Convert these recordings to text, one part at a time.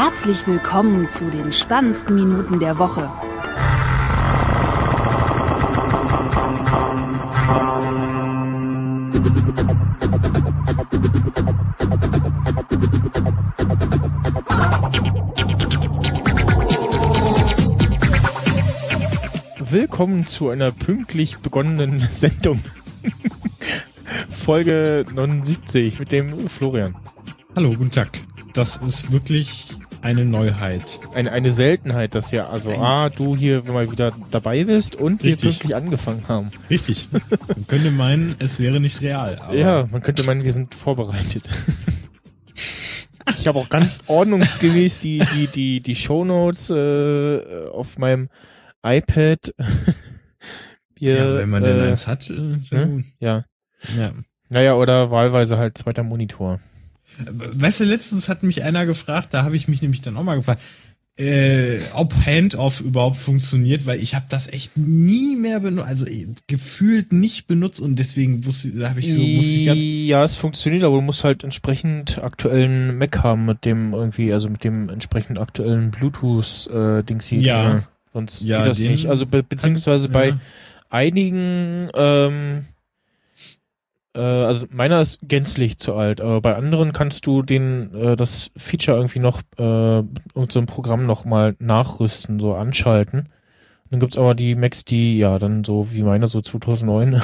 Herzlich willkommen zu den spannendsten Minuten der Woche. Willkommen zu einer pünktlich begonnenen Sendung. Folge 79 mit dem Florian. Hallo, guten Tag. Das ist wirklich eine Neuheit. Eine, eine Seltenheit, dass ja, also A, du hier mal wieder dabei bist und wir Richtig. pünktlich angefangen haben. Richtig. Man könnte meinen, es wäre nicht real. Ja, man könnte meinen, wir sind vorbereitet. Ich habe auch ganz ordnungsgemäß die, die, die, die Shownotes äh, auf meinem iPad. Hier, ja, wenn man denn äh, eins hat. Äh, ne? Ja. ja. Naja, oder wahlweise halt zweiter Monitor. Weißt du, letztens hat mich einer gefragt, da habe ich mich nämlich dann auch mal gefragt, äh, ob Handoff überhaupt funktioniert, weil ich habe das echt nie mehr benutzt, also äh, gefühlt nicht benutzt und deswegen wusste, habe ich so, musste ich ganz ja, es funktioniert, aber du musst halt entsprechend aktuellen Mac haben mit dem irgendwie, also mit dem entsprechend aktuellen Bluetooth-Dings hier. Ja. Äh, Sonst Ja, geht das nicht. Also be beziehungsweise bei ja. einigen, ähm, äh, also meiner ist gänzlich zu alt, aber bei anderen kannst du den, äh, das Feature irgendwie noch, äh, irgend so ein Programm noch mal nachrüsten, so anschalten. Dann gibt's aber die Macs, die, ja, dann so wie meine, so 2009,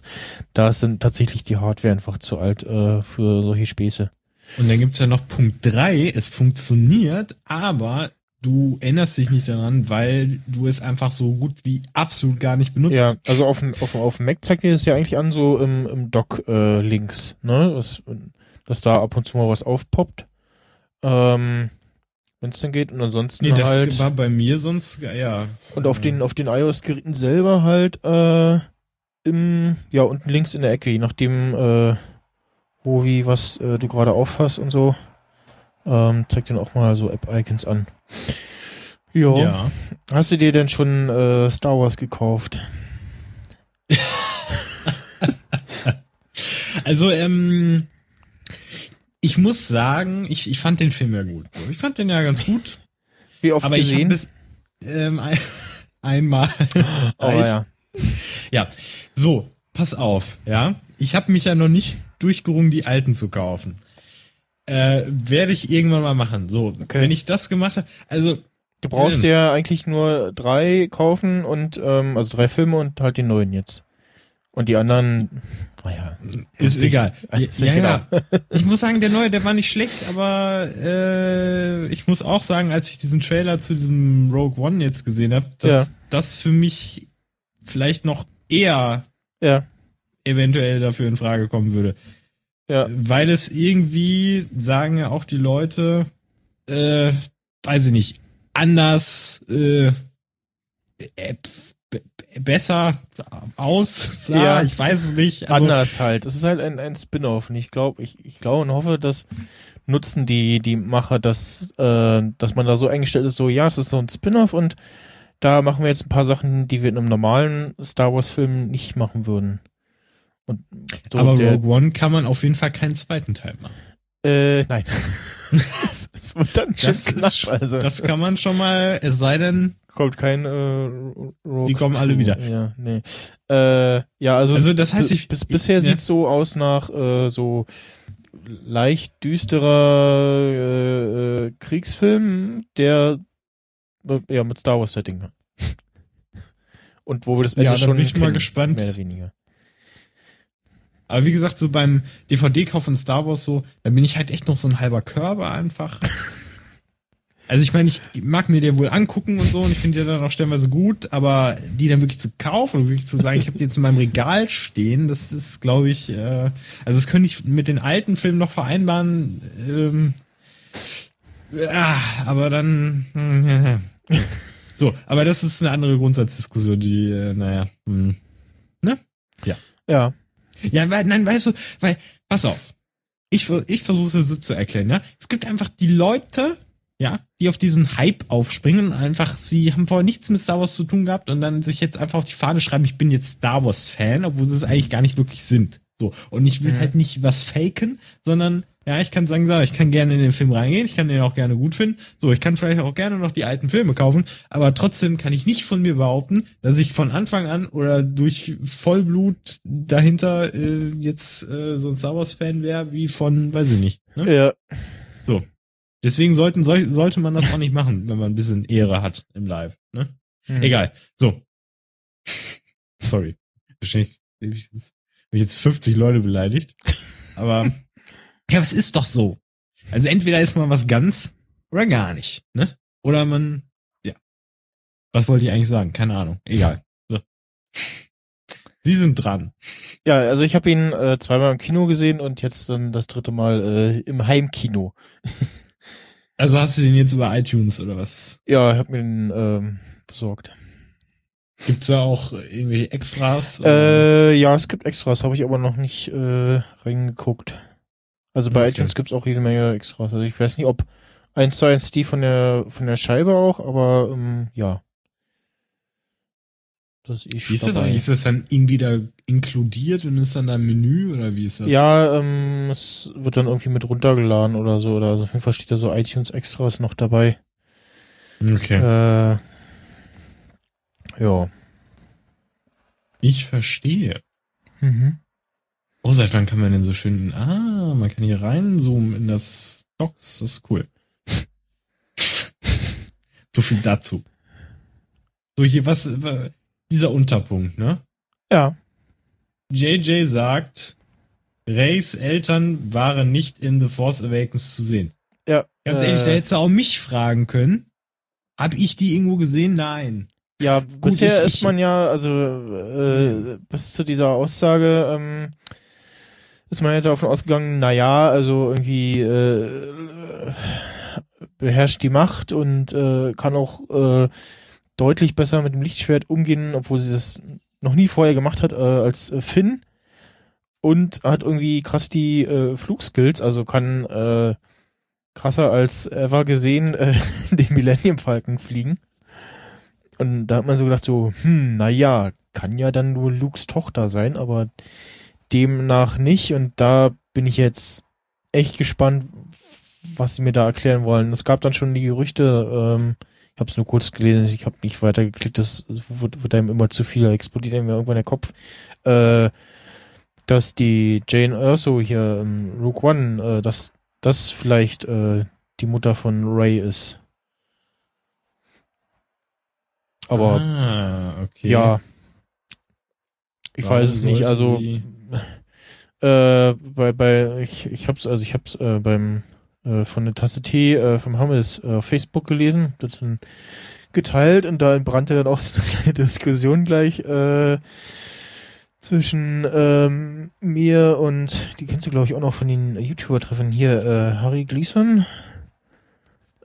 da ist dann tatsächlich die Hardware einfach zu alt äh, für solche Späße. Und dann gibt's ja noch Punkt drei. es funktioniert, aber du erinnerst dich nicht daran, weil du es einfach so gut wie absolut gar nicht benutzt. Ja, also auf dem, auf dem, auf dem Mac zeigt dir das ja eigentlich an, so im, im Dock äh, links, ne? Dass, dass da ab und zu mal was aufpoppt. Ähm, wenn es dann geht. Und ansonsten Nee, das halt. war bei mir sonst, ja. Und auf den, auf den iOS-Geräten selber halt, äh, im, ja, unten links in der Ecke, je nachdem, äh, wo, wie, was äh, du gerade aufhast und so, ähm, zeigt dann auch mal so App-Icons an. Jo. Ja. Hast du dir denn schon äh, Star Wars gekauft? Also, ähm, ich muss sagen, ich, ich fand den Film ja gut. Ich fand den ja ganz gut. Wie oft aber ich gesehen? bis ähm, ein, einmal. oh, ja. Ja, so, pass auf, ja. Ich habe mich ja noch nicht durchgerungen, die alten zu kaufen. Äh, werde ich irgendwann mal machen. So, Okay. wenn ich das gemacht habe, also Du brauchst Ähm. ja eigentlich nur drei kaufen und ähm, also drei Filme und halt den neuen jetzt. Und die anderen, naja, ist egal. Ja, Ist ja, egal. ja. Ich muss sagen, der neue, der war nicht schlecht, aber äh, ich muss auch sagen, als ich diesen Trailer zu diesem Rogue One jetzt gesehen habe, dass Ja. das für mich vielleicht noch eher Ja, eventuell dafür in Frage kommen würde. Ja, Weil es irgendwie, sagen ja auch die Leute, äh, weiß ich nicht, anders, äh, äh, besser aus, Ja. ja, ich weiß es nicht. Also, anders halt. Es ist halt ein, ein Spin-off und ich glaube, ich, ich glaube und hoffe, dass nutzen die, die Macher, dass, äh, dass man da so eingestellt ist, so, ja, es ist so ein Spin-off und da machen wir jetzt ein paar Sachen, die wir in einem normalen Star Wars-Film nicht machen würden. Und so aber der, Rogue One kann man auf jeden Fall keinen zweiten Teil machen. äh, nein. schon Das, knapp, ist, also. das kann man schon mal, es sei denn, kommt kein äh, Rogue Die kommen alle wieder. Ja, nee. Äh, ja, also, Also das heißt, ich- bis, ich- bisher ja. sieht's so aus nach äh, so leicht düsterer äh, äh, Kriegsfilm, der äh, ja mit Star Wars Setting. Und wo wir das Ende Ja, schon bin ich mal gespannt. mehr oder weniger. Aber wie gesagt, so beim DVD-Kauf von Star Wars so, da bin ich halt echt noch so ein halber Körper einfach. Also ich meine, ich mag mir die wohl angucken und so und ich finde die dann auch stellenweise gut, aber die dann wirklich zu kaufen und wirklich zu sagen, ich habe die jetzt in meinem Regal stehen, das ist, glaube ich, äh, also das könnte ich mit den alten Filmen noch vereinbaren, ähm, ja, aber dann, hm, so, aber das ist eine andere Grundsatzdiskussion, die, äh, naja, hm. Ja, Ja, weil, nein, weißt du, weil, pass auf. Ich, ich versuche es so zu erklären, ja. Es gibt einfach die Leute, ja, die auf diesen Hype aufspringen und einfach, sie haben vorher nichts mit Star Wars zu tun gehabt und dann sich jetzt einfach auf die Fahne schreiben, ich bin jetzt Star Wars Fan, obwohl sie es eigentlich gar nicht wirklich sind. So. Und ich will Mhm. halt nicht was faken, sondern Ja, ich kann sagen, ich kann gerne in den Film reingehen, ich kann den auch gerne gut finden. So, ich kann vielleicht auch gerne noch die alten Filme kaufen, aber trotzdem kann ich nicht von mir behaupten, dass ich von Anfang an oder durch Vollblut dahinter äh, jetzt äh, so ein Star Wars Fan wäre wie von, weiß ich nicht. Ne? Ja. So. Deswegen sollten soll, sollte man das auch nicht machen, wenn man ein bisschen Ehre hat im Live. Ne? Hm. Egal. So. Sorry. Wahrscheinlich habe ich jetzt 50 Leute beleidigt. Aber ja, es ist doch so. Also entweder ist man was ganz oder gar nicht, ne? Oder man, ja. Was wollte ich eigentlich sagen? Keine Ahnung. Egal. So. Sie sind dran. Ja, also ich habe ihn äh, zweimal im Kino gesehen und jetzt dann das dritte Mal äh, im Heimkino. Also hast du den jetzt über iTunes oder was? Ja, ich habe mir den ähm, besorgt. Gibt's da auch irgendwie Extras? Äh, ja, es gibt Extras, habe ich aber noch nicht äh, reingeguckt. Also bei Okay. iTunes gibt's auch jede Menge Extras. Also ich weiß nicht, ob eins zu eins die von der von der Scheibe auch, aber ähm, ja. Das ist eh wie ist das eigentlich? Ist das dann irgendwie da inkludiert und ist dann da ein Menü oder wie ist das? Ja, ähm, es wird dann irgendwie mit runtergeladen oder so. Oder also auf jeden Fall steht da so iTunes Extras noch dabei. Okay. Äh, ja. Ich verstehe. Mhm. Oh, seit wann kann man denn so schön, ah, man kann hier reinzoomen in das Docs, das ist cool. so viel dazu. So, hier, was, wa- dieser Unterpunkt, ne? Ja. JJ sagt, Rays Eltern waren nicht in The Force Awakens zu sehen. Ja. Ganz äh, ehrlich, da hättest du auch mich fragen können. Hab ich die irgendwo gesehen? Nein. Ja, bisher ist man ja, also äh, bis zu dieser Aussage ähm, ist man jetzt davon ausgegangen, na ja, also irgendwie äh, beherrscht die Macht und äh, kann auch äh, deutlich besser mit dem Lichtschwert umgehen, obwohl sie das noch nie vorher gemacht hat äh, als äh, Finn und hat irgendwie krass die äh, Flugskills, also kann äh, krasser als ever gesehen äh, den Millennium Falcon fliegen. Und da hat man so gedacht, so, hm, naja, kann ja dann nur Lukes Tochter sein, aber demnach nicht. Und da bin ich jetzt echt gespannt, was sie mir da erklären wollen. Es gab dann schon die Gerüchte, ähm, ich habe es nur kurz gelesen, ich habe nicht weiter geklickt, das wird, wird einem immer zu viel, da explodiert einem irgendwann der Kopf, äh, dass die Jane Erso hier im Rogue One, äh, dass das vielleicht äh, die Mutter von Ray ist. Aber ah, okay. ja. Ich Warum weiß es nicht. Also äh, bei bei ich ich hab's also ich hab's äh, beim äh, von der Tasse Tee äh, vom Hammes äh, auf Facebook gelesen, das dann geteilt und da entbrannte dann auch so eine kleine Diskussion gleich äh, zwischen ähm, mir und die kennst du glaube ich auch noch von den YouTuber-Treffen hier äh, Harry Gleason.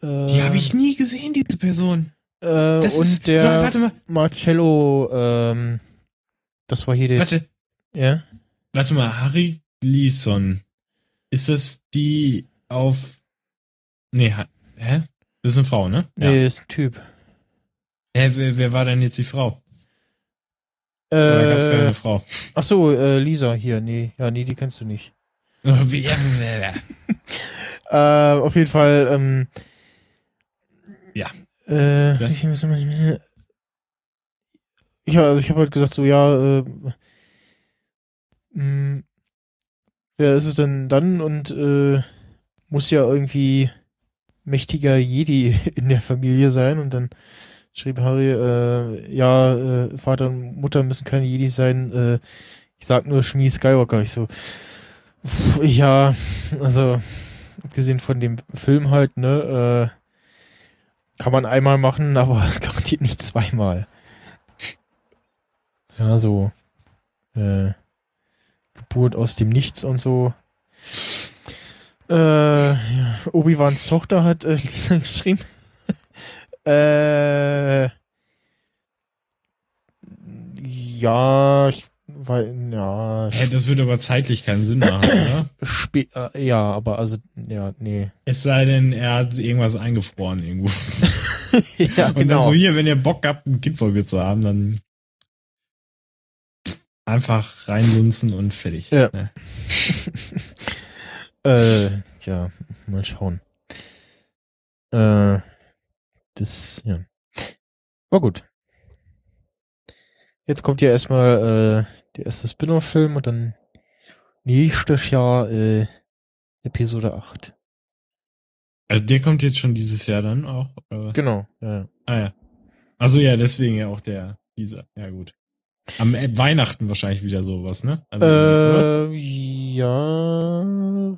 Äh, Die habe ich nie gesehen, diese Person. äh, und ist, der so, Marcello, ähm, das war hier der, warte, ja, warte mal, Harry Gleason. Ist das die auf, nee, hä? Das ist eine Frau, ne? nee, ist ein Typ. Hä, wer, wer war denn jetzt die Frau? Oder gab's gar Äh, keine Frau? ach so, äh, Lisa hier, nee, ja, nee, die kennst du nicht. Ja, Äh, auf jeden Fall, ähm, Ja. Äh, Was? ich, mal- ich, also ich habe halt gesagt, so, ja, äh, mh, wer ist es denn dann? Und äh, muss ja irgendwie mächtiger Jedi in der Familie sein. Und dann schrieb Harry, äh, ja, äh, Vater und Mutter müssen keine Jedi sein. Äh, ich sag nur Shmi Skywalker. Ich so, pff, ja, also abgesehen von dem Film halt, ne, äh, kann man einmal machen, aber garantiert nicht zweimal. Ja, so äh, Geburt aus dem Nichts und so. Äh, ja, Obi-Wans Tochter hat äh, Lisa geschrieben. äh, ja, ich weil ja, Hä, das würde aber zeitlich keinen Sinn machen, oder? äh, ja, aber also ja, nee. Es sei denn, er hat irgendwas eingefroren irgendwo. ja, Und dann so hier, wenn ihr Bock habt, ein Kind vor mir zu haben, dann einfach reinlunzen und fertig. Ja. Ne? Äh, Tja, mal schauen. Äh, das, ja. War gut. Jetzt kommt ja erstmal äh, der erste Spin-off-Film und dann nächstes Jahr äh, Episode 8. Also der kommt jetzt schon dieses Jahr dann auch? Oder? Genau, ja. ja. Ah ja. Also ja, deswegen ja auch der, dieser. Ja gut. Am äh, Weihnachten wahrscheinlich wieder sowas, ne? Also? Äh, ja,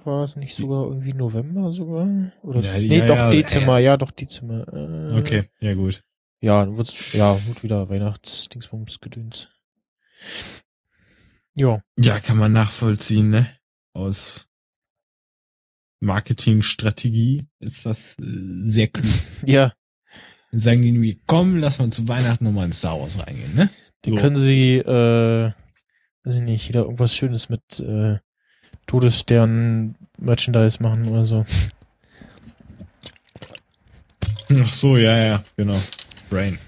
war es nicht sogar irgendwie November sogar? Oder? Ja, nee, ja, doch ja, Dezember, ja, doch Dezember. Äh, Okay, ja gut. Ja, dann wird's, ja, wird wieder Weihnachtsdingsbums gedöns. Ja, Ja, kann man nachvollziehen, ne? Aus Marketingstrategie ist das äh, sehr klug. ja, Dann sagen die irgendwie, komm, lass mal zu Weihnachten nochmal in Star Wars reingehen, ne? Dann So. können sie, äh, weiß ich nicht, wieder irgendwas Schönes mit äh, Todessternen Merchandise machen oder so. Ach so, ja, ja, genau. Brain.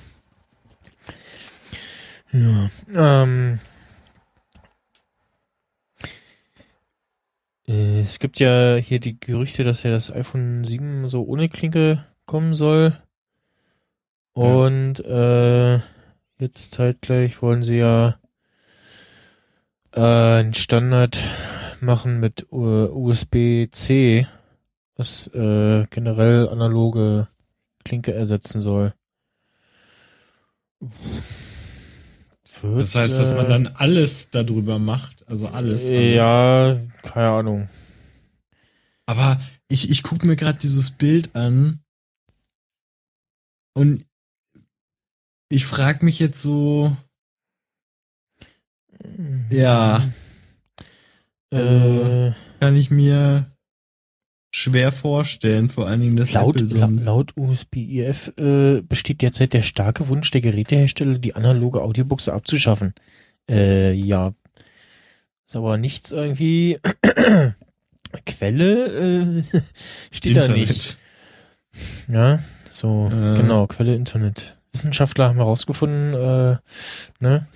Ja. Ähm, äh, es gibt ja hier die Gerüchte, dass ja das iPhone 7 so ohne Klinke kommen soll. Und äh, jetzt zeitgleich wollen sie ja äh, einen Standard machen mit uh, USB-C, was äh, generell analoge Klinke ersetzen soll. Wird, Das heißt, dass man äh, dann alles darüber macht, also alles. alles. Ja, keine Ahnung. Aber ich, ich gucke mir gerade dieses Bild an und ich frage mich jetzt so, Ja. Äh, kann ich mir schwer vorstellen, vor allen Dingen das laut, so laut USB-IF äh, besteht derzeit der starke Wunsch der Gerätehersteller, die analoge Audiobuchse abzuschaffen. Äh, ja. Ist aber nichts irgendwie. Quelle äh, steht da nicht. Ja, so, Äh. genau, Quelle Internet. Wissenschaftler haben herausgefunden, äh, ne?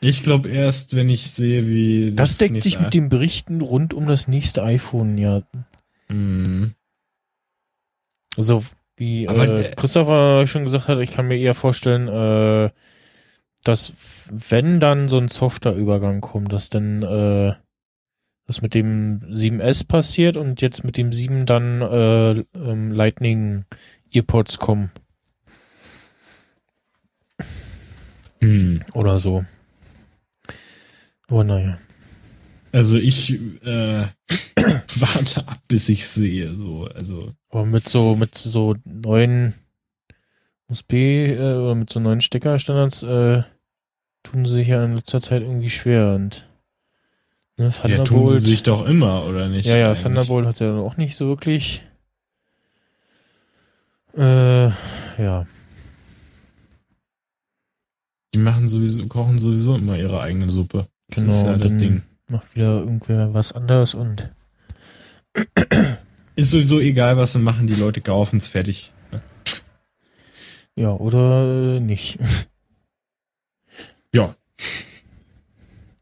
Ich glaube erst, wenn ich sehe, wie Das deckt sich mit den Berichten rund um das nächste iPhone, ja. Mhm. Also, wie Aber, äh, äh, Christopher schon gesagt hat, ich kann mir eher vorstellen, äh, dass wenn dann so ein Softwareübergang kommt, dass dann äh, das mit dem 7S passiert und jetzt mit dem 7 dann äh, ähm, Lightning Earpods kommen Hm. oder so. Aber naja. Also ich äh, warte ab, bis ich sehe. So, also Aber mit so, mit so neuen USB äh, oder mit so neuen Steckerstandards äh, tun sie sich ja in letzter Zeit irgendwie schwer und ne, ja, tun Thunderbolt. sie sich doch immer, oder nicht? ja, ja, eigentlich? Thunderbolt hat ja auch nicht so wirklich. Äh, ja. Die machen sowieso, kochen sowieso immer ihre eigene Suppe. Das Genau, ist ja das Ding. macht wieder irgendwer was anderes und Ist sowieso egal, was sie machen, die Leute kaufen es fertig. ja, oder äh, nicht. Ja.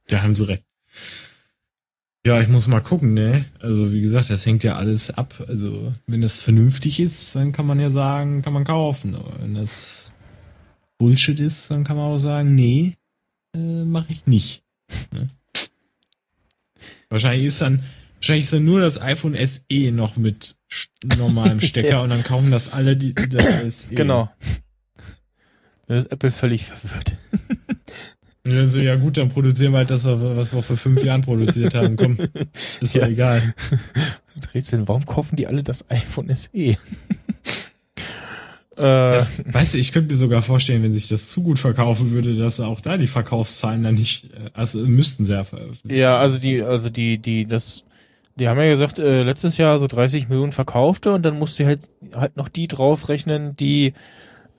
Da haben sie recht. Ja, ich muss mal gucken, ne? Also, wie gesagt, das hängt ja alles ab. Also, wenn es vernünftig ist, dann kann man ja sagen, kann man kaufen. Aber wenn das Bullshit ist, dann kann man auch sagen, nee, äh, mache ich nicht. Ne? Wahrscheinlich ist dann, wahrscheinlich ist dann nur das iPhone SE noch mit normalem Stecker Ja. und dann kaufen das alle die, das SE. Genau. Dann ist Apple völlig verwirrt. Und dann so, ja gut, dann produzieren wir halt das, was wir vor fünf Jahren produziert haben. Komm, ist Ja. egal. Rätseln, warum kaufen die alle das iPhone SE? Äh, Das, weißt du, ich könnte mir sogar vorstellen, wenn sich das zu gut verkaufen würde, dass auch da die Verkaufszahlen dann nicht, äh, also müssten ja veröffentlichen. ja, also die, also die, die, das, die haben ja gesagt, äh, letztes Jahr so 30 Millionen verkaufte und dann musste halt halt noch die draufrechnen, die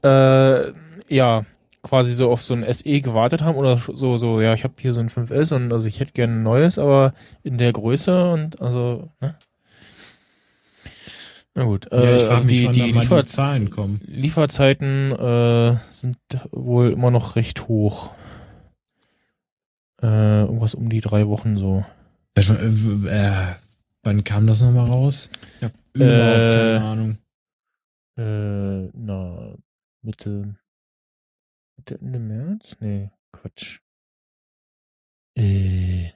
äh, ja quasi so auf so ein SE gewartet haben oder so, so, ja, ich habe hier so ein 5S und also ich hätte gerne ein neues, aber in der Größe und also, ne? Na gut, äh, Ja, ich frage also mich, die, wann die, Liefer die Zahlen kommen. Lieferzeiten äh, sind wohl immer noch recht hoch. Äh, irgendwas um die drei Wochen so. Äh, Wann kam das nochmal raus? Ich habe Äh, überhaupt keine Ahnung. Äh, na, Mitte, Mitte Ende März? Nee, Quatsch. Äh,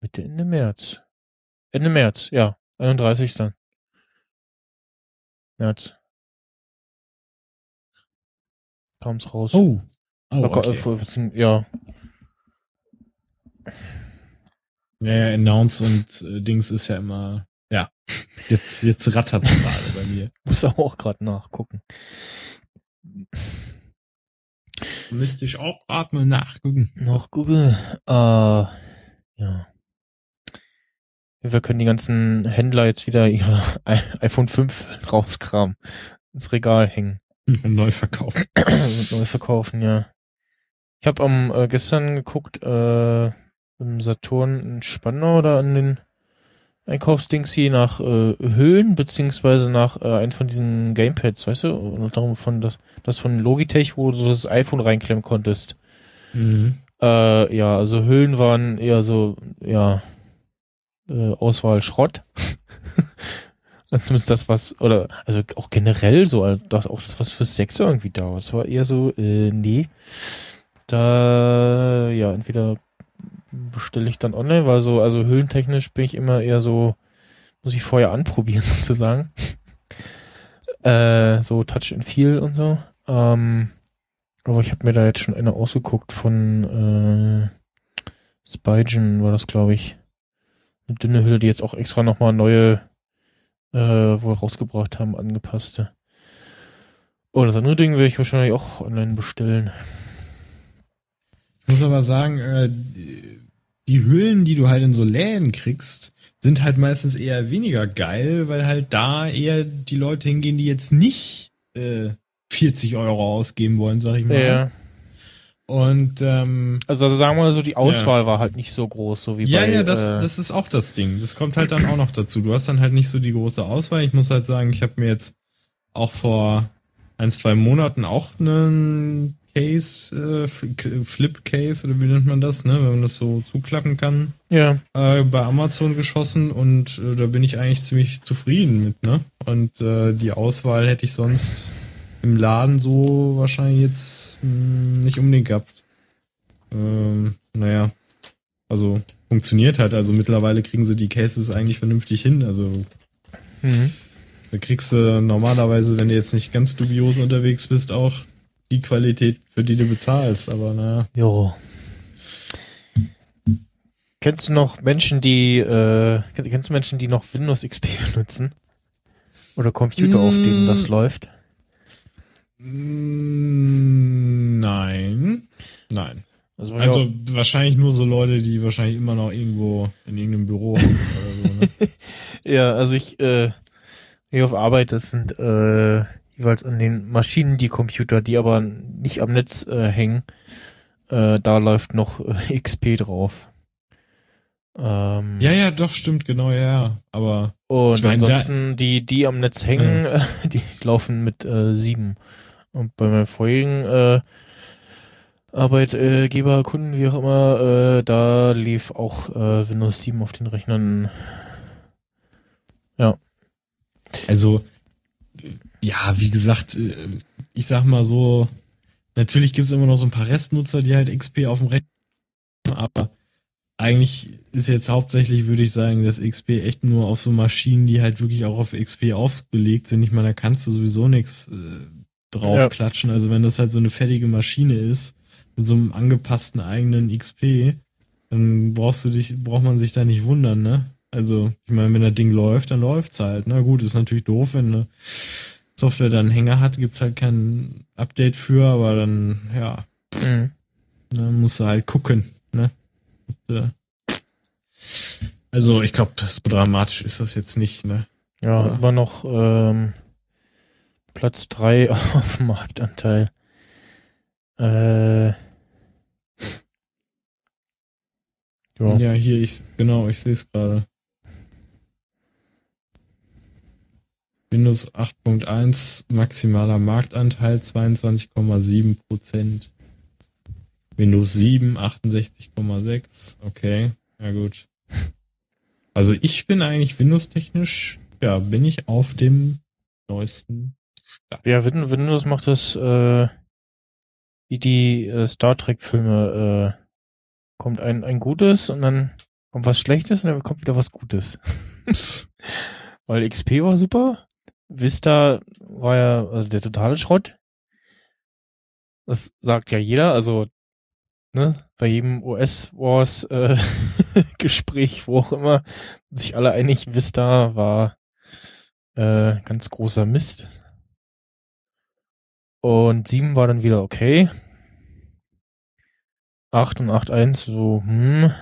Mitte Ende März. Ende März, ja. 31. März. Kam's raus. Oh. Oh, Locker, äh, okay. denn- ja. Ja, ja, Announce und äh, Dings ist ja immer, ja. Jetzt, jetzt rattert gerade bei mir. Muss auch gerade nachgucken. Müsste ich auch gerade mal nachgucken. Google. Äh, ja. Wir können die ganzen Händler jetzt wieder ihre iPhone 5 rauskramen. Ins Regal hängen. Neu verkaufen. neu verkaufen, ja. Ich habe am äh, gestern geguckt, äh, im Saturn in Spandau oder an den Einkaufsdings hier nach äh, Hüllen, beziehungsweise nach äh, einem von diesen Gamepads, weißt du? Und darum von das, das von Logitech, wo du das iPhone reinklemmen konntest. Mhm. Äh, ja, also Hüllen waren eher so, ja, äh, Auswahl Schrott. Also Zumindest das, was, oder, also auch generell so, also das, auch das, was für Sex irgendwie da war. Es war eher so, äh, nee. Da, ja, entweder bestelle ich dann online, weil so, also höhlentechnisch bin ich immer eher so, muss ich vorher anprobieren sozusagen. äh, so Touch and Feel und so. Ähm, aber ich habe mir da jetzt schon eine ausgeguckt von äh, Spygen war das, glaube ich. Eine dünne Hülle, die jetzt auch extra nochmal neue äh, wohl rausgebracht haben, angepasste. Oh, das andere Ding werde ich wahrscheinlich auch online bestellen. Ich muss aber sagen, äh, die Hüllen, die du halt in so Läden kriegst, sind halt meistens eher weniger geil, weil halt da eher die Leute hingehen, die jetzt nicht äh, 40 Euro ausgeben wollen, sag ich mal. Ja. Und ähm, Also sagen wir mal so, die Auswahl war halt nicht so groß, so wie ja, bei. ja, das, äh, das ist auch das Ding. Das kommt halt dann auch noch dazu. Du hast dann halt nicht so die große Auswahl. Ich muss halt sagen, ich habe mir jetzt auch vor ein, zwei Monaten auch einen Case, äh, Flip Case oder wie nennt man das, ne, wenn man das so zuklappen kann, ja. äh, bei Amazon geschossen und äh, da bin ich eigentlich ziemlich zufrieden mit, ne? Und äh, die Auswahl hätte ich sonst im Laden so wahrscheinlich jetzt mh, nicht unbedingt gehabt. Ähm, naja, also funktioniert halt. Also mittlerweile kriegen sie die Cases eigentlich vernünftig hin. Also Mhm. da kriegst du normalerweise, wenn du jetzt nicht ganz dubios unterwegs bist, auch die Qualität, für die du bezahlst. Aber naja. Jo. Kennst du noch Menschen, die, äh, kennst, du Menschen, die noch Windows XP benutzen? Oder Computer, auf denen das Mm. läuft? Mm, Nein. Nein. Also, Also ja, wahrscheinlich nur so Leute, die wahrscheinlich immer noch irgendwo in irgendeinem Büro sind oder so. Ne? ja, also ich, äh, hier auf Arbeit, das sind äh, jeweils an den Maschinen die Computer, die aber nicht am Netz äh, hängen. Äh, da läuft noch äh, XP drauf. Ähm, Ja, ja, doch, stimmt, genau, ja, ja. Aber Und Ich mein, da- ansonsten, die, die am Netz hängen, äh, die laufen mit äh, 7. Und bei meinem vorigen äh, Arbeitgeber, Kunden, wie auch immer, äh, da lief auch äh, Windows 7 auf den Rechnern. also, ja, wie gesagt, äh, ich sag mal so, natürlich gibt's immer noch so ein paar Restnutzer, die halt XP auf dem Rechner haben, aber eigentlich ist jetzt hauptsächlich, würde ich sagen, das XP echt nur auf so Maschinen, die halt wirklich auch auf XP aufgelegt sind. Ich meine, da kannst du sowieso nichts äh, draufklatschen. Also wenn das halt so eine fertige Maschine ist, mit so einem angepassten eigenen XP, dann brauchst du dich, braucht man sich da nicht wundern, ne? Also, ich meine, wenn das Ding läuft, dann läuft's halt. Na gut, ist natürlich doof, wenn eine Software dann einen Hänger hat, gibt's halt kein Update für, aber dann, ja, Mhm. dann musst du halt gucken, ne? Und, äh, Also, ich glaube, so dramatisch ist das jetzt nicht, ne? Ja, Ja. immer noch ähm, Platz 3 auf Marktanteil. Äh, ja. Ja, hier, ich, genau, ich sehe es gerade. Windows 8.1 maximaler Marktanteil 22,7 Prozent. Windows 7 68,6. Okay, ja gut. Also ich bin eigentlich Windows-technisch, ja, bin ich auf dem neuesten. Ja, Win- Windows macht das äh, wie die äh, Star Trek-Filme. Äh, kommt ein, ein Gutes und dann kommt was Schlechtes und dann kommt wieder was Gutes. Weil XP war super. Vista war ja also der totale Schrott. Das sagt ja jeder, also ne, bei jedem OS Wars äh, Gespräch, wo auch immer, sind sich alle einig, Vista war äh, ganz großer Mist. Und 7 war dann wieder okay. 8 und 8.1 so, hm.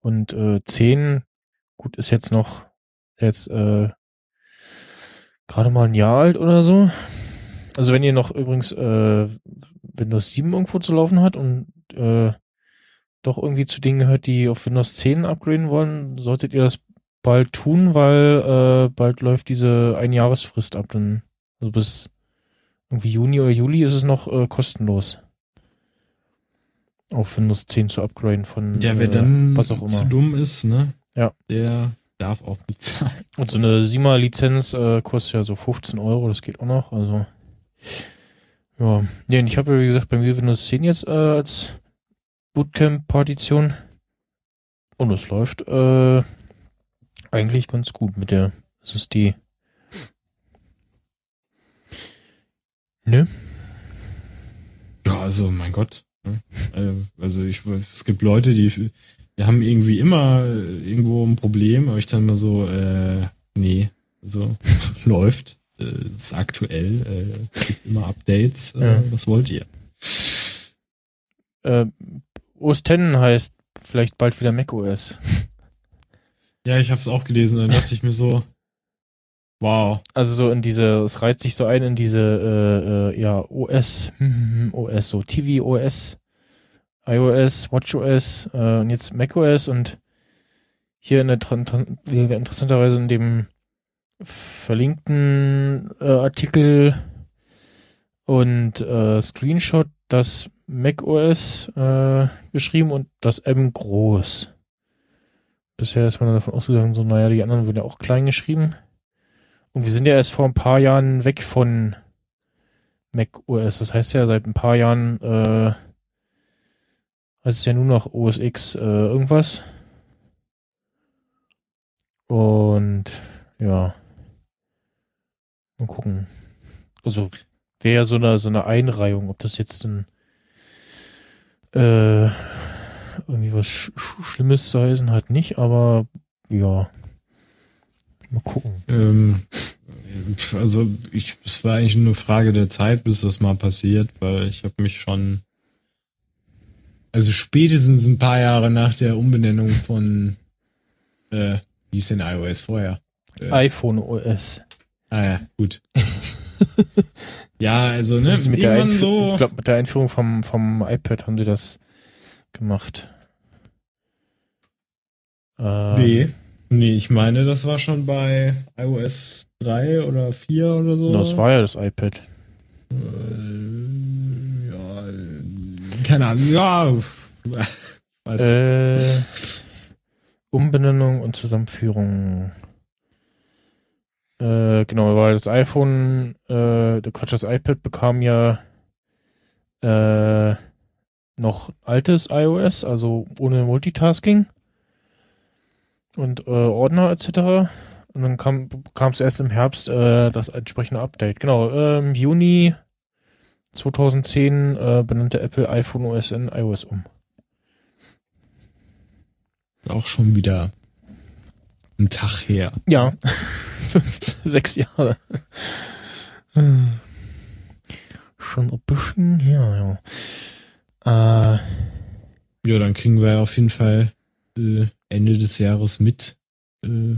Und äh, 10, gut, ist jetzt noch, jetzt äh, gerade mal ein Jahr alt oder so. Also wenn ihr noch übrigens äh, Windows 7 irgendwo zu laufen hat und äh, doch irgendwie zu denen gehört, die auf Windows 10 upgraden wollen, solltet ihr das bald tun, weil äh, bald läuft diese Einjahresfrist ab. Dann, also bis irgendwie Juni oder Juli ist es noch äh, kostenlos. Auf Windows 10 zu upgraden von Der, wer äh, dann was auch immer. zu dumm ist, ne? Ja. Der darf auch bezahlen. Und so eine SIMA-Lizenz äh, kostet ja so 15 Euro, das geht auch noch. Also ja, nee, und ich habe ja wie gesagt bei mir Windows 10 jetzt äh, als Bootcamp-Partition und es läuft äh, eigentlich ganz gut mit der SSD. Ne? Ja, also mein Gott. ne? Äh, Also ich, es gibt Leute, die, die haben irgendwie immer äh, irgendwo ein Problem, aber ich dann mal so, äh, nee, so läuft, äh, ist aktuell, äh, gibt immer Updates, äh, Ja. was wollt ihr? Äh, OS X heißt vielleicht bald wieder macOS. Ja, ich hab's auch gelesen, dann dachte ich mir so, wow. Also so in diese, es reiht sich so ein in diese äh, äh, ja OS, hm, OS, so TV OS, iOS, WatchOS äh, und jetzt macOS und hier in der interessanterweise in dem verlinkten äh, Artikel und äh, Screenshot das macOS äh, geschrieben und das M groß. Bisher ist man davon ausgegangen, so, naja, die anderen wurden ja auch klein geschrieben. Und wir sind ja erst vor ein paar Jahren weg von Mac OS. Das heißt ja, seit ein paar Jahren äh, heißt es ja nur noch OS X äh, irgendwas. Und ja. Mal gucken. Also wäre so eine, so eine Einreihung, ob das jetzt ein äh, irgendwie was Sch Schlimmes zu heißen hat, nicht, aber ja. Mal gucken. Ähm, also ich, es war eigentlich nur eine Frage der Zeit, bis das mal passiert, weil ich habe mich schon, also spätestens ein paar Jahre nach der Umbenennung von, äh, wie ist denn iOS vorher? Äh, iPhone OS. ah ja, gut. ja, also ne, mit der Einf- so. Ich glaube, mit der Einführung vom, vom iPad haben sie das gemacht. Äh, Nee. Nee, ich meine, das war schon bei iOS 3 oder 4 oder so. Das war ja das iPad. Äh, ja, äh, keine Ahnung, ja. Was? Äh, Umbenennung und Zusammenführung. Äh, genau, weil das iPhone, äh, der Quatsch, das iPad bekam ja äh, noch altes iOS, also ohne Multitasking und äh, Ordner etc. Und dann kam kam es erst im Herbst äh, das entsprechende Update. Genau, äh, im Juni 2010 äh, benannte Apple iPhone OS in iOS um. auch schon wieder ein Tag her. Ja, sechs Jahre. Hm. Schon ein bisschen her, ja. Äh, Ja, dann kriegen wir auf jeden Fall äh, Ende des Jahres mit. Äh,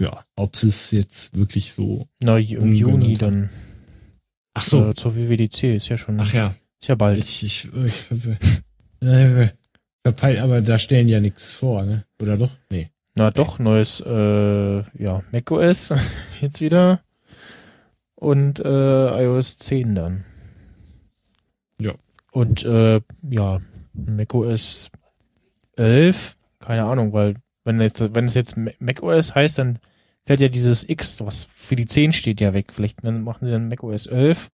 ja, ob es jetzt wirklich so. na, im Juni dann Ach so. äh, zur WWDC, ist ja schon, Ach ja, ist ja bald. ich, ich, ich ver- äh, verpeilt, aber da stellen ja nichts vor, ne? Oder doch? Nee. Na doch, neues, äh, ja, macOS jetzt wieder und äh, iOS 10 dann. Ja. Und äh, ja, macOS 11, keine Ahnung, weil Wenn jetzt, wenn es jetzt macOS heißt, dann fällt ja dieses X, was für die 10 steht, ja weg. Vielleicht dann machen sie dann macOS 11.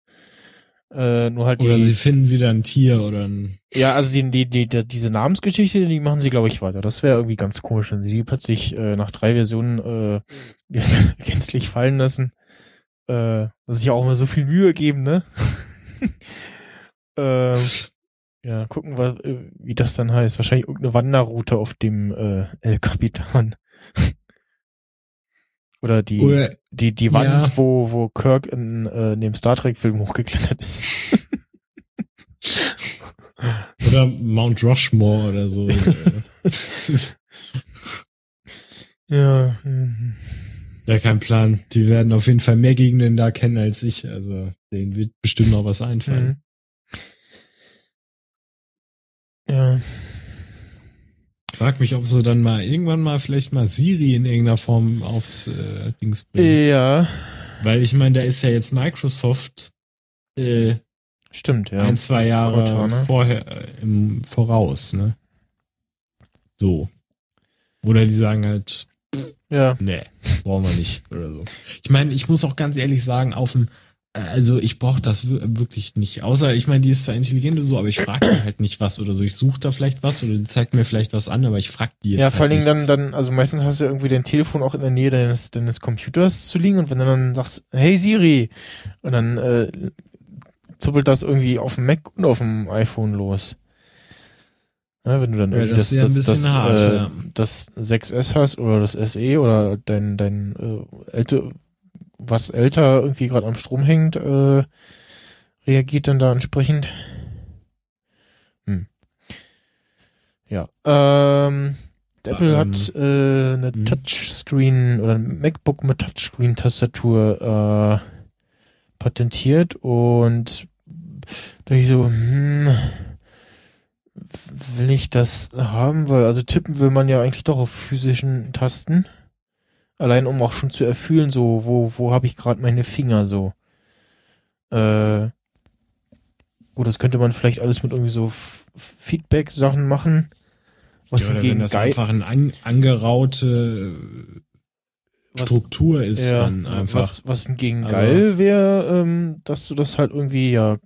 Äh, nur halt Oder die, sie finden wieder ein Tier oder ein. ja, also die, die, die, die, diese Namensgeschichte, die machen sie, glaube ich, weiter. Das wäre irgendwie ganz komisch, wenn sie plötzlich äh, nach drei Versionen äh, gänzlich fallen lassen. Äh, dass sich ja auch mal so viel Mühe geben, ne? ähm, ja, gucken wir, äh, wie das dann heißt. Wahrscheinlich irgendeine Wanderroute auf dem äh, El Capitan. Oder die, Oder, die, die Wand, ja. wo, wo Kirk in, äh, in dem Star Trek-Film hochgeklettert ist. oder Mount Rushmore oder so. ja. mhm. ja, kein Plan. Die werden auf jeden Fall mehr Gegenden da kennen als ich. Also, denen wird bestimmt noch was einfallen. Mhm. Ja. Frag mich, ob sie dann mal irgendwann mal vielleicht mal Siri in irgendeiner Form aufs äh, Dings bringen. Ja. Weil ich meine, da ist ja jetzt Microsoft äh, Stimmt, ja. ein, zwei Jahre Cortana. vorher äh, im Voraus, ne? So. Oder die sagen halt, Ja. nee, brauchen wir nicht oder so. Ich meine, ich muss auch ganz ehrlich sagen, auf dem, also ich brauche das wir- wirklich nicht. Außer, ich meine, die ist zwar intelligent und so, aber ich frage halt nicht was oder so. Ich suche da vielleicht was oder die zeigt mir vielleicht was an, aber ich frag die jetzt Ja, vor allen halt Dingen dann, dann, also meistens hast du irgendwie dein Telefon auch in der Nähe deines, deines Computers zu liegen und wenn du dann sagst, hey Siri, und dann äh, zuppelt das irgendwie auf dem Mac und auf dem iPhone los. Ja, wenn du dann Ja, irgendwie das das, ja ein das, bisschen das, hart, äh, ja. das 6S hast oder das SE oder dein, dein äh, älter, was älter irgendwie gerade am Strom hängt, äh, reagiert dann da entsprechend. Hm. Ja. Ähm, Apple Ähm, hat äh, eine hm. Touchscreen oder ein MacBook mit Touchscreen-Tastatur äh, patentiert und da ich so, hm, will ich das haben, weil also tippen will man ja eigentlich doch auf physischen Tasten. Allein um auch schon zu erfühlen, so, wo, wo habe ich gerade meine Finger so. Äh, gut, das könnte man vielleicht alles mit irgendwie so Feedback-Sachen machen. Was ja, oder wenn hingegen das geil, einfach eine an, angeraute was, Struktur ist, ja, dann einfach. Was, was hingegen Aber- geil wäre, ähm, dass du das halt irgendwie ja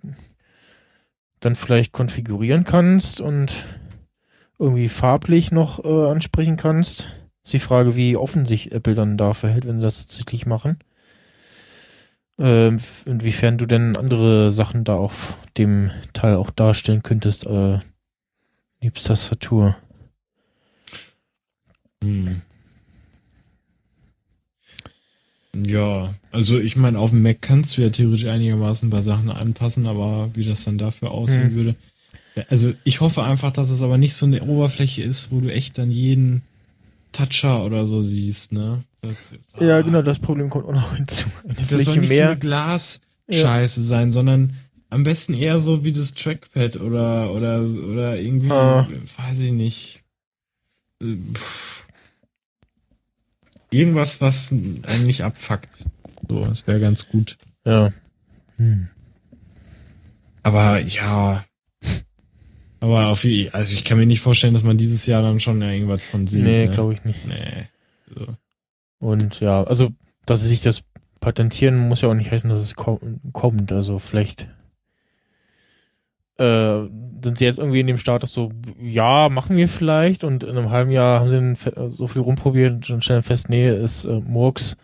dann vielleicht konfigurieren kannst und irgendwie farblich noch äh, ansprechen kannst. Ist die Frage, wie offen sich Apple dann da verhält, wenn sie das tatsächlich machen. Ähm, inwiefern du denn andere Sachen da auf dem Teil auch darstellen könntest, äh, nebst Tastatur. Hm. Ja, also ich meine, auf dem Mac kannst du ja theoretisch einigermaßen ein paar Sachen anpassen, aber wie das dann dafür aussehen Hm. würde. Also ich hoffe einfach, dass es aber nicht so eine Oberfläche ist, wo du echt dann jeden Toucher oder so siehst, ne? Das, Ja, ah, genau, das Problem kommt auch noch hinzu. Eine Das soll Fläche nicht so mehr. eine Glas-Scheiße sein, sondern am besten eher so wie das Trackpad oder oder oder irgendwie, Ah. weiß ich nicht. Äh, pff. Irgendwas, was einen nicht abfuckt. So, das wäre ganz gut. Ja. Hm. Aber ja. Aber auf wie, also ich kann mir nicht vorstellen, dass man dieses Jahr dann schon irgendwas von sieht. Nee, ne? glaube ich nicht. Nee. So. Und ja, also, dass sie sich das patentieren, muss ja auch nicht heißen, dass es ko kommt. Also vielleicht äh, sind sie jetzt irgendwie in dem Status so, ja, machen wir vielleicht und in einem halben Jahr haben sie so viel rumprobiert und stellen fest, nee, ist äh, Murks,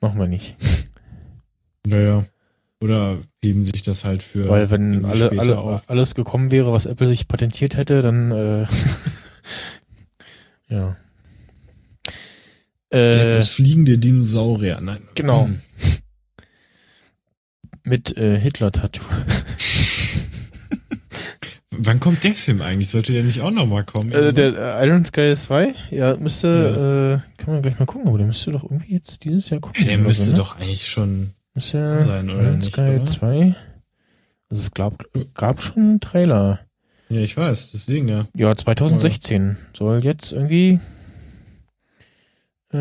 machen wir nicht. Naja. Oder heben sich das halt für. Weil wenn alle, alle, auf. alles gekommen wäre, was Apple sich patentiert hätte, dann äh, ja. Äh, das fliegende Dinosaurier. Nein. Genau. mit äh, Hitler-Tattoo. Wann kommt der Film eigentlich? Sollte der nicht auch nochmal kommen? Äh, der äh, Iron Sky 2, ja, müsste, äh, kann man gleich mal gucken, aber der müsste doch irgendwie jetzt dieses Jahr kommen. Ja, der müsste so, ne? doch eigentlich schon. Müsste sein, oder nicht, Sky oder? 2. Also es gab, gab schon einen Trailer. Ja, ich weiß, deswegen ja. Ja, 2016. Soll jetzt irgendwie. Äh,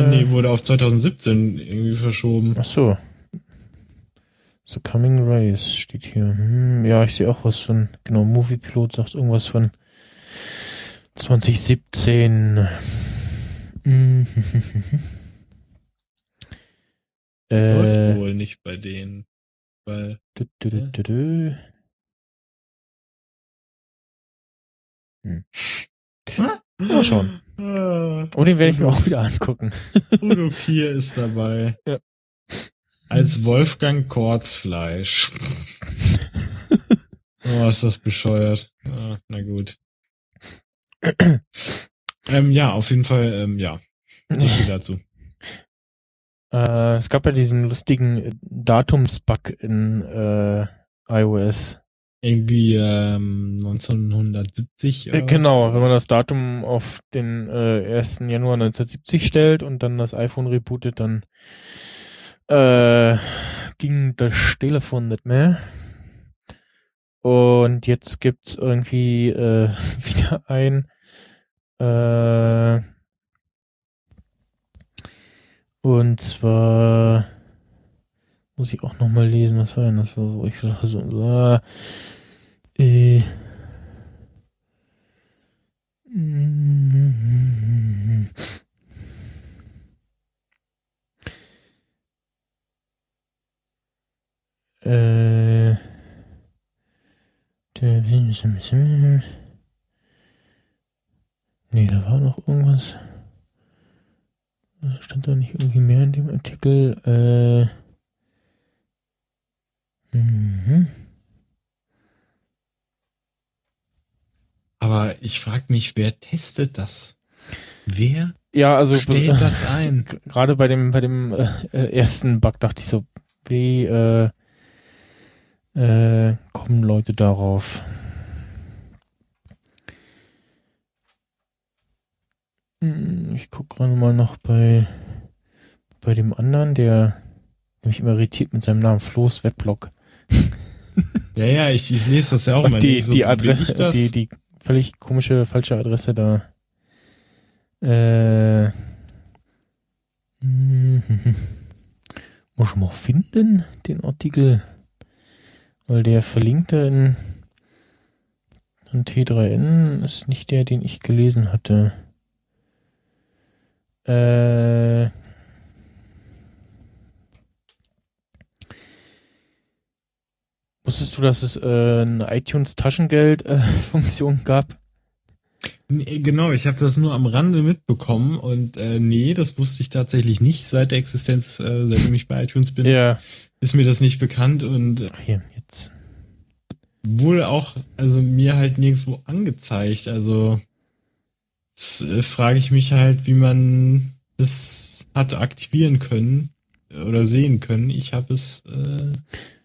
Äh, nee, wurde auf 2017 irgendwie verschoben. Ach so. The Coming Race steht hier. Hm, ja, ich sehe auch was von. Genau, Movie Pilot sagt irgendwas von 2017. Läuft äh, wohl nicht bei denen. Weil, dü, dü, dü. Hm. Mal schauen. Ah, Oh, den werde ich mir auch wieder angucken. Udo Kier ist dabei. Ja. Als Wolfgang Korzfleisch. Oh, ist das bescheuert. Ah, na gut. ähm, ja, auf jeden Fall, ähm, ja. Viel dazu. Äh, es gab ja diesen lustigen äh, Datumsbug in äh, iOS. Irgendwie ähm, 1970 Äh, genau, was? wenn man das Datum auf den äh, 1. Januar 1970 stellt und dann das iPhone rebootet, dann äh, ging das Telefon nicht mehr. Und jetzt gibt's irgendwie äh, wieder ein äh, und zwar muss ich auch noch mal lesen, was war denn das? So, ich so, so äh, äh, der- Nee, da war noch irgendwas. Äh, Stand da nicht irgendwie mehr in dem Artikel? Äh. Mhm. Aber ich frage mich, wer testet das? Wer Ja, also stellt das ein? gerade bei dem bei dem äh, äh, ersten Bug dachte ich so, wie äh, äh, kommen Leute darauf? Ich guck gerade mal noch bei bei dem anderen, der mich immer irritiert mit seinem Namen Floß Weblog. Ja, ja, ich, ich lese das ja auch immer. die, so, die Adresse, die, die völlig komische, falsche Adresse da. Äh, mhm. muss ich mal finden, den Artikel. Weil der verlinkte in, in T3N ist nicht der, den ich gelesen hatte. Äh, Wusstest du, dass es äh, eine iTunes-Taschengeld-Funktion gab? Nee, genau, ich habe das nur am Rande mitbekommen und äh, nee, das wusste ich tatsächlich nicht seit der Existenz, äh, seitdem ich bei iTunes bin, Ja. ist mir das nicht bekannt und äh, Ach, hier, jetzt. wohl auch, also mir halt nirgendwo angezeigt. Also das, äh, frage ich mich halt, wie man das hat aktivieren können oder sehen können. Ich habe es äh,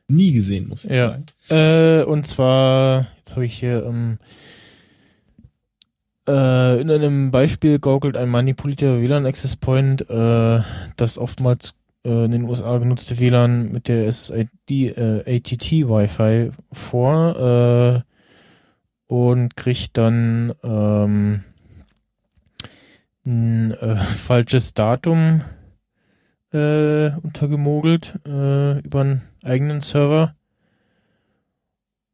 nie gesehen, muss ich Ja. sagen. Äh, und zwar, jetzt habe ich hier, ähm, äh, in einem Beispiel gaukelt ein manipulierter WLAN-Access Point, äh, das oftmals äh, in den USA genutzte WLAN mit der SSID äh, ATT Wi-Fi vor und kriegt dann ähm, ein äh, falsches Datum äh, untergemogelt äh, über einen eigenen Server.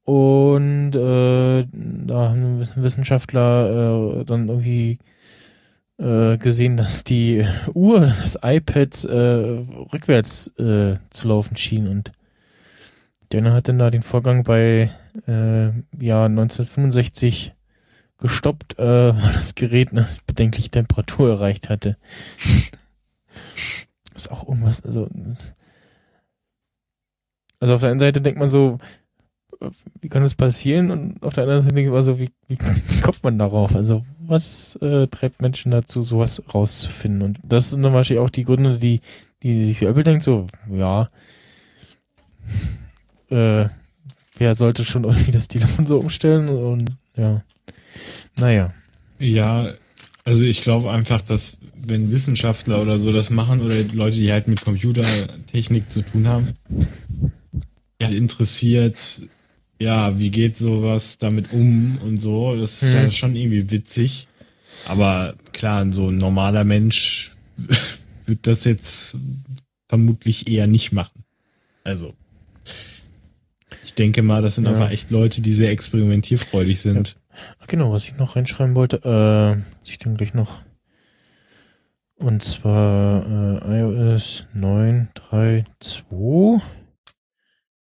Und äh, da haben Wiss- Wissenschaftler äh, dann irgendwie äh, gesehen, dass die Uhr des iPads äh, rückwärts äh, zu laufen schien. Und der hat dann da den Vorgang bei äh, Jahr 1965 gestoppt, äh, weil das Gerät eine bedenkliche Temperatur erreicht hatte. ist auch irgendwas, also also auf der einen Seite denkt man so, äh, wie kann das passieren? Und auf der anderen Seite denkt man so, wie, wie, wie kommt man darauf? Also was äh, treibt Menschen dazu, sowas rauszufinden? Und das sind dann wahrscheinlich auch die Gründe, die, die sich Apple denkt, so, ja, äh, wer sollte schon irgendwie das Telefon so umstellen? Und ja, naja. Ja, also ich glaube einfach, dass wenn Wissenschaftler oder so das machen oder Leute, die halt mit Computertechnik zu tun haben, ja, interessiert, ja, wie geht sowas damit um und so, das ist Hm. ja schon irgendwie witzig. Aber klar, so ein normaler Mensch wird das jetzt vermutlich eher nicht machen. Also, ich denke mal, das sind Ja. einfach echt Leute, die sehr experimentierfreudig sind. Ach, genau, was ich noch reinschreiben wollte, äh, ich dann gleich noch. Und zwar äh, iOS 9.3.2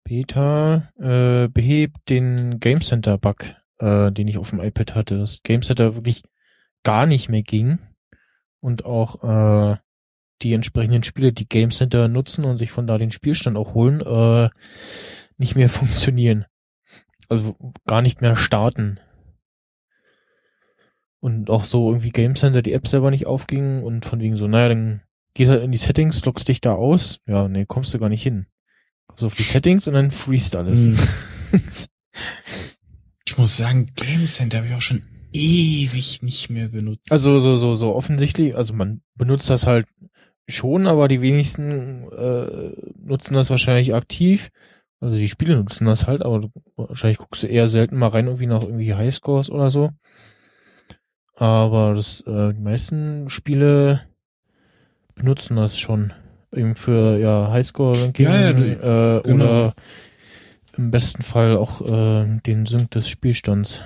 Beta äh, behebt den Game Center Bug, äh, den ich auf dem iPad hatte. Das Game Center wirklich gar nicht mehr ging und auch äh, die entsprechenden Spiele, die Game Center nutzen und sich von da den Spielstand auch holen, äh, nicht mehr funktionieren. Also gar nicht mehr starten. Und auch so irgendwie Game Center die App selber nicht aufging und von wegen so, naja, dann gehst halt in die Settings, loggst dich da aus. Ja, nee, kommst du gar nicht hin. Kommst auf die Settings und dann freest alles. Hm. Ich muss sagen, Game Center habe ich auch schon ewig nicht mehr benutzt. Also so, so, so offensichtlich, also man benutzt das halt schon, aber die wenigsten äh, nutzen das wahrscheinlich aktiv. Also die Spiele nutzen das halt, aber du, wahrscheinlich guckst du eher selten mal rein, irgendwie nach irgendwie Highscores oder so. Aber das, äh, die meisten Spiele benutzen das schon. Eben für ja Highscore-Ranking Ja, ja, du- äh, genau. oder im besten Fall auch äh, den Sync des Spielstands.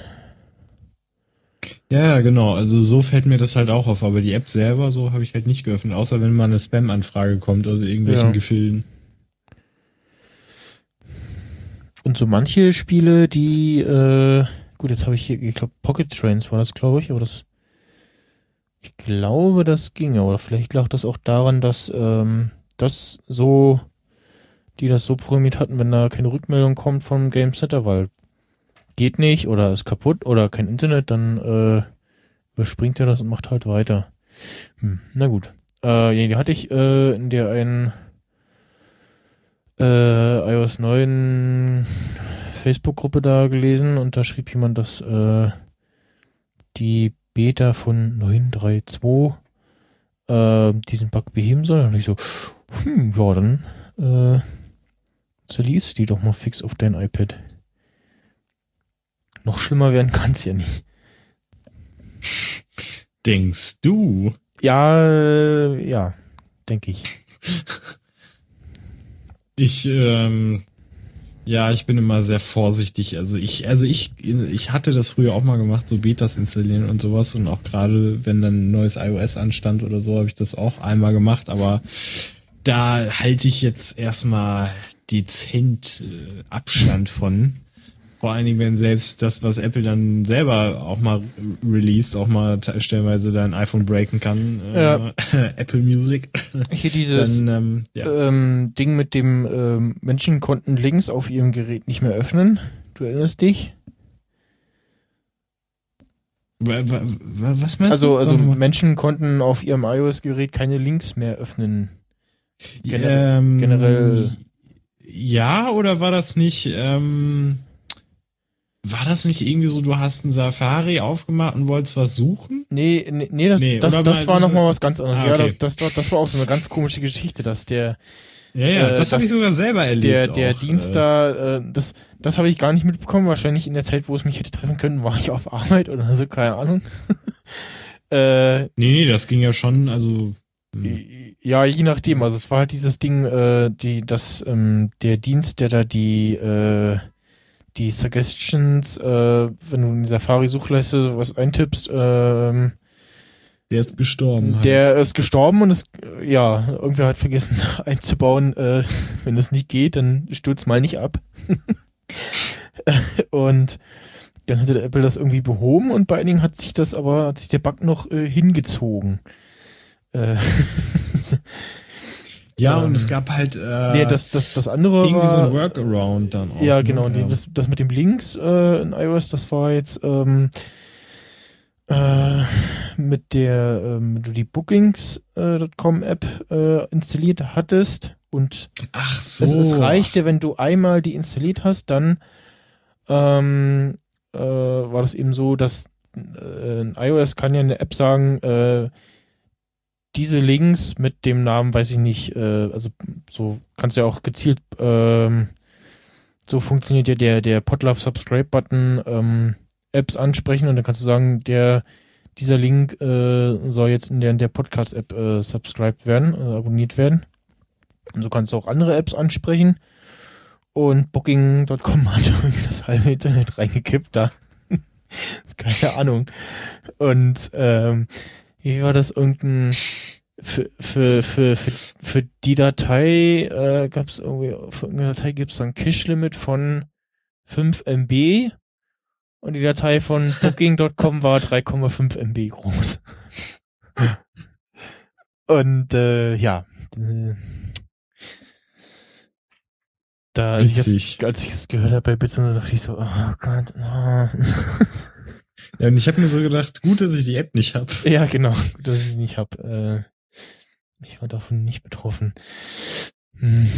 Ja, ja, genau. Also so fällt mir das halt auch auf. Aber die App selber, so habe ich halt nicht geöffnet. Außer wenn mal eine Spam-Anfrage kommt aus irgendwelchen Ja. Gefilden. Und so manche Spiele, die, äh, gut, jetzt habe ich hier, ich glaube, Pocket Trains war das, glaube ich, aber das, ich glaube, das ging, aber vielleicht lag das auch daran, dass ähm, das so, die das so programmiert hatten, wenn da keine Rückmeldung kommt vom Game Center, weil geht nicht oder ist kaputt oder kein Internet, dann äh, überspringt er das und macht halt weiter. Hm, na gut. Äh, die hatte ich äh, in der einen äh, iOS 9 Facebook-Gruppe da gelesen und da schrieb jemand, dass äh, die Beta von 9.3.2 äh, diesen Bug beheben soll. Und ich so, hm, ja, dann äh, zerlies die doch mal fix auf dein iPad. Noch schlimmer werden kann's ja nicht. Denkst du? Ja, äh, ja, denke ich. Ich, ähm, ja, ich bin immer sehr vorsichtig. Also ich, also ich, ich hatte das früher auch mal gemacht, so Betas installieren und sowas. Und auch gerade, wenn dann ein neues iOS anstand oder so, habe ich das auch einmal gemacht. Aber da halte ich jetzt erstmal dezent äh, Abstand von. Vor allen Dingen, wenn selbst das, was Apple dann selber auch mal released, auch mal te- stellenweise dein iPhone breaken kann. Äh, Ja. Apple Music. Hier dieses dann, ähm, ja. ähm, Ding mit dem ähm, Menschen konnten Links auf ihrem Gerät nicht mehr öffnen. Du erinnerst dich? Wa- wa- wa- Was meinst Also, du? also. Menschen konnten auf ihrem iOS-Gerät keine Links mehr öffnen. generell- ähm, generell- Ja, oder war das nicht, ähm, war das nicht irgendwie so, du hast ein Safari aufgemacht und wolltest was suchen? Nee, nee, nee das, Nee, das, das mal- war nochmal was ganz anderes. Ah, Ja, okay. das, das, war, das war auch so eine ganz komische Geschichte, dass der, Ja, ja, Äh, das habe ich sogar selber erlebt. der, der auch, Dienst äh, da, äh, das, das habe ich gar nicht mitbekommen. Wahrscheinlich in der Zeit, wo es mich hätte treffen können, war ich auf Arbeit oder so, keine Ahnung. äh, Nee, nee, das ging ja schon, also, Ja, je nachdem. Also es war halt dieses Ding, äh, die, das, ähm, der Dienst, der da die, äh, die Suggestions, äh, wenn du in die Safari-Suchleiste was eintippst, ähm, der ist gestorben. halt. der ist gestorben und ist, ja, irgendwer hat vergessen einzubauen, äh, wenn es nicht geht, dann stürzt mal nicht ab. und dann hatte der Apple das irgendwie behoben und bei einigen hat sich das aber, hat sich der Bug noch äh, hingezogen. Äh, ja, ähm, und es gab halt, äh, nee, das, das, das andere irgendwie so war, ein Workaround dann auch. ja, ne? genau, die, das, das mit dem Links äh, in iOS, das war jetzt ähm, äh, mit der, ähm, wenn du die Bookings.com App äh, installiert hattest und Ach so. es, es reichte, wenn du einmal die installiert hast, dann ähm, äh, war das eben so, dass äh, in iOS kann ja eine App sagen, äh, diese Links mit dem Namen, weiß ich nicht, äh, also so kannst du ja auch gezielt, ähm, so funktioniert ja der, der Podlove Subscribe Button, ähm, Apps ansprechen und dann kannst du sagen, der, dieser Link äh, soll jetzt in der, in der Podcast-App äh, subscribed werden, äh, abonniert werden. Und so kannst du auch andere Apps ansprechen. Und Booking.com hat irgendwie das halbe Internet reingekippt da. Keine Ahnung. Und ähm, wie war das irgendein für, für, für, für, für die Datei äh, gab es irgendwie, für irgendeine Datei gibt es ein Cache-Limit von 5 MB und die Datei von Booking.com war 3,5 MB groß. und äh, ja, äh, da, als ich, das, als ich das gehört habe bei Bits, dachte ich so, oh Gott. Oh. Ja, und ich habe mir so gedacht, gut, dass ich die App nicht hab. ja, genau, gut, dass ich die nicht hab. Äh, ich war davon nicht betroffen. Hm.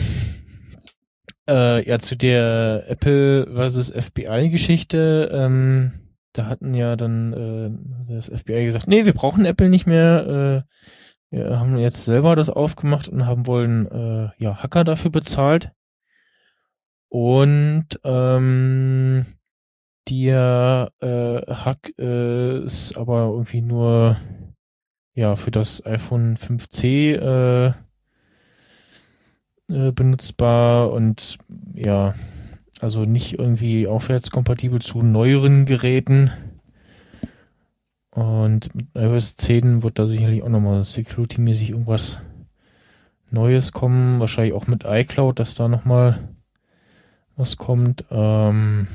Äh, ja, zu der Apple versus FBI-Geschichte, ähm, da hatten ja dann äh, das FBI gesagt, nee, wir brauchen Apple nicht mehr. Äh, wir haben jetzt selber das aufgemacht und haben wollen äh, ja Hacker dafür bezahlt. Und ähm, der äh, Hack äh, ist aber irgendwie nur ja für das iPhone 5C äh, äh, benutzbar und ja, also nicht irgendwie aufwärtskompatibel zu neueren Geräten. Und mit iOS 10 wird da sicherlich auch nochmal security-mäßig irgendwas Neues kommen. Wahrscheinlich auch mit iCloud, dass da nochmal was kommt. Ähm,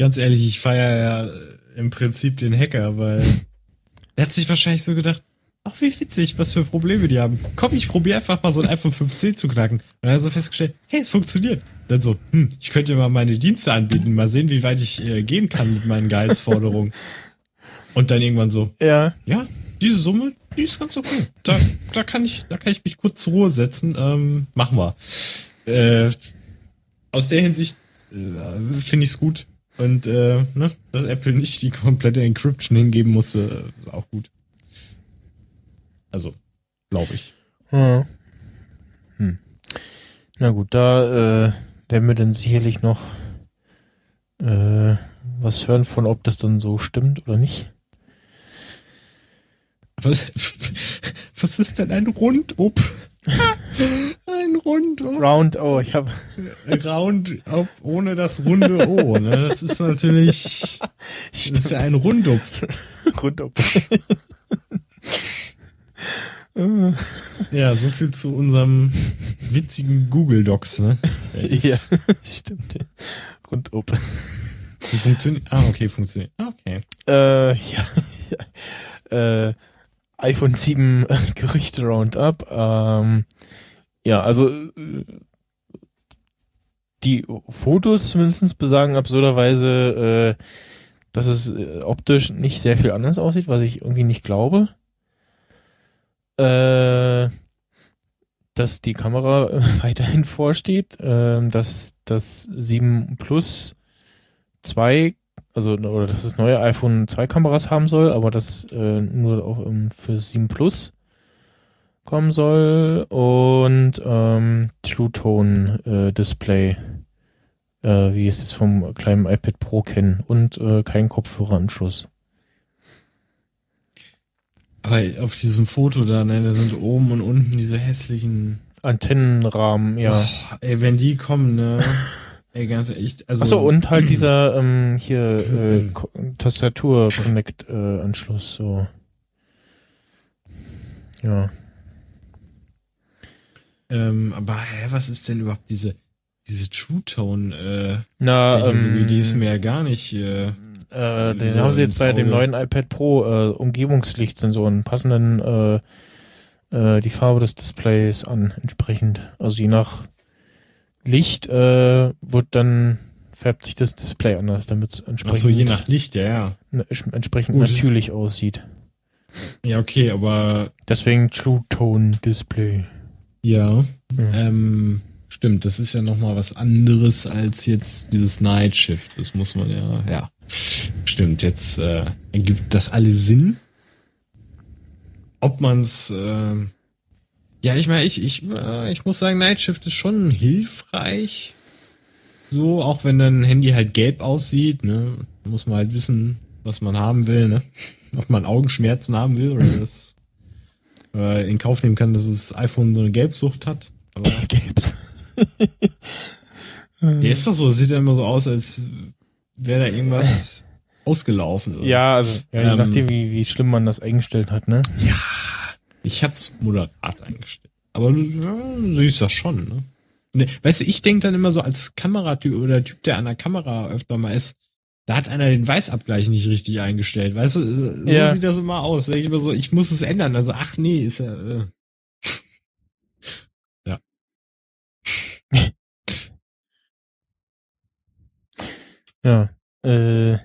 Ganz ehrlich, ich feiere ja im Prinzip den Hacker, weil er hat sich wahrscheinlich so gedacht, ach wie witzig, was für Probleme die haben. Komm, ich probiere einfach mal so ein iPhone 5C zu knacken. Und dann hat er so festgestellt, hey, es funktioniert. Dann so, hm, ich könnte mal meine Dienste anbieten, mal sehen, wie weit ich äh, gehen kann mit meinen Gehaltsforderungen. Und dann irgendwann so, ja, ja, diese Summe, die ist ganz okay. Da, da kann ich, da kann ich mich kurz zur Ruhe setzen. Ähm, machen wir. Äh, aus der Hinsicht äh, finde ich es gut. Und äh, ne, dass Apple nicht die komplette Encryption hingeben musste, äh, ist auch gut. Also, glaube ich. Hm. Hm. Na gut, da äh, werden wir dann sicherlich noch äh, was hören von, ob das dann so stimmt oder nicht. Was, was ist denn ein Rundup? ein Rundup. Round, oh, ich habe Roundup ohne das runde O. Ne? Das ist natürlich, das ist ja ein Rundup. rund um. Ja, so viel zu unserem witzigen Google Docs, ne? ja, stimmt. Rund um. Die funktioniert. Ah, okay, funktioniert. Okay. Äh, ja, ja. Äh, iPhone 7 äh, Gerüchte Roundup. Ähm, ja, also äh, die Fotos zumindest besagen absurderweise, äh, dass es äh, optisch nicht sehr viel anders aussieht, was ich irgendwie nicht glaube. Äh, dass die Kamera weiterhin vorsteht, äh, dass das 7 Plus 2 also oder dass das neue iPhone zwei Kameras haben soll, aber das äh, nur auch ähm, für 7 Plus kommen soll und ähm, True Tone äh, Display, äh, wie es jetzt vom kleinen iPad Pro kennen und äh, kein Kopfhöreranschluss. Aber auf diesem Foto da, ne, da sind oben und unten diese hässlichen. Antennenrahmen, ja. Boah, ey, wenn die kommen, ne? ey, ganz ehrlich. Also, Achso, und halt dieser ähm, hier äh, Tastatur-Connect-Anschluss, so. Ja. Ähm, aber hä, was ist denn überhaupt diese, diese True Tone äh, Na, ähm, die ist mir ja gar nicht. Äh, Äh, den haben sie jetzt bei dem neuen iPad Pro äh, Umgebungslichtsensoren passenden äh, äh, die Farbe des Displays an entsprechend. Also je nach Licht äh, wird dann färbt sich das Display anders, damit es entsprechend, Ach so, je nach Licht, ja, ja. ne, entsprechend Gut. natürlich aussieht. Ja, okay, aber Deswegen True Tone Display. ja, Mhm. ähm, stimmt, das ist ja nochmal was anderes als jetzt dieses Night Shift. Das muss man ja, ja. Stimmt, jetzt äh, ergibt das alles Sinn. Ob man's, äh, ja, ich meine, ich, ich, äh, ich muss sagen, Night Shift ist schon hilfreich. So, auch wenn dein Handy halt gelb aussieht, ne, muss man halt wissen, was man haben will, ne? Ob man Augenschmerzen haben will oder das äh, in Kauf nehmen kann, dass das iPhone so eine Gelbsucht hat. Aber Gelbs. der ist doch so, das sieht ja immer so aus, als wäre da irgendwas ausgelaufen. Oder? Ja, also ja, je Ähm, nachdem, wie, wie schlimm man das eingestellt hat, ne? Ich hab's moderat eingestellt. Aber du ja, siehst das schon, ne? Ne, Weißt du, ich denk dann immer so als Kameratyp oder Typ, der an der Kamera öfter mal ist, da hat einer den Weißabgleich nicht richtig eingestellt. Weißt du, so Ja. sieht das immer aus. Da ich immer so, ich muss es ändern. Also, ach nee, ist ja. Äh. Ja. Ja. Äh,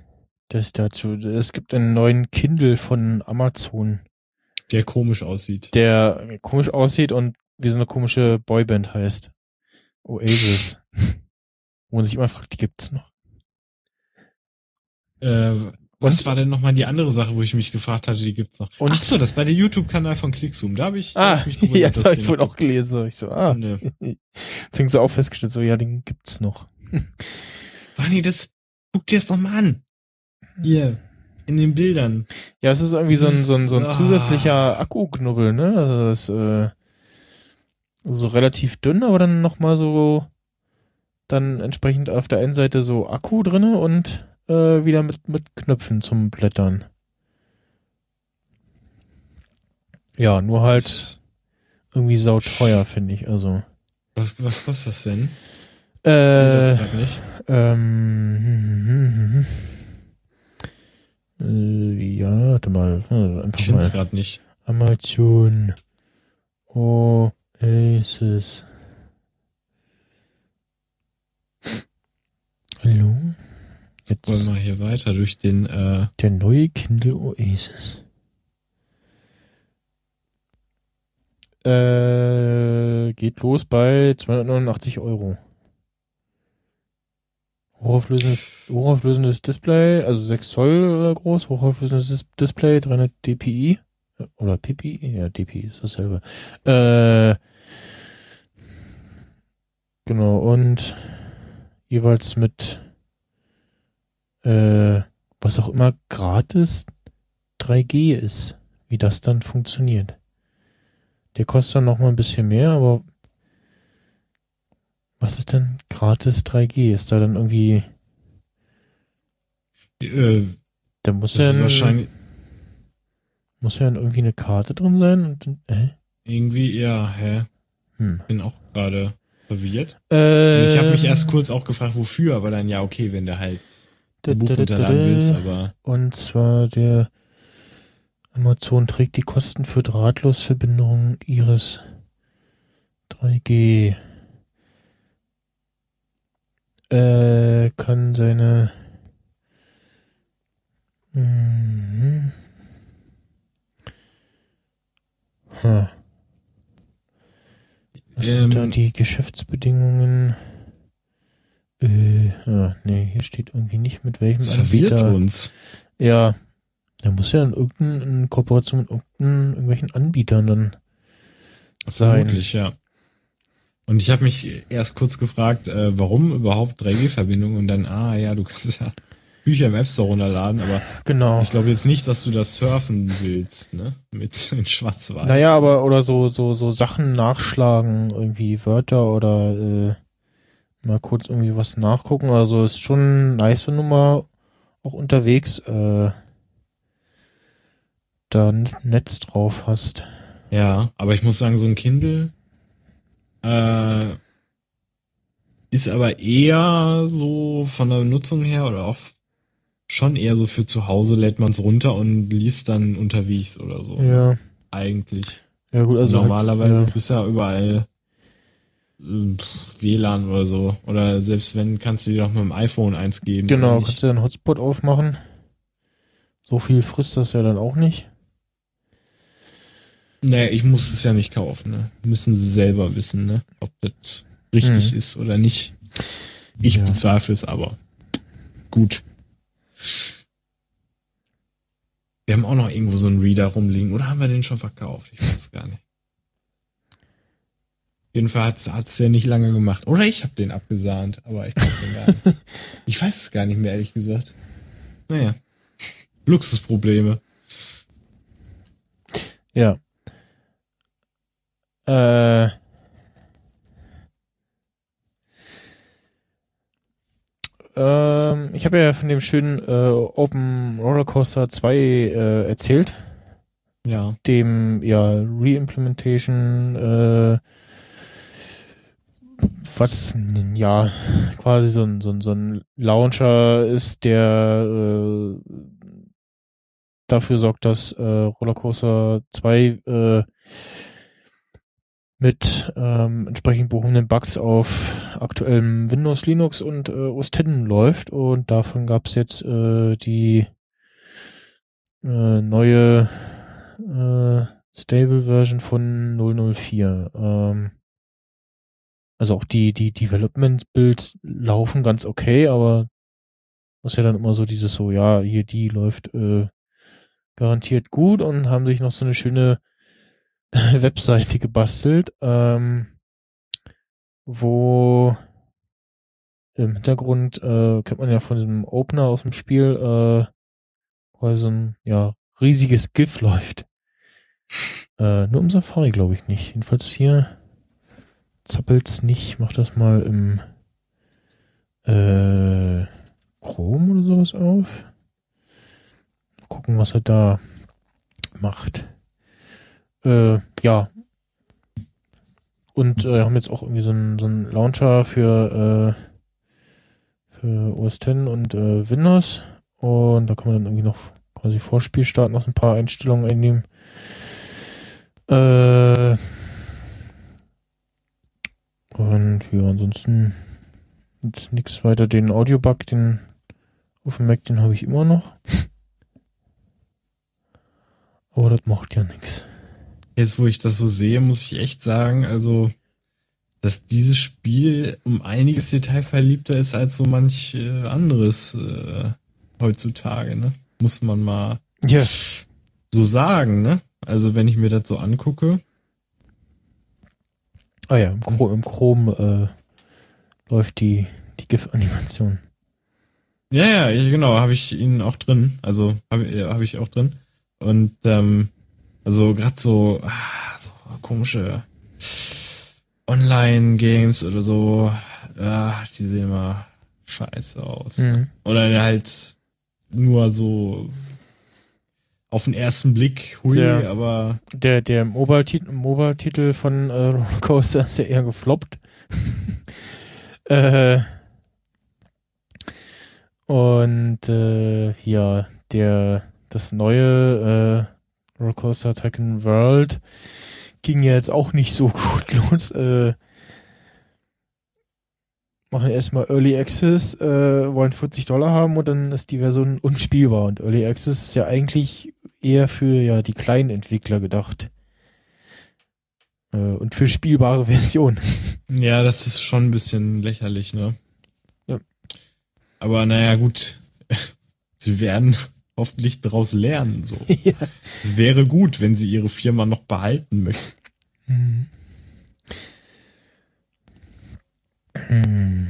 das dazu. Es gibt einen neuen Kindle von Amazon, Der komisch aussieht. der komisch aussieht und wie so eine komische Boyband heißt. Oasis. Wo man sich immer fragt, die gibt's noch. Äh, was Und- war denn nochmal die andere Sache, wo ich mich gefragt hatte, die gibt's noch? Und- Ach so, das bei der YouTube-Kanal von Clickzoom. Da habe ich, Ah, hab ich mich gewundert, ja, das habe ich wohl auch gelesen. Ich so, ah, Ne. deswegen so auch festgestellt, so, ja, den gibt's noch. Barney, das, guck dir das doch mal an. Hier, in den Bildern. Ja, es ist irgendwie so ein, so ein, so ein Ah. zusätzlicher Akkuknubbel, ne? Also das äh, so relativ dünn, aber dann nochmal so dann entsprechend auf der einen Seite so Akku drinne und äh, wieder mit, mit Knöpfen zum Blättern. Ja, nur halt irgendwie sauteuer, finde ich. Also. Was, was kostet das denn? Sehe das Äh, grad nicht. ähm, äh, ja, warte mal. Einfach Ich finde es gerade nicht. Amazon Oasis. Hallo? Jetzt wollen wir hier weiter durch den, äh, der neue Kindle Oasis. Äh, geht los bei 289 Euro. Hochauflösendes, hochauflösendes Display, also 6 Zoll äh, groß, hochauflösendes Dis- Display, 300 dpi. Äh, Oder ppi? Ja, dpi ist dasselbe. Äh, genau, und jeweils mit äh, was auch immer gratis 3G ist, wie das dann funktioniert. Der kostet dann noch mal ein bisschen mehr, aber was ist denn gratis 3G? Ist da dann irgendwie, äh, da muss das ja, ist ein, wahrscheinlich muss ja dann irgendwie eine Karte drin sein und äh? irgendwie, ja, hä? Hm. Bin auch gerade verwirrt. Äh, ich habe mich erst kurz auch gefragt, wofür, aber dann ja, okay, wenn du halt ein Buch runterladen willst, aber Und zwar der Amazon trägt die Kosten für Drahtlosverbindungen ihres 3G. Äh, kann seine Mhm. Hm. Was sind da Ähm, die Geschäftsbedingungen? Äh, ja, nee, hier steht irgendwie nicht mit welchem das verwirrt Anbieter. uns. Ja, da muss ja in irgendein, in Kooperation mit irgendwelchen Anbietern dann sein. Vermutlich, ja. Und ich habe mich erst kurz gefragt, äh, warum überhaupt 3G-Verbindung und dann, ah ja, du kannst ja Bücher im App Store runterladen, aber Genau. ich glaube jetzt nicht, dass du das surfen willst, ne? Mit in Schwarz-Weiß. Naja, aber oder so, so, so Sachen nachschlagen, irgendwie Wörter oder äh, mal kurz irgendwie was nachgucken. Also ist schon nice, wenn du mal auch unterwegs äh, da ein Netz drauf hast. Ja, aber ich muss sagen, so ein Kindle äh, ist aber eher so von der Nutzung her oder auch schon eher so für zu Hause lädt man es runter und liest dann unterwegs oder so. Ja. Eigentlich. Ja gut, also Normalerweise Halt, ist ja überall äh, pff, WLAN oder so. Oder selbst wenn, kannst du dir doch mit dem iPhone eins geben. ja, genau, kannst du dann Hotspot aufmachen. So viel frisst das ja dann auch nicht. Nee, ich muss es ja nicht kaufen, ne? Müssen sie selber wissen, ne? Ob das richtig Hm. ist oder nicht. Ich Ja. bezweifle es aber. Gut. Wir haben auch noch irgendwo so einen Reader rumliegen. Oder haben wir den schon verkauft? Ich weiß gar nicht. Jedenfalls hat es ja nicht lange gemacht. Oder ich habe den abgesahnt, aber ich glaube den gar nicht. Ich weiß es gar nicht mehr, ehrlich gesagt. Naja. Luxusprobleme. Ja. Äh. ähm, ich habe ja von dem schönen äh, Open Rollercoaster 2 äh, erzählt, Ja. dem ja Reimplementation, äh, was ja quasi so ein, so ein, so ein Launcher ist, der äh, dafür sorgt, dass äh, Rollercoaster 2 äh, mit ähm, entsprechend behobenen Bugs auf aktuellem Windows, Linux und äh, OS X läuft und davon gab es jetzt äh, die äh, neue äh, Stable Version von 004. Ähm, also auch die die Development Builds laufen ganz okay, aber das ist ja dann immer so dieses so ja hier die läuft äh, garantiert gut und haben sich noch so eine schöne Webseite gebastelt, ähm, wo im Hintergrund äh, kennt man ja von diesem Opener aus dem Spiel, äh, wo so ein ja riesiges GIF läuft. Äh, nur im Safari glaube ich nicht. Jedenfalls hier zappelt's nicht. Mach das mal im äh, Chrome oder sowas auf. Gucken, was er da macht. Äh, ja. Und äh, haben jetzt auch irgendwie so einen so einen Launcher für, äh, für OS X und äh, Windows. Und da kann man dann irgendwie noch quasi Vorspiel starten, noch ein paar Einstellungen einnehmen. Äh, und ja, ansonsten nichts weiter. Den Audio-Bug, den auf dem Mac, den habe ich immer noch. Aber das macht ja nichts. Jetzt, wo ich das so sehe, muss ich echt sagen, also, dass dieses Spiel um einiges detailverliebter ist als so manch äh, anderes äh, heutzutage, ne? Muss man mal Ja. so sagen, ne? Also, wenn ich mir das so angucke, Ah ja, im, Chro im Chrome äh, läuft die, die GIF-Animation. Ja, ja, ich, genau, habe ich ihn auch drin. Also habe hab ich auch drin. Und ähm, also gerade so, ah, so komische Online-Games oder so, ah, die sehen immer scheiße aus. Mhm. Oder halt nur so auf den ersten Blick, hui, Sehr- aber Der, der Mobile-Titel Mobile von äh, Rollercoaster ist ja eher gefloppt. äh, und äh, ja, der das neue äh, Rollercoaster Tycoon World ging ja jetzt auch nicht so gut los. Äh, machen erstmal Early Access, äh, wollen 40 Dollar haben und dann ist die Version unspielbar. Und Early Access ist ja eigentlich eher für ja die kleinen Entwickler gedacht. Äh, und für spielbare Versionen. ja, das ist schon ein bisschen lächerlich, ne? Ja. Aber naja, gut. Sie werden hoffentlich daraus lernen, so. ja. Es wäre gut, wenn sie ihre Firma noch behalten möchten. Hm. Hm.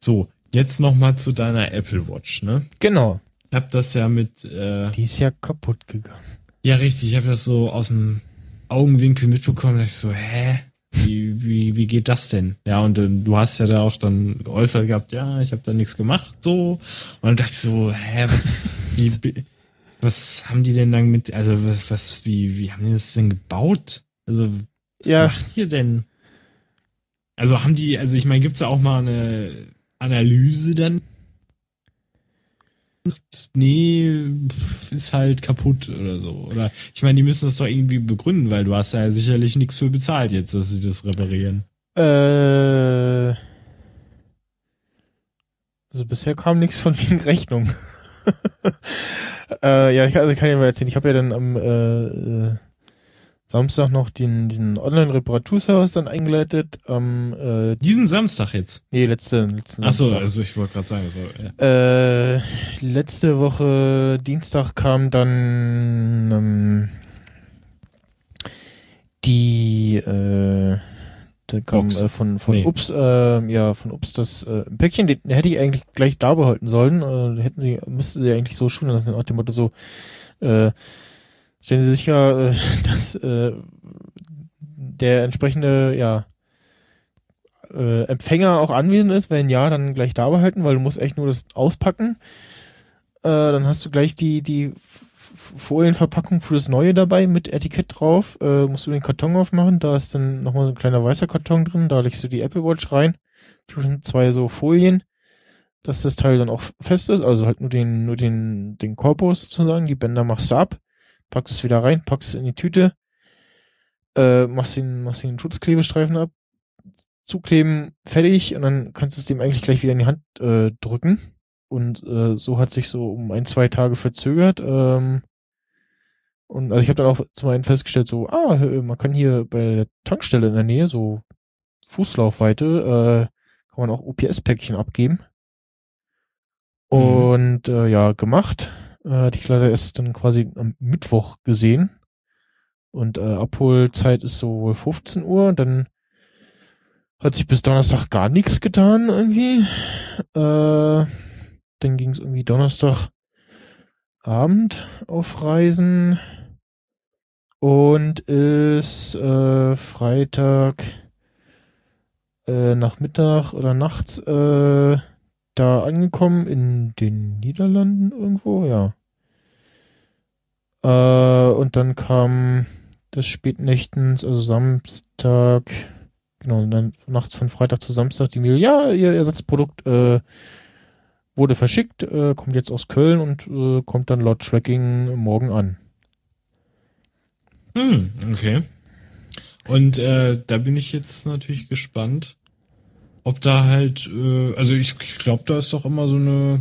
So, jetzt noch mal zu deiner Apple Watch, ne? Genau. Ich habe das ja mit, äh, Die ist ja kaputt gegangen. ja richtig, ich habe das so aus dem Augenwinkel mitbekommen, da ich so, hä? Wie, wie, wie geht das denn? Ja, und äh, du hast ja da auch dann geäußert gehabt, ja, ich habe da nichts gemacht, so. Und dann dachte ich so, hä, was, wie, was haben die denn dann mit, also was, was wie, wie haben die das denn gebaut? Also, was Ja. macht ihr denn? Also haben die, also ich meine, gibt's da auch mal eine Analyse dann? Nee, ist halt kaputt oder so. Oder ich meine, die müssen das doch irgendwie begründen, weil du hast ja sicherlich nichts für bezahlt jetzt, dass sie das reparieren. Äh, also bisher kam nichts von wegen Rechnung. äh, ja, ich also kann ja mal erzählen, ich habe ja dann am äh, äh, Samstag noch den, diesen Online-Reparaturservice dann eingeleitet. Am äh, Diesen Samstag jetzt. nee, letzte, letzten Ach so, Samstag. also ich wollte gerade sagen, war, ja. Äh, letzte Woche Dienstag kam dann ähm, die äh, da kam äh, von von Nee. Ups äh, ja von Ups das äh, Päckchen den hätte ich eigentlich gleich da behalten sollen äh, hätten sie müsste sie eigentlich so schulen lassen nach dem Motto so äh, stellen Sie sicher äh, dass äh, der entsprechende ja äh, Empfänger auch anwesend ist. Wenn ja, dann gleich da behalten, weil du musst echt nur das auspacken. Äh, dann hast du gleich die, die Folienverpackung für das Neue dabei mit Etikett drauf. Äh, musst du den Karton aufmachen. Da ist dann nochmal so ein kleiner weißer Karton drin. Da legst du die Apple Watch rein. Zwischen zwei so Folien, dass das Teil dann auch fest ist. Also halt nur den, nur den, den Korpus sozusagen. Die Bänder machst du ab. Packst es wieder rein, packst es in die Tüte. Äh, machst den, machst den Schutzklebestreifen ab. Zukleben, fertig. Und dann kannst du es dem eigentlich gleich wieder in die Hand äh, drücken. Und äh, so hat sich so um ein, zwei Tage verzögert. Ähm, und also ich habe dann auch zum einen festgestellt, so, ah, man kann hier bei der Tankstelle in der Nähe, so Fußlaufweite, äh, kann man auch OPS-Päckchen abgeben. Mhm. Und äh, ja, gemacht. Äh, hatte ich leider erst dann quasi am Mittwoch gesehen. Und äh, Abholzeit ist so wohl 15 Uhr. Dann hat sich bis Donnerstag gar nichts getan irgendwie. Äh, dann ging es irgendwie Donnerstag Abend auf Reisen und ist äh, Freitag äh, Nachmittag oder nachts äh, da angekommen in den Niederlanden irgendwo, ja. Äh, und dann kam des Spätnächtens, also Samstag, genau, und dann nachts von Freitag zu Samstag die Mail, ja, ihr Ersatzprodukt äh, wurde verschickt, äh, kommt jetzt aus Köln und äh, kommt dann laut Tracking morgen an. Hm, okay. Und äh, da bin ich jetzt natürlich gespannt, ob da halt, äh, also ich, ich glaube, da ist doch immer so eine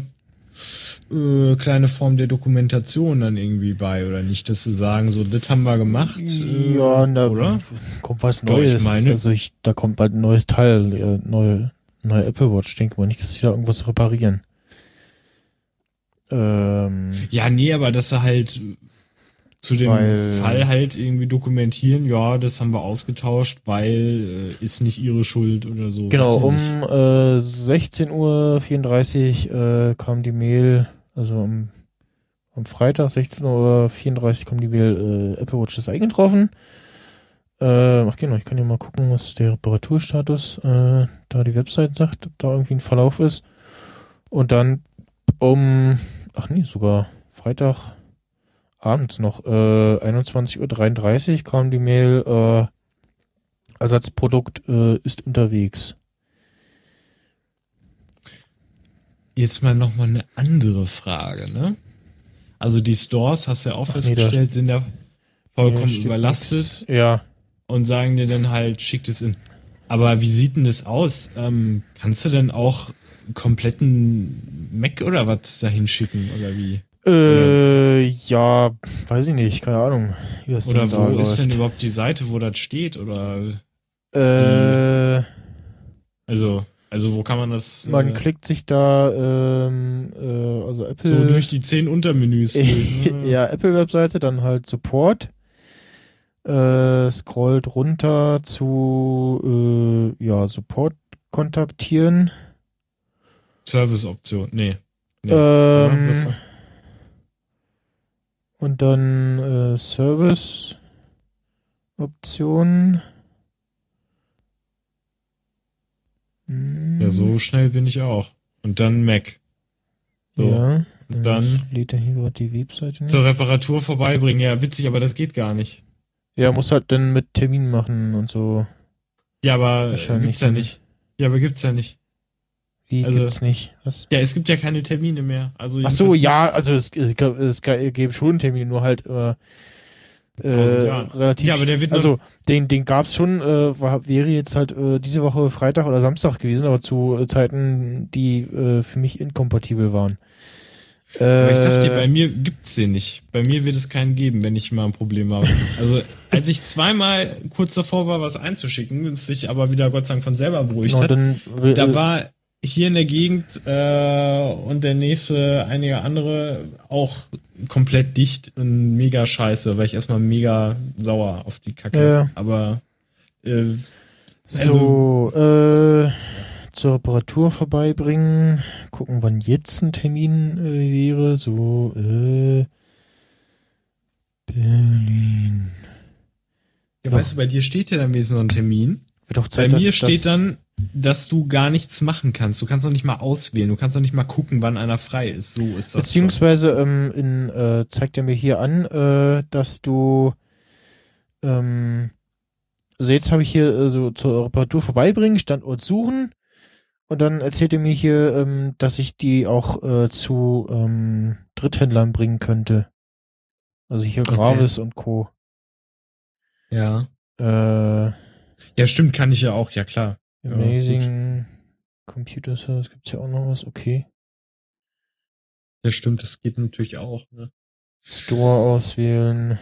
äh, kleine Form der Dokumentation dann irgendwie bei, oder nicht, dass sie sagen, so, das haben wir gemacht. Äh, ja, na, oder? kommt was Doch, ich Neues. meine- also ich, da kommt bald ein neues Teil, äh, neue, neue Apple Watch. Ich denke mal nicht, dass sie da irgendwas reparieren. Ähm, Ja, nee, aber dass sie halt zu dem Weil- Fall halt irgendwie dokumentieren, ja, das haben wir ausgetauscht, weil äh, ist nicht ihre Schuld oder so. genau, um äh, 16.34 Uhr äh, kam die Mail, also am, am Freitag 16.34 Uhr kam die Mail, äh, Apple Watch ist eingetroffen. Äh, ach genau, ich kann ja mal gucken, was der Reparaturstatus äh, da die Website sagt, ob da irgendwie ein Verlauf ist. Und dann um, ach nee, sogar Freitag abends noch, äh, 21.33 Uhr kam die Mail, äh, Ersatzprodukt äh, ist unterwegs. Jetzt mal nochmal eine andere Frage, ne? Also die Stores, hast du ja auch Ach nee, festgestellt, sind ja vollkommen Nee, überlastet nix. Ja. und sagen dir dann halt, schickt es in. Aber wie sieht denn das aus? Ähm, kannst du denn auch einen kompletten Mac oder was dahin schicken oder wie? Äh, ja, weiß ich nicht, keine Ahnung. Wie das Oder wo ist denn läuft. überhaupt die Seite, wo das steht? Oder Äh, also, also wo kann man das man äh, klickt sich da, ähm, äh, also Apple. so durch die zehn Untermenüs durch, ne? ja, Apple-Webseite, dann halt Support. Äh, scrollt runter zu, äh, ja, Support kontaktieren. Service-Option, nee. nee. oder? ähm, und dann äh, Service Optionen. Hm, Ja, so schnell bin ich auch. Und dann Mac. So. Ja. Und dann lädt er hier gerade die Webseite nicht. zur Reparatur vorbeibringen. Ja, witzig, aber das geht gar nicht. Ja, muss halt dann mit Termin machen und so. Ja, aber äh, gibt's ja nicht. Ja, aber gibt's ja nicht. Wie Also- gibt's nicht? Was? Ja, es gibt ja keine Termine mehr. Also Ach so, ja, also es, es, es gäbe schon Termine, nur halt äh, äh, relativ. Ja, aber der wird also den den gab's schon, äh, war, wäre jetzt halt äh, diese Woche Freitag oder Samstag gewesen, aber zu äh, Zeiten, die äh, für mich inkompatibel waren. Äh, Aber ich sag dir, bei mir gibt's den nicht. Bei mir wird es keinen geben, wenn ich mal ein Problem habe. Also, als ich zweimal kurz davor war, was einzuschicken, es sich aber wieder Gott sei Dank von selber beruhigt genau, hat, dann, äh, da war hier in der Gegend äh, und der nächste, einige andere auch komplett dicht und mega scheiße, weil ich erstmal mega sauer auf die Kacke. Ja. Aber äh, so äh, zur Reparatur vorbeibringen, gucken, wann jetzt ein Termin äh, wäre. So, äh, Berlin. ja, weißt du, bei dir steht ja dann wenigstens noch ein Termin. Wird auch Bei Zeit, dass- mir steht dass- dann dass du gar nichts machen kannst. Du kannst noch nicht mal auswählen. Du kannst noch nicht mal gucken, wann einer frei ist. So ist das. Beziehungsweise ähm, in, äh, zeigt er mir hier an, äh, dass du ähm, also jetzt habe ich hier äh, so zur Reparatur vorbeibringen, Standort suchen und dann erzählt er mir hier, ähm, dass ich die auch äh, zu ähm, Dritthändlern bringen könnte. Also hier Okay. Gravis und Co. Ja. Äh, Ja, stimmt, kann ich ja auch, ja klar. Ja, Amazing Computer Service gibt's ja auch noch was, okay. Ja, stimmt, das geht natürlich auch. Ne? Store auswählen.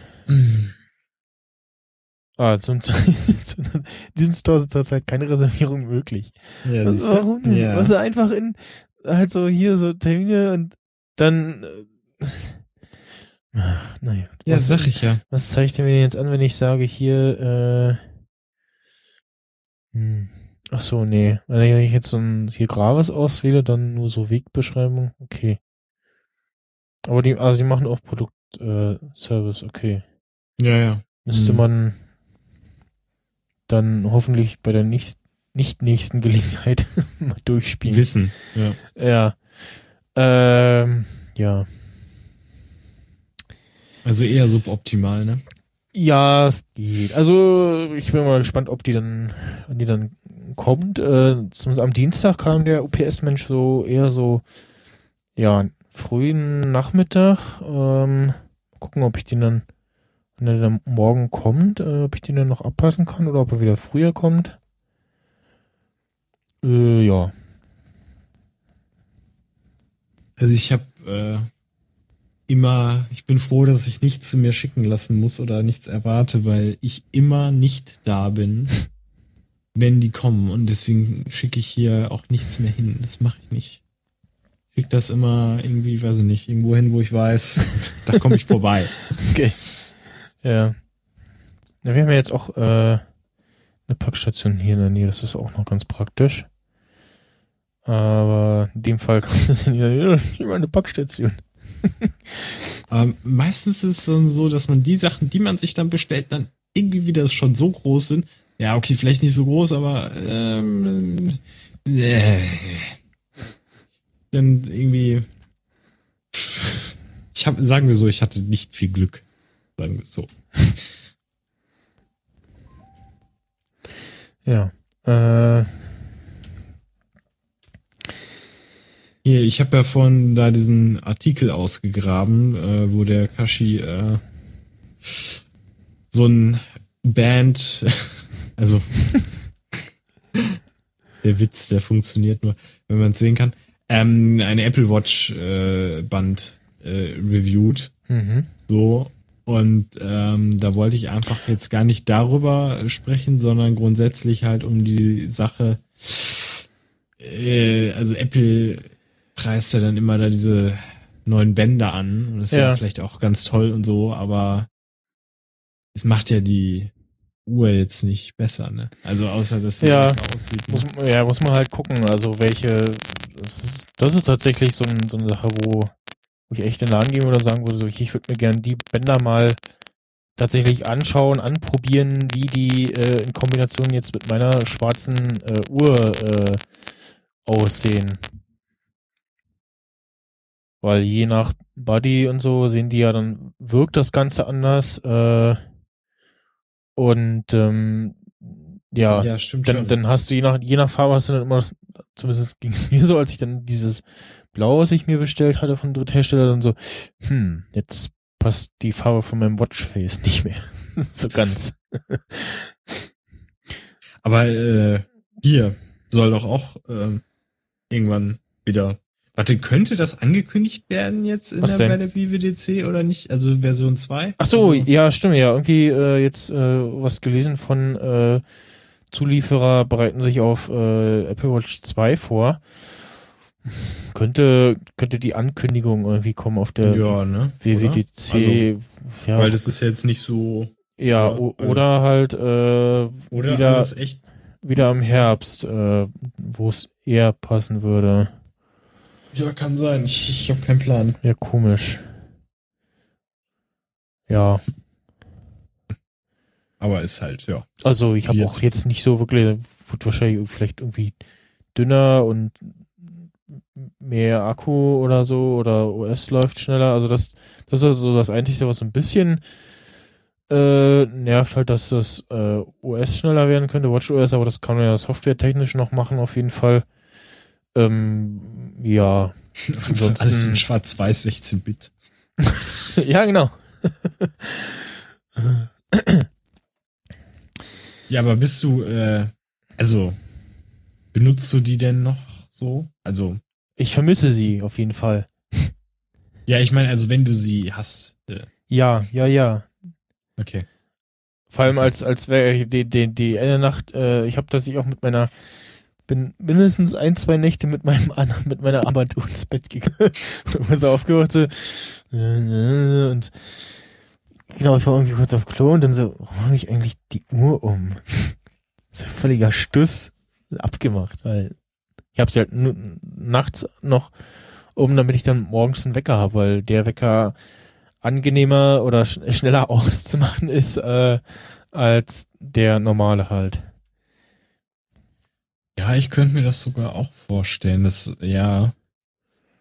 Ah, zum, in diesem Store ist zurzeit keine Reservierung möglich. Ja, siehst du? warum denn? Ja. Was einfach in, halt so hier so Termine und dann, äh, ach, naja. ja, was, sag ich ja. Was zeigt er mir denn jetzt an, wenn ich sage hier, äh, hm, ach so, nee. Wenn ich jetzt so ein, hier Graves auswähle, dann nur so Wegbeschreibung, okay. Aber die, also die machen auch Produkt, äh, okay. Ja, ja. Müsste Hm. man dann hoffentlich bei der nicht, nicht nächsten Gelegenheit mal durchspielen. Wissen. Ja. Ja. Ähm, ja. Also eher suboptimal, ne? Ja, es geht. Also, ich bin mal gespannt, ob die dann, wann die dann kommt. Äh, zumindest am Dienstag kam der UPS-Mensch so eher so, ja, frühen Nachmittag. Ähm, gucken, ob ich den dann, wenn er dann morgen kommt, äh, ob ich den dann noch abpassen kann oder ob er wieder früher kommt. Äh, ja. Also ich habe äh, immer, ich bin froh, dass ich nichts zu mir schicken lassen muss oder nichts erwarte, weil ich immer nicht da bin, wenn die kommen und deswegen schicke ich hier auch nichts mehr hin. Das mache ich nicht. Ich schick das immer irgendwie, weiß ich nicht, irgendwo hin, wo ich weiß, da komme ich vorbei. Okay. Ja. ja. Wir haben ja jetzt auch äh, eine Packstation hier in der Nähe, das ist auch noch ganz praktisch. Aber in dem Fall kommt es in der nicht mal eine Packstation. Ähm, meistens ist es dann so, dass man die Sachen, die man sich dann bestellt, dann irgendwie wieder schon so groß sind. Ja, okay, vielleicht nicht so groß, aber ähm, äh, dann irgendwie. Ich habe, sagen wir so, ich hatte nicht viel Glück. Sagen wir so. Ja. Äh, Hier, ich habe ja vorhin da diesen Artikel ausgegraben, äh, wo der Kashi äh, so ein Band, also der Witz, der funktioniert nur, wenn man es sehen kann, ähm, eine Apple Watch äh, Band äh, reviewed, mhm. so und ähm, da wollte ich einfach jetzt gar nicht darüber sprechen, sondern grundsätzlich halt um die Sache, äh, also Apple preist ja dann immer da diese neuen Bänder an. Und das ist ja. Ja. vielleicht auch ganz toll und so, aber es macht ja die Uhr jetzt nicht besser, ne? Also außer dass sie Ja. aussieht. Muss, Ne? ja, muss man halt gucken, also welche, das ist, das ist tatsächlich so, ein, so eine Sache, wo, wo ich echt in den Laden würde und sagen würde, so, ich würde mir gerne die Bänder mal tatsächlich anschauen, anprobieren, wie die äh, in Kombination jetzt mit meiner schwarzen äh, Uhr äh, aussehen. Weil je nach Body und so sehen die ja dann, wirkt das Ganze anders. Äh, und ähm, ja, ja, stimmt dann, dann hast du je nach, je nach Farbe hast du dann immer, das, zumindest ging es mir so, als ich dann dieses Blau, was ich mir bestellt hatte von Dritthersteller, dann so, hm, jetzt passt die Farbe von meinem Watchface nicht mehr. so ganz. Aber äh, hier soll doch auch ähm, irgendwann wieder. Warte, könnte das angekündigt werden jetzt in Was der, denn? bei der WWDC oder nicht? Also Version 2? Ach so, also, ja, stimmt, ja. Irgendwie äh, jetzt äh, was gelesen von äh, Zulieferer bereiten sich auf äh, Apple Watch 2 vor. Könnte, könnte die Ankündigung irgendwie kommen auf der ja, ne? WWDC. Also, ja, Weil das ist ja jetzt nicht so. ja, ja, also- oder halt äh, Oder wieder, wieder im Herbst, äh, wo es eher passen würde. Ja, kann sein. Ich, ich habe keinen Plan. Ja, komisch. Ja. Aber ist halt, ja. Also ich habe auch jetzt nicht so wirklich, wird wahrscheinlich vielleicht irgendwie dünner und mehr Akku oder so oder OS läuft schneller. Also das, das ist so das Einzige, was so ein bisschen äh, nervt halt, dass das äh, OS schneller werden könnte, WatchOS, aber das kann man ja softwaretechnisch noch machen auf jeden Fall. Ähm, ja, Ansonsten- Alles in schwarz-weiß 16-Bit. ja genau. Ja, aber bist du, äh, also, benutzt du die denn noch so? Also, Ich vermisse sie auf jeden Fall. ja, ich meine, also wenn du sie hast. Äh, Ja, ja, ja. okay. Vor allem als als wäre die die die eine Nacht. Äh, ich habe das ich auch mit meiner bin mindestens ein zwei Nächte mit meinem mit meiner Armbanduhr ins Bett gegangen und so aufgewacht so, äh, und genau ich war irgendwie kurz auf Klo und dann so warum habe ich eigentlich die Uhr um? Das ist völliger Stuss abgemacht, weil ich habe sie halt nachts noch um, damit ich dann morgens einen Wecker habe, weil der Wecker angenehmer oder sch schneller auszumachen ist äh, als der normale halt. Ja, ich könnte mir das sogar auch vorstellen. Das, ja.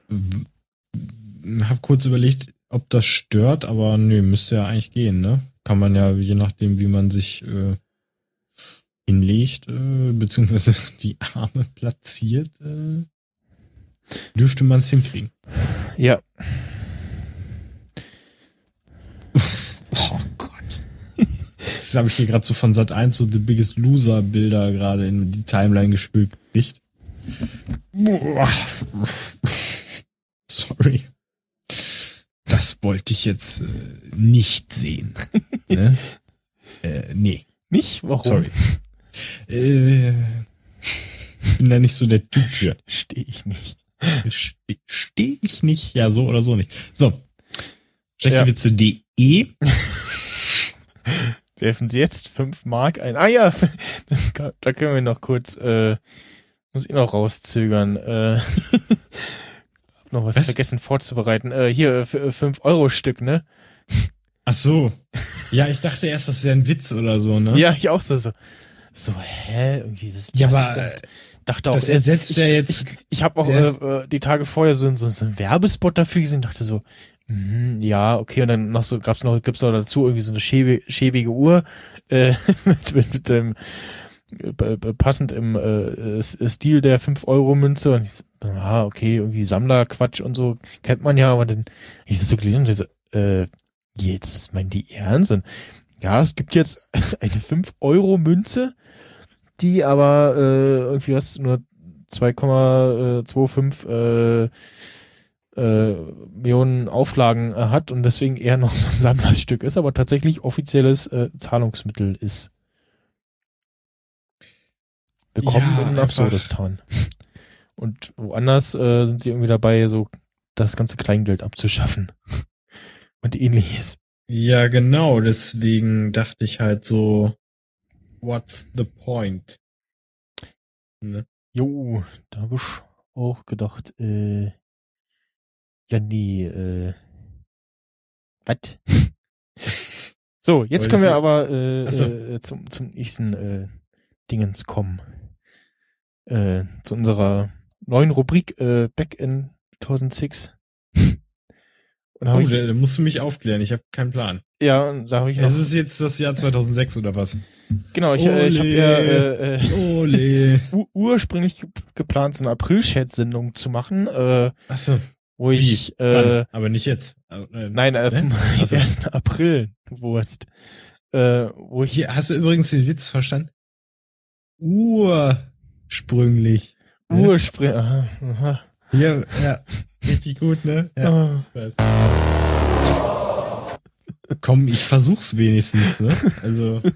Hab kurz überlegt, ob das stört, aber nö, müsste ja eigentlich gehen, ne? Kann man ja, je nachdem, wie man sich äh, hinlegt, äh, beziehungsweise die Arme platziert, äh, dürfte man es hinkriegen. Ja, Oh Das habe ich hier gerade so von Sat 1 so The Biggest Loser Bilder gerade in die Timeline gespült gekriegt. Boah. Sorry. Das wollte ich jetzt äh, nicht sehen. ne? äh, nee, nicht? Warum? sorry. Äh, bin da nicht so der Typ für. Stehe ich nicht. Stehe steh ich nicht. Ja, so oder so nicht. So. Ja. Werfen Sie jetzt fünf Mark ein. Ah ja, das, da können wir noch kurz, äh, muss ich noch rauszögern. Äh, hab noch was, Was? vergessen vorzubereiten. Äh, hier, äh, 5 Euro Stück, ne? Ach so. Ja, ich dachte erst, das wäre ein Witz oder so, ne? Ja, ich auch so, so. So, hä? Irgendwie, das, Ja, aber äh, dachte auch, das äh, ersetzt ich, ja jetzt. Ich, ich habe auch Ja. äh, äh, die Tage vorher so, so, so einen Werbespot dafür gesehen, dachte so, mhm, ja, okay, und dann noch so gab's noch gibt's noch dazu irgendwie so eine schäbige, schäbige Uhr äh, mit, mit, mit dem äh, passend im äh, S- Stil der 5 Euro Münze und ich so, ah, okay, irgendwie Sammlerquatsch und so kennt man ja, aber dann ich so gelesen und ich so, äh, jetzt ist mein die ernst? Und ja, es gibt jetzt eine 5 Euro Münze, die aber äh, irgendwie was nur 2,25 äh, äh, Millionen Auflagen äh, hat und deswegen eher noch so ein Sammlerstück ist, aber tatsächlich offizielles äh, Zahlungsmittel ist. Willkommen Ja, in Absurdistan. Und woanders äh, sind sie irgendwie dabei, so das ganze Kleingeld abzuschaffen. Und ähnliches. Ja, genau. Deswegen dachte ich halt so, what's the point? Ne? Jo, da habe ich auch gedacht, äh, ja, nee, äh, was? so, jetzt können wir aber äh, so. äh, zum, zum nächsten äh, Dingens kommen. Äh, zu unserer neuen Rubrik äh, Back in 2006. Und Oh, ich, da, da musst du mich aufklären. Ich habe keinen Plan. ja, und da habe ich noch, Es ist jetzt das Jahr 2006 oder was? genau, ich, äh, ich habe Ole. ja äh, äh, Ole. ur- ursprünglich ge geplant, so eine April-Chat-Sendung zu machen, äh, Achso. Wo Wie? ich, äh, Dann, aber nicht jetzt. Also, äh, Nein, äh, Hä? zum Ach so. 1. April, Wurst. Äh, wo ich, Hier, hast du übrigens den Witz verstanden? Ursprünglich. ne? ursprünglich, aha, aha, Ja, ja. Richtig gut, ne? Ja. ah, Komm, ich versuch's wenigstens, ne? Also.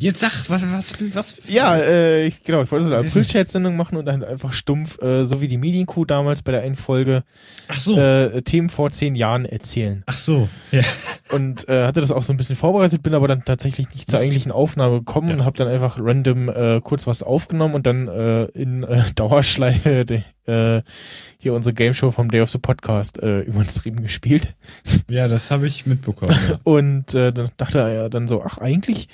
Jetzt sag, was, was, was? ja, äh, ich, genau, ich wollte so eine April-Chat-Sendung machen und dann einfach stumpf, äh, so wie die Medienkuh damals bei der einen Folge, Ach so. äh, Themen vor zehn Jahren erzählen. Ach so. Ja. Und äh, hatte das auch so ein bisschen vorbereitet, bin aber dann tatsächlich nicht zur eigentlichen Aufnahme gekommen Ja. und habe dann einfach random äh, kurz was aufgenommen und dann äh, in äh, Dauerschleife de, äh, hier unsere Game Show vom Day of the Podcast äh, über den Stream gespielt. Ja, das habe ich mitbekommen. Ja. Und äh, dann dachte er dann so, ach, eigentlich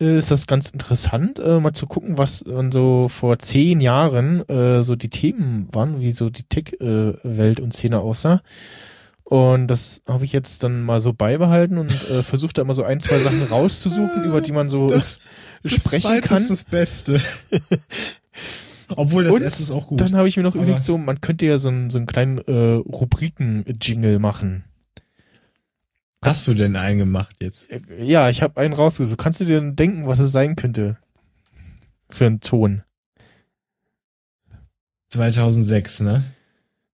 äh, ist das ganz interessant, äh, mal zu gucken, was dann so vor zehn Jahren äh, so die Themen waren, wie so die Tech-Welt und Szene aussah. Und das habe ich jetzt dann mal so beibehalten und äh, versucht da immer so ein, zwei Sachen rauszusuchen, über die man so Das- sprechen zweite kann. ist das Beste. Obwohl das Und erste ist auch gut. Dann habe ich mir noch überlegt, so, man könnte ja so einen, so einen kleinen äh, Rubriken-Jingle machen. Hast du denn einen gemacht jetzt? Äh, Ja, ich habe einen rausgesucht. Kannst du dir denn denken, was es sein könnte? Für einen Ton. 2006, ne?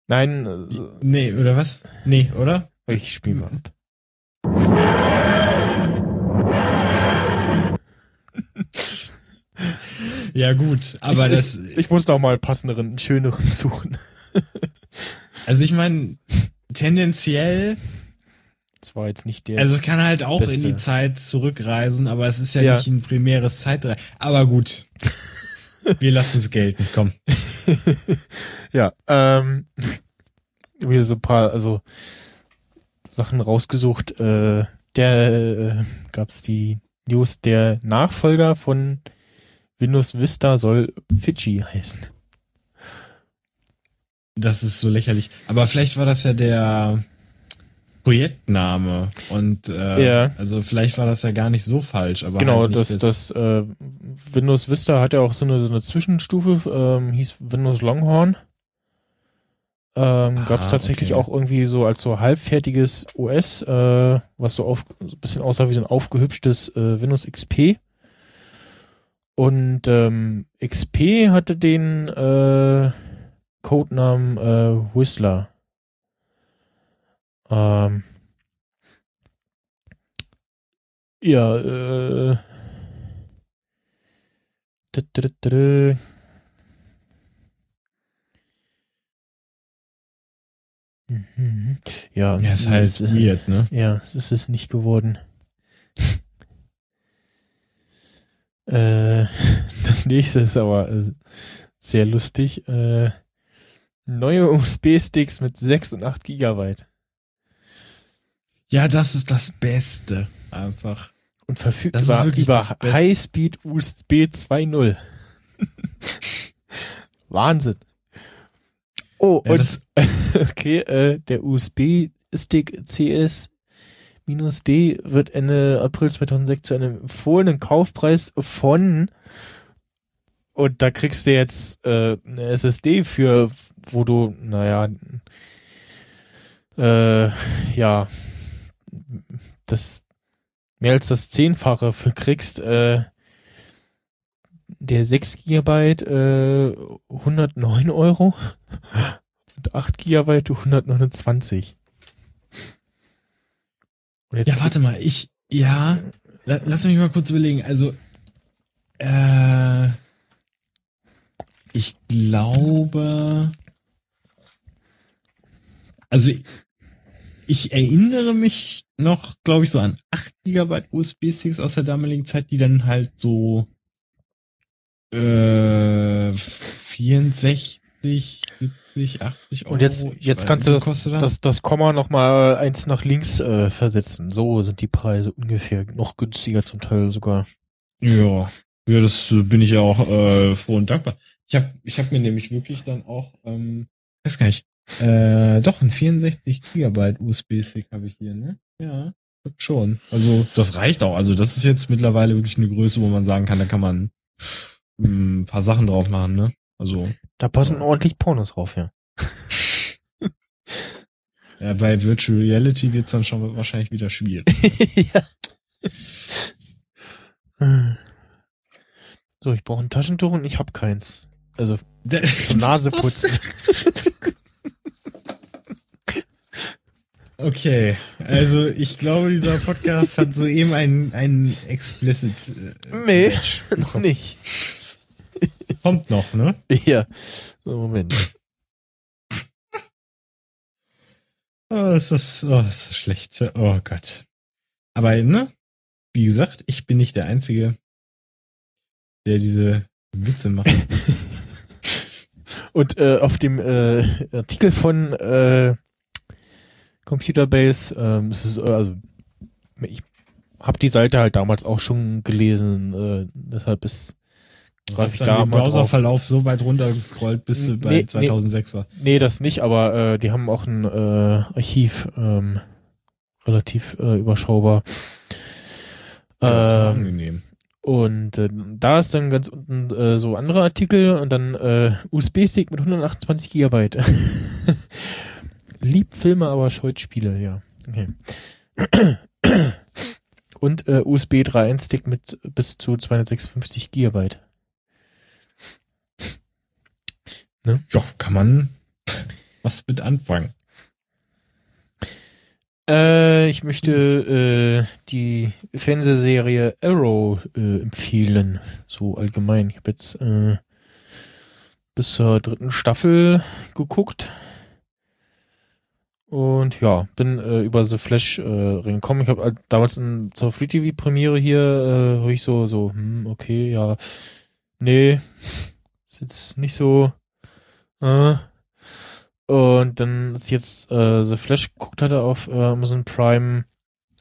Nein, äh, Nee, oder was? Nee, oder? ich spiele mal ab. Ja, gut, aber das, Ich muss noch mal passenderen, einen schöneren suchen. also ich meine, tendenziell, Das war jetzt nicht der. also es kann halt auch Beste. in die Zeit zurückreisen, aber es ist ja, Ja. nicht ein primäres Zeitreisen. Aber gut. Wir lassen es gelten, komm. ja, ähm, wieder so ein paar, also Sachen rausgesucht. Äh, der äh, gab's die News, der Nachfolger von Windows Vista soll Fidschi heißen. Das ist so lächerlich. Aber vielleicht war das ja der Projektname und äh, Ja. also vielleicht war das ja gar nicht so falsch, aber genau, halt nicht das, das äh, Windows Vista hat ja auch so eine, so eine Zwischenstufe, ähm, hieß Windows Longhorn. Ähm, Ah, Gab es tatsächlich okay. auch irgendwie so als so halbfertiges OS, äh, was so, auf, so ein bisschen aussah wie so ein aufgehübschtes äh, Windows XP. Und ähm, XP hatte den äh, Codenamen äh, Whistler. Ähm, ja, äh. dä. Mhm. Ja, ja, ist halt es ist- weird, ne? ja, es ist es nicht geworden. Äh, das nächste ist aber äh, sehr lustig. Äh, neue USB-Sticks mit 6 und 8 Gigabyte Ja, das ist das Beste. Einfach. und verfügt Das ist über. High-Speed USB 2.0. Wahnsinn. Oh, Ja, und okay, äh, der USB-Stick CS D wird Ende April 2006 zu einem empfohlenen Kaufpreis von und da kriegst du jetzt äh, eine SSD für, wo du, naja, äh, ja, das mehr als das Zehnfache für kriegst. Äh, der 6 Gigabyte äh, 109 Euro und 8 Gigabyte 129. Jetzt Ja, warte mal, ich, ja, la, lass mich mal kurz überlegen. Also, äh, ich glaube, also ich, ich erinnere mich noch, glaube ich, so an 8 GB USB-Sticks aus der damaligen Zeit, die dann halt so äh, 64, 70, 80 Euro. Und jetzt, ich jetzt kannst du das, das, das Komma noch mal eins nach links äh, versetzen. So sind die Preise ungefähr. Noch günstiger zum Teil sogar. Ja, ja, das äh, bin ich ja auch äh, froh und dankbar. Ich habe ich hab mir nämlich wirklich dann auch, ähm, weiß gar nicht, äh, doch ein 64 Gigabyte USB-Stick habe ich hier, ne? Ja, schon. Also das reicht auch. Also das ist jetzt mittlerweile wirklich eine Größe, wo man sagen kann, da kann man mm, ein paar Sachen drauf machen, ne? Also Da passen ordentlich Pornos drauf, ja. ja, bei Virtual Reality wird's dann schon wahrscheinlich wieder schwierig. ja. So, ich brauche ein Taschentuch und ich habe keins. Also zum Naseputzen. Okay, also ich glaube, dieser Podcast hat soeben einen, einen explicit äh, Nee, noch nicht. Kommt noch, ne? Ja. So, Moment. Oh, ist das, oh, ist das schlecht. Oh Gott. Aber, ne? Wie gesagt, ich bin nicht der Einzige, der diese Witze macht. Und äh, auf dem äh, Artikel von äh, Computerbase, ähm, es ist, äh, also ich habe die Seite halt damals auch schon gelesen, äh, deshalb ist Du hast ich dann da den. Browserverlauf so weit runtergescrollt, bis du bei Nee, nee. 2006 war. Nee, das nicht, aber äh, die haben auch ein äh, Archiv, ähm, relativ äh, überschaubar. Ja, ist so Ähm, angenehm. und äh, da ist dann ganz unten äh, so andere Artikel und dann äh, USB-Stick mit 128 Gigabyte. Liebt Filme, aber scheut Spiele, ja. Okay. und äh, USB 3.1-Stick mit bis zu 256 Gigabyte. Ja, kann man was mit anfangen. Äh, ich möchte äh, die Fernsehserie Arrow äh, empfehlen, so allgemein. Ich habe jetzt äh, bis zur dritten Staffel geguckt und ja, bin äh, über The Flash äh, reingekommen. Ich habe halt damals in, zur Free TV Premiere hier äh, ich so so hm, okay, ja, nee, ist jetzt nicht so. Äh, und dann, als ich jetzt äh, The Flash geguckt hatte auf äh, Amazon Prime,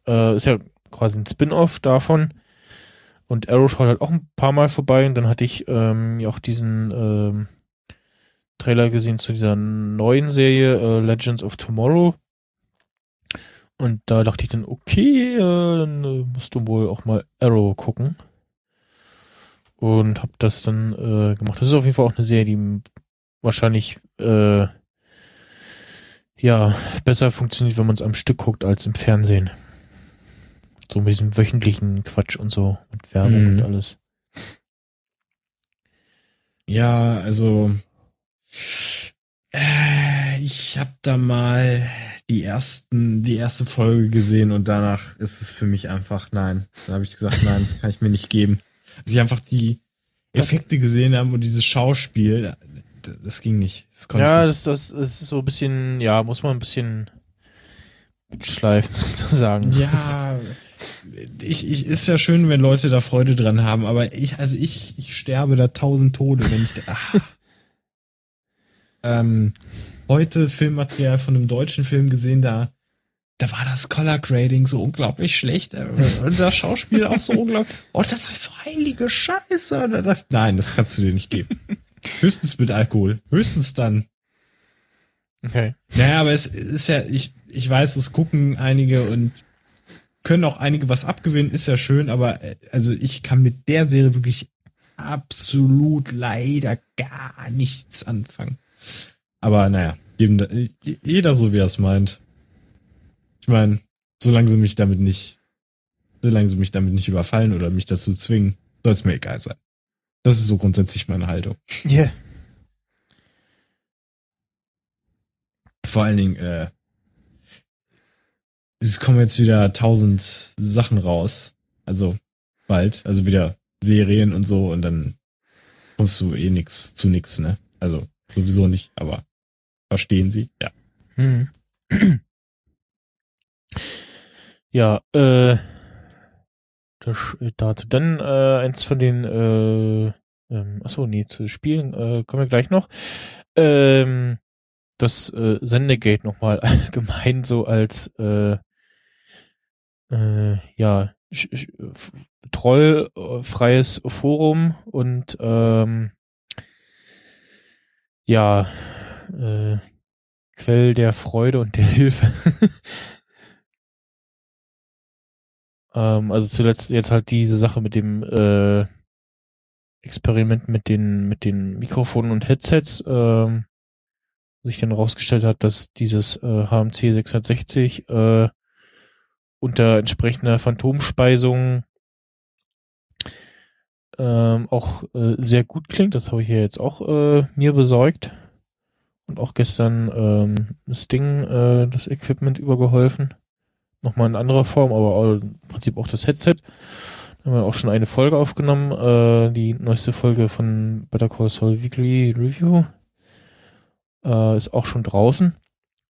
äh, ist ja quasi ein Spin-off davon. Und Arrow schaut halt auch ein paar Mal vorbei. Und dann hatte ich ähm, ja auch diesen ähm, Trailer gesehen zu dieser neuen Serie äh, Legends of Tomorrow. Und da dachte ich dann, okay, äh, dann äh, musst du wohl auch mal Arrow gucken. Und hab das dann äh, gemacht. Das ist auf jeden Fall auch eine Serie, die wahrscheinlich äh, ja, besser funktioniert, wenn man es am Stück guckt, als im Fernsehen. So mit diesem wöchentlichen Quatsch und so, mit Werbung Mhm. und alles. Ja, also äh, ich habe da mal die ersten, die erste Folge gesehen und danach ist es für mich einfach nein. Da habe ich gesagt, nein, das kann ich mir nicht geben. Als ich einfach die Effekte gesehen habe und dieses Schauspiel, das, das ging nicht. Das Ja, ich nicht. das, das ist so ein bisschen, ja, muss man ein bisschen mitschleifen sozusagen. Ja, ich, ich, ist ja schön, wenn Leute da Freude dran haben, aber ich, also ich, ich sterbe da tausend Tode, wenn ich, da- ach. ähm, heute Filmmaterial von einem deutschen Film gesehen, da, da war das Color Grading so unglaublich schlecht äh, und das Schauspiel auch so unglaublich, oh, das ist so heilige Scheiße. Und da dachte ich, nein, das kannst du dir nicht geben. Höchstens mit Alkohol. Höchstens dann. Okay. Naja, aber es ist ja, ich, ich weiß, es gucken einige und können auch einige was abgewinnen, ist ja schön, aber äh, also ich kann mit der Serie wirklich absolut leider gar nichts anfangen. Aber naja, jedem, jeder so wie er es meint. Ich meine, solange sie mich damit nicht, solange sie mich damit nicht überfallen oder mich dazu zwingen, soll es mir egal sein. Das ist so grundsätzlich meine Haltung. Yeah. Vor allen Dingen, äh, es kommen jetzt wieder tausend Sachen raus. Also bald, also wieder Serien und so und dann kommst du eh nix zu nix, ne? Also sowieso nicht, aber verstehen Sie? Ja. Hm. Ja, äh, das äh, dazu. Dann äh, eins von den, äh, ähm, achso, nee, zu Spielen äh, kommen wir gleich noch. Ähm, das äh, Sendegate nochmal allgemein so als äh, äh, ja trollfreies Forum und ähm, ja äh, Quell der Freude und der Hilfe. ähm, also zuletzt jetzt halt diese Sache mit dem äh, Experiment mit den mit den Mikrofonen und Headsets, ähm, sich dann herausgestellt hat, dass dieses äh, HMC 660 äh, unter entsprechender Phantomspeisung ähm, auch äh, sehr gut klingt. Das habe ich ja jetzt auch äh, mir besorgt und auch gestern ähm, das Ding, äh, das Equipment übergeholfen. Nochmal in anderer Form, aber im Prinzip auch das Headset. Da haben wir auch schon eine Folge aufgenommen, äh, die neueste Folge von Better Call Saul Weekly Review. Äh, ist auch schon draußen.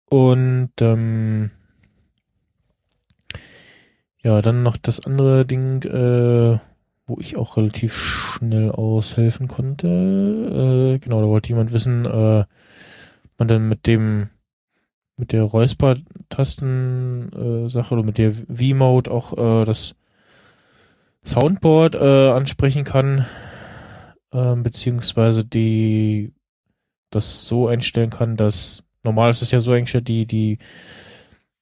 Und ähm, ja, dann noch das andere Ding, äh, wo ich auch relativ schnell aushelfen konnte. Äh, genau, da wollte jemand wissen, äh, man dann mit dem mit der Räusper-Tasten-Sache oder mit der V-Mode auch äh, das Soundboard äh, ansprechen kann, äh, beziehungsweise die das so einstellen kann, dass normal ist es ja so eingestellt, die die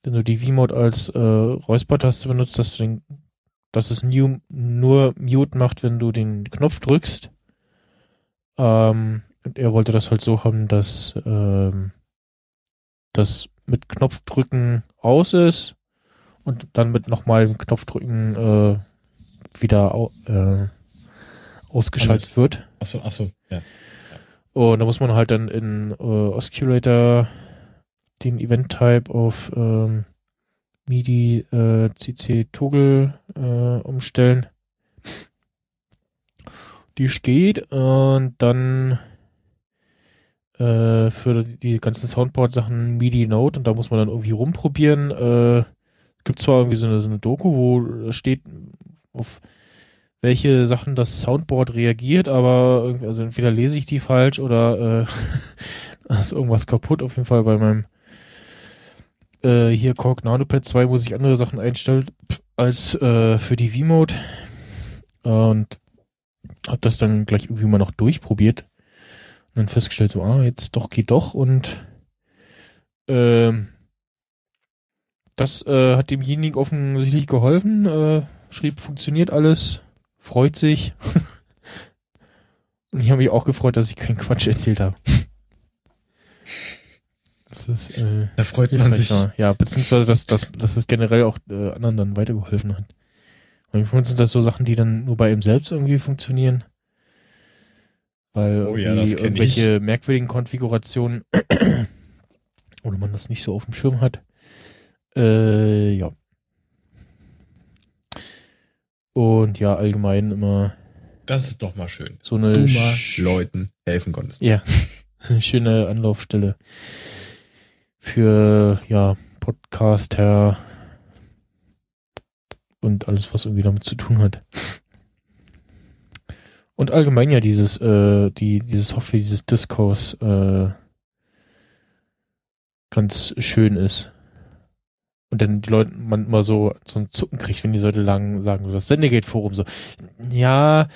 wenn du die V-Mode als äh, Räusper-Taste benutzt, dass du den, dass es new, nur Mute macht, wenn du den Knopf drückst. Ähm, und er wollte das halt so haben, dass ähm, das mit Knopfdrücken aus ist und dann mit nochmal Knopfdrücken äh, wieder au äh, ausgeschaltet Alles. wird. Achso, achso, ja. Und da muss man halt dann in äh, Osculator den Event-Type auf ähm, MIDI äh, CC Toggle äh, umstellen. Die geht und dann äh, für die ganzen Soundboard-Sachen MIDI Note und da muss man dann irgendwie rumprobieren. Äh, gibt zwar irgendwie so eine, so eine Doku, wo steht, auf welche Sachen das Soundboard reagiert, aber also entweder lese ich die falsch oder äh, ist irgendwas kaputt. Auf jeden Fall bei meinem äh, hier Korg NanoPad 2 muss ich andere Sachen einstellen als äh, für die V-Mode und hab das dann gleich irgendwie mal noch durchprobiert dann festgestellt, so, ah, jetzt doch geht doch und ähm, das äh, hat demjenigen offensichtlich geholfen, äh, schrieb, funktioniert alles, freut sich. und ich habe mich auch gefreut, dass ich keinen Quatsch erzählt habe. Das ist, äh, Da freut man sich. Ja, beziehungsweise, dass, dass, dass es generell auch äh, anderen dann weitergeholfen hat. Manchmal sind das so Sachen, die dann nur bei ihm selbst irgendwie funktionieren. Weil Oh ja, irgendwelche merkwürdigen Konfigurationen oder man das nicht so auf dem Schirm hat. Äh, ja. Und ja, allgemein immer Das ist doch mal schön. so eine Du mal Leuten helfen konntest. ja, eine schöne Anlaufstelle für ja Podcaster und alles, was irgendwie damit zu tun hat. Und allgemein ja dieses, äh, die, diese Software, dieses Discourse äh, ganz schön ist. Und dann die Leute, man immer so, so ein Zucken kriegt, wenn die Leute lang sagen, so das Sendegate-Forum so. Ja,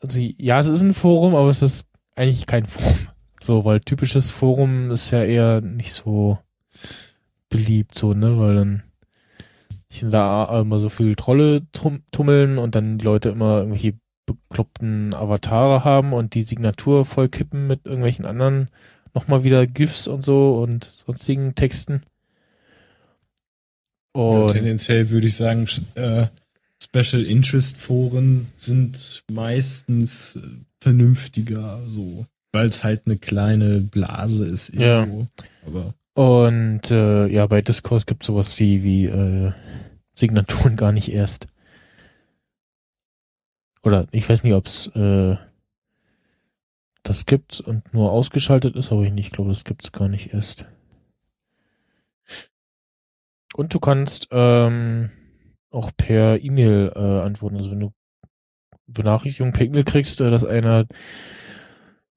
also ja, es ist ein Forum, aber es ist eigentlich kein Forum. So, weil typisches Forum ist ja eher nicht so beliebt, so, ne, weil dann sich da immer so viel Trolle tum tummeln und dann die Leute immer irgendwelche bekloppten Avatare haben und die Signatur voll kippen mit irgendwelchen anderen nochmal wieder GIFs und so und sonstigen Texten. Ja, Und tendenziell würde ich sagen, äh, Special Interest Foren sind meistens äh, vernünftiger, so, weil es halt eine kleine Blase ist Ja. irgendwo. Aber Und äh, ja, bei Discourse gibt sowas wie, wie äh, Signaturen gar nicht erst. Oder ich weiß nicht, ob es äh, das gibt und nur ausgeschaltet ist, aber ich nicht glaube, das gibt's gar nicht erst. Und du kannst ähm, auch per E-Mail äh, antworten. Also wenn du Benachrichtigungen per E-Mail kriegst, äh, dass einer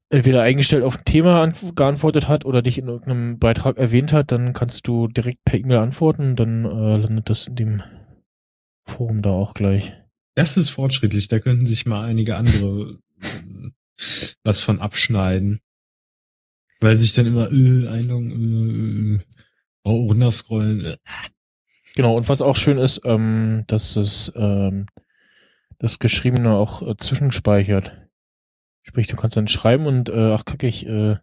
entweder eingestellt auf ein Thema antw- geantwortet hat oder dich in irgendeinem Beitrag erwähnt hat, dann kannst du direkt per E-Mail antworten, dann äh, landet das in dem Forum da auch gleich. Das ist fortschrittlich, da könnten sich mal einige andere äh, was von abschneiden. Weil sich dann immer äh, einloggen, äh, äh, oh, runterscrollen. Äh. Genau, und was auch schön ist, ähm, dass es ähm, das Geschriebene auch äh, zwischenspeichert. Sprich, du kannst dann schreiben und äh, ach kacke, ich äh,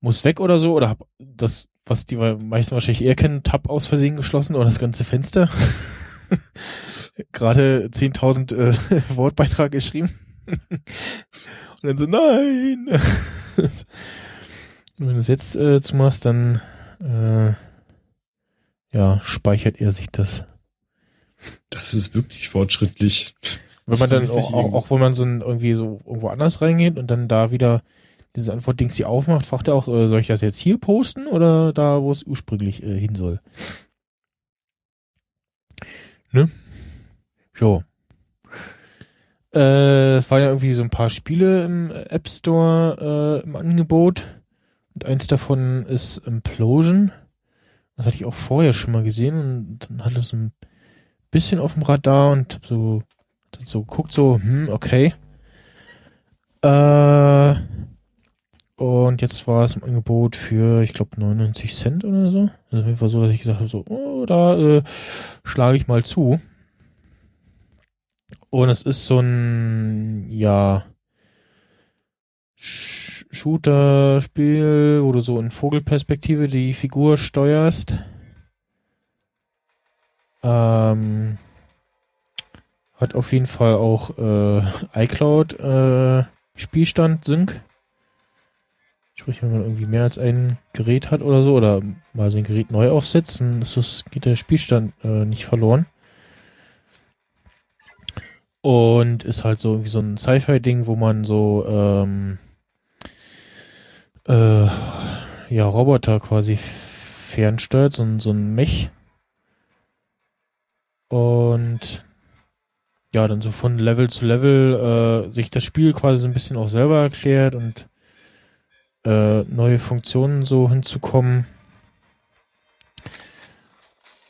muss weg oder so, oder hab das, was die meisten wahrscheinlich eher kennen, Tab aus Versehen geschlossen oder das ganze Fenster. Gerade 10.000 äh, Wortbeitrag geschrieben. und dann so, nein! und wenn du es jetzt äh, zumachst, dann äh, ja, speichert er sich das. Das ist wirklich fortschrittlich. Wenn man dann auch, auch, auch wenn man so ein, irgendwie so irgendwo anders reingeht und dann da wieder diese Antwortdings die aufmacht, fragt er auch, äh, soll ich das jetzt hier posten oder da, wo es ursprünglich äh, hin soll? Ne? Jo. Äh, es waren ja irgendwie so ein paar Spiele im App Store äh, im Angebot. Und eins davon ist Implosion. Das hatte ich auch vorher schon mal gesehen und dann hatte es ein bisschen auf dem Radar und hab so, so geguckt, so, hm, okay. Äh, und jetzt war es im Angebot für, ich glaube, 99 Cent oder so. Also auf jeden Fall so, dass ich gesagt habe, so, oh, da äh, schlage ich mal zu. Und es ist so ein, ja, Sh- Shooter-Spiel, wo du so in Vogelperspektive die Figur steuerst. Ähm, hat auf jeden Fall auch äh, iCloud äh, Spielstand Sync. Sprich, wenn man irgendwie mehr als ein Gerät hat oder so, oder mal sein Gerät neu aufsetzt, dann das, geht der Spielstand äh, nicht verloren. Und ist halt so irgendwie so ein Sci-Fi-Ding, wo man so ähm, äh, ja, Roboter quasi fernsteuert, so, ein- so ein Mech. Und ja, dann so von Level zu Level äh, sich das Spiel quasi so ein bisschen auch selber erklärt und äh, neue Funktionen so hinzukommen.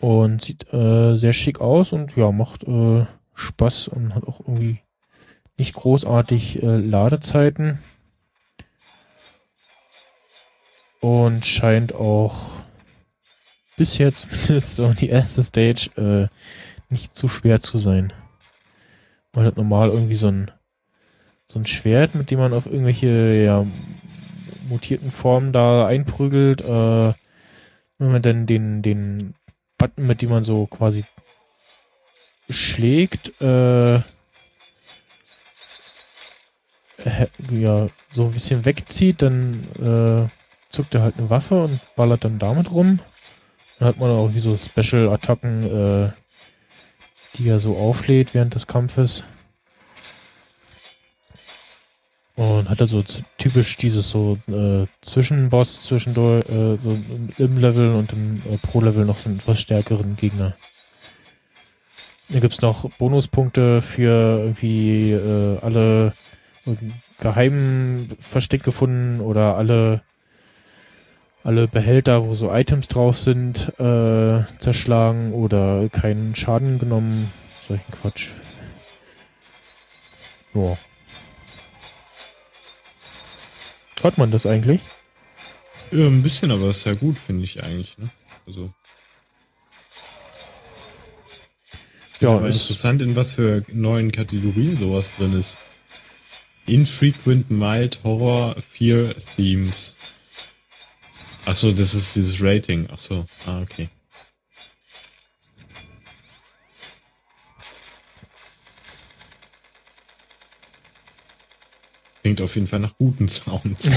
Und sieht äh, sehr schick aus und ja, macht äh, Spaß und hat auch irgendwie nicht großartig äh, Ladezeiten. Und scheint auch bis jetzt zumindest so die erste Stage äh, nicht zu schwer zu sein. Man hat normal irgendwie so ein so ein Schwert, mit dem man auf irgendwelche ja, mutierten Formen da einprügelt. Äh, wenn man dann den den Button, mit dem man so quasi schlägt, äh, ja, so ein bisschen wegzieht, dann äh, zuckt er halt eine Waffe und ballert dann damit rum. Dann hat man auch wie so Special-Attacken, äh, die er so auflädt während des Kampfes. Und hat also typisch dieses so äh, Zwischenboss zwischendurch, äh, so im Level und im äh, Pro-Level noch so einen etwas stärkeren Gegner. Da gibt's noch Bonuspunkte für irgendwie äh, alle geheimen Versteck gefunden oder alle alle Behälter, wo so Items drauf sind, äh, zerschlagen oder keinen Schaden genommen. Solchen Quatsch. Ja. Hört man das eigentlich? Ja, ein bisschen, aber ist ja gut, finde ich eigentlich. Ne? Also, Ja, aber interessant, in was für neuen Kategorien sowas drin ist. Infrequent Mild Horror Fear Themes. Achso, das ist dieses Rating. Achso, ah, okay. Klingt auf jeden Fall nach guten Sounds.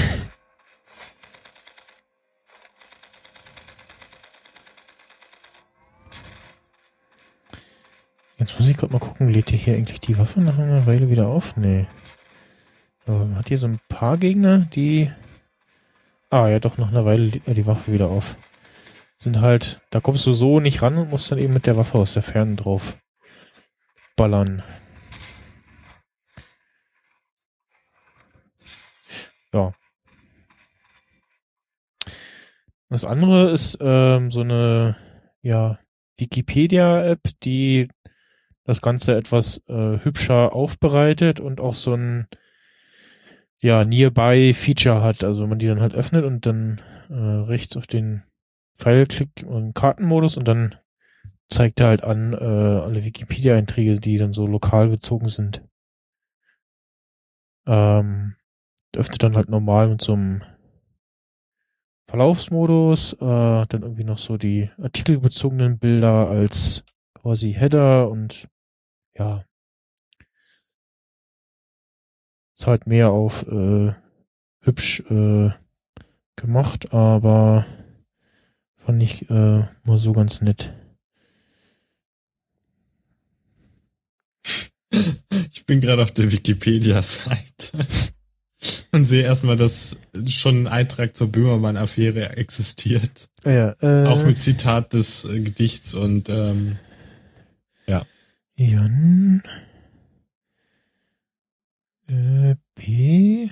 jetzt muss ich gerade mal gucken, lädt ihr hier eigentlich die Waffe nach einer Weile wieder auf? Nee. Aber man hat hier so ein paar Gegner, die. Ah, ja, doch, nach einer Weile lädt er die Waffe wieder auf. Sind halt, da kommst du so nicht ran und musst dann eben mit der Waffe aus der Ferne drauf ballern. Ja. Das andere ist ähm, so eine ja, Wikipedia-App, die das Ganze etwas äh, hübscher aufbereitet und auch so ein ja, Nearby-Feature hat. Also wenn man die dann halt öffnet und dann äh, rechts auf den Pfeil klickt und Kartenmodus und dann zeigt er halt an äh, alle Wikipedia-Einträge, die dann so lokal bezogen sind. Ähm, öffnet dann halt normal mit so einem Verlaufsmodus, äh, dann irgendwie noch so die artikelbezogenen Bilder als quasi Header und ja. Ist halt mehr auf äh, hübsch äh, gemacht, aber fand ich äh, mal so ganz nett. Ich bin gerade auf der Wikipedia-Seite und sehe erstmal, dass schon ein Eintrag zur Böhmermann-Affäre existiert. Ah Ja, äh, Auch mit Zitat des äh, Gedichts und ähm, Jan. Äh, B.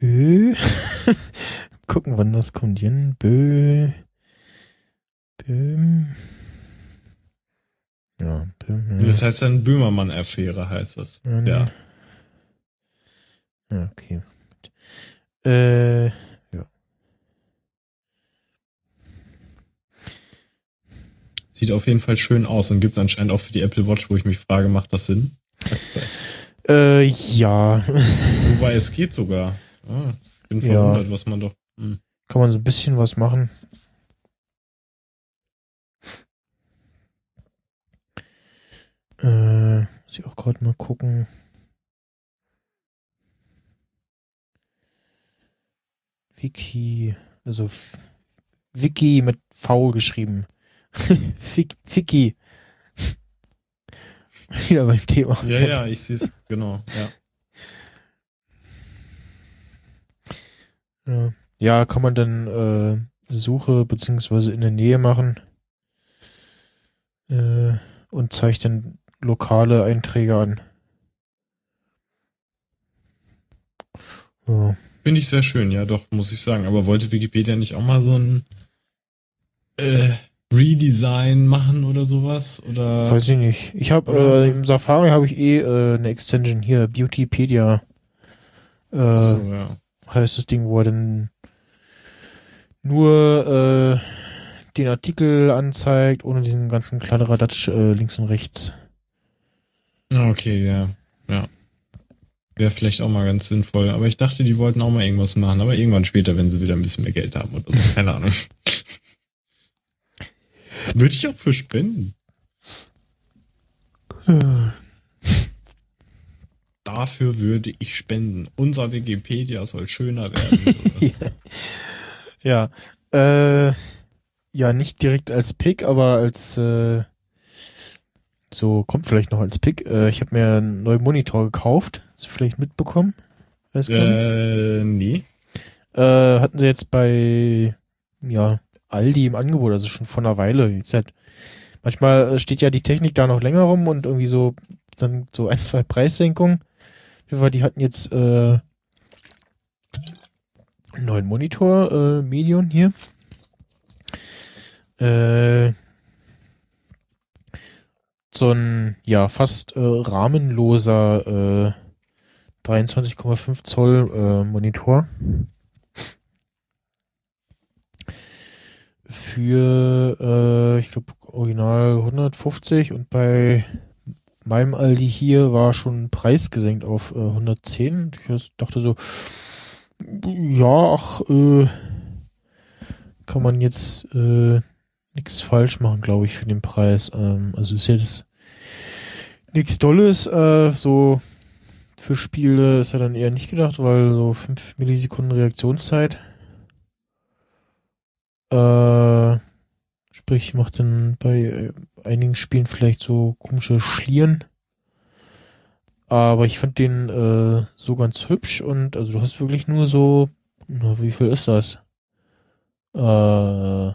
Ö. Gucken, wann das kommt. Jen, Bö. Böhm. Ja, Böhm. Ja. Das heißt dann Böhmermann-Affäre, heißt das. Ja. Ja. Ja, okay. Äh, ja. Sieht auf jeden Fall schön aus und gibt's anscheinend auch für die Apple Watch, wo ich mich frage, macht das Sinn? Äh, ja. Wobei es geht sogar. Ah, ich bin Ja. verwundert, was man doch. Hm. Kann man so ein bisschen was machen. Äh, muss ich auch gerade mal gucken. Wiki, also Wiki mit V geschrieben. Fick, Ficky. Wieder beim Thema. Ja, ja, ich sehe es, genau. Ja. Ja, ja kann man dann äh, Suche beziehungsweise in der Nähe machen äh, und zeigt dann lokale Einträge an. Ja. Finde ich sehr schön, ja doch, muss ich sagen. Aber wollte Wikipedia nicht auch mal so ein äh, Redesign machen oder sowas? Oder Weiß ich nicht. Ich habe äh, im Safari habe ich eh äh, eine Extension hier, Beautypedia äh, so, ja. heißt das Ding, wo er dann nur äh, den Artikel anzeigt, ohne diesen ganzen Kladderadatsch äh, links und rechts. Ah, Okay, ja. Ja. Wäre vielleicht auch mal ganz sinnvoll. Aber ich dachte, die wollten auch mal irgendwas machen. Aber irgendwann später, wenn sie wieder ein bisschen mehr Geld haben oder so. Keine Ahnung. Würde ich auch für spenden. Dafür würde ich spenden. Unser Wikipedia soll schöner werden. So. Ja, äh, ja, nicht direkt als Pick, aber als äh, so kommt vielleicht noch als Pick. Äh, ich habe mir einen neuen Monitor gekauft. Hast du vielleicht mitbekommen? Weiß äh, nee. Äh, hatten sie jetzt bei ja Aldi im Angebot, also schon vor einer Weile. Jetzt halt, manchmal äh, steht ja die Technik da noch länger rum und irgendwie so dann so ein, zwei Preissenkungen. Die hatten jetzt äh, einen neuen Monitor, äh, Medion hier. Äh, so ein ja fast äh, rahmenloser äh, 23,5 Zoll äh, Monitor. Für, äh, ich glaube, original 150 und bei meinem Aldi hier war schon Preis gesenkt auf äh, 110. Ich dachte so, ja, ach, äh, kann man jetzt äh, nichts falsch machen, glaube ich, für den Preis. Ähm, also ist jetzt nichts Dolles, äh, so für Spiele ist er dann eher nicht gedacht, weil so 5 Millisekunden Reaktionszeit. Äh, sprich, macht dann bei äh, einigen Spielen vielleicht so komische Schlieren. Aber ich fand den äh, so ganz hübsch und also du hast wirklich nur so, na, wie viel ist das? Äh,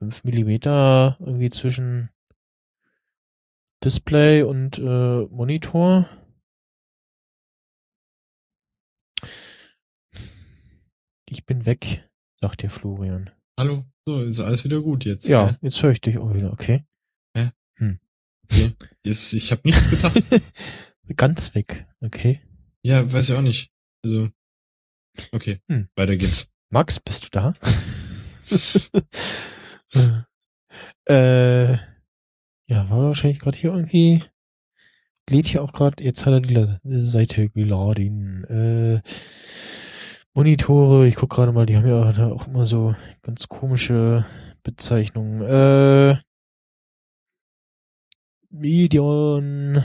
5 Millimeter irgendwie zwischen Display und äh, Monitor. Ich bin weg, sagt der Florian. Hallo? So, ist alles wieder gut jetzt. Ja, Äh, jetzt höre ich dich auch wieder, okay? Jetzt, ich habe nichts getan. Ganz weg, okay? ja, weiß ich auch nicht. Also, okay, Hm. weiter geht's. Max, bist du da? äh, ja, war wahrscheinlich gerade hier irgendwie. Lädt hier auch gerade, jetzt hat er die Seite geladen. Äh, Monitore, ich guck gerade mal, die haben ja da auch immer so ganz komische Bezeichnungen. Äh, Medion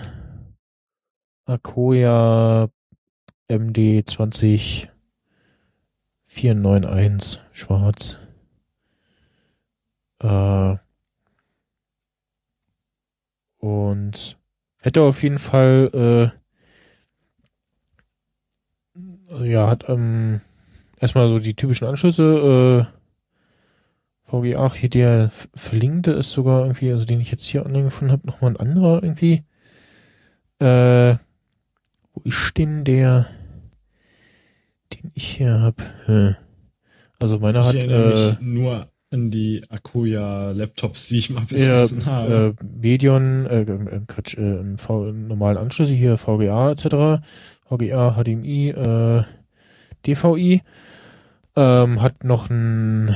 Akoya MD 20 491 schwarz. Äh, und hätte auf jeden Fall, äh, ja, hat ähm, erstmal so die typischen Anschlüsse, äh, VGA, hier der verlinkte ist sogar irgendwie, also den ich jetzt hier online gefunden habe, nochmal ein anderer irgendwie. Äh, Wo ist denn der, den ich hier hab? Hm. Also meiner Ich hat äh, nur an die Akuya Laptops, die ich mal ja, besessen habe. äh, Medion, äh, äh, Quatsch, äh, v normalen Anschlüsse hier VGA etc., VGA, HDMI, äh, DVI, ähm, hat noch ein,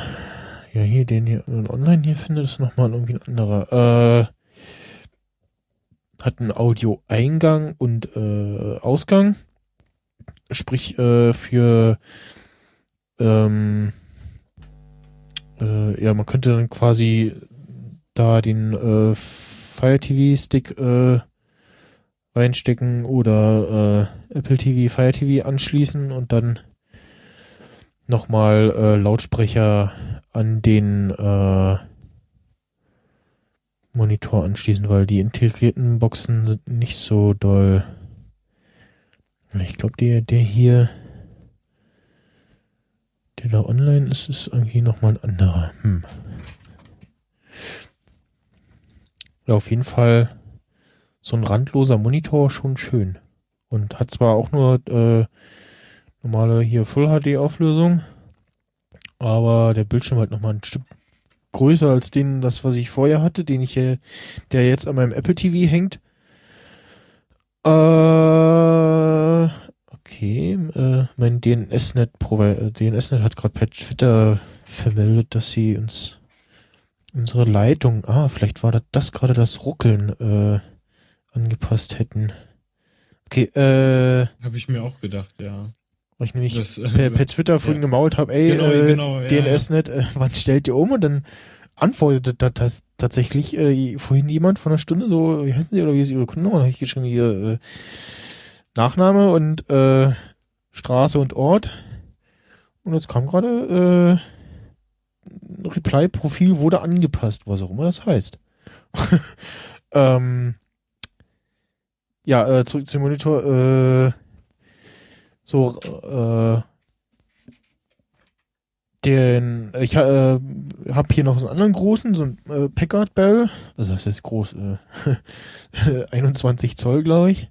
ja hier den hier online hier findet ist noch mal irgendwie ein anderer, äh, hat einen Audio-Eingang und äh, Ausgang, sprich äh, für ähm, äh, ja, man könnte dann quasi da den äh, Fire TV Stick äh, reinstecken oder äh, Apple TV, Fire TV anschließen und dann nochmal äh, Lautsprecher an den äh, Monitor anschließen, weil die integrierten Boxen sind nicht so doll. Ich glaube, der, der hier, der da online ist, ist irgendwie nochmal ein anderer. Hm. Ja, auf jeden Fall so ein randloser Monitor schon schön. Und hat zwar auch nur äh, normale hier Full HD Auflösung, aber der Bildschirm halt nochmal ein Stück größer als den, das was ich vorher hatte, den ich hier, der jetzt an meinem Apple TV hängt. Äh, okay, äh, mein DNSNet Provider, DNSNet hat gerade per Twitter vermeldet, dass sie uns unsere Leitung, ah, vielleicht war das, das gerade das Ruckeln äh, angepasst hätten. Okay, äh, Habe ich mir auch gedacht, ja. weil ich nämlich Das, äh, per, per Twitter vorhin ja. gemault habe, ey, Genau, äh, genau, ja, DNSNet, äh, wann stellt ihr um? Und dann antwortete da das tatsächlich äh, vorhin jemand von einer Stunde so, wie heißen sie oder wie ist ihre Kundennummer? Da habe ich geschrieben, hier äh, Nachname und äh, Straße und Ort. Und jetzt kam gerade äh, Reply-Profil wurde angepasst, was auch immer das heißt. ähm, ja, äh, zurück zum Monitor. Äh, so, äh, den, ich äh, habe hier noch so einen anderen großen, so einen äh, Packard Bell. Also das heißt groß, äh, 21 Zoll, glaube ich.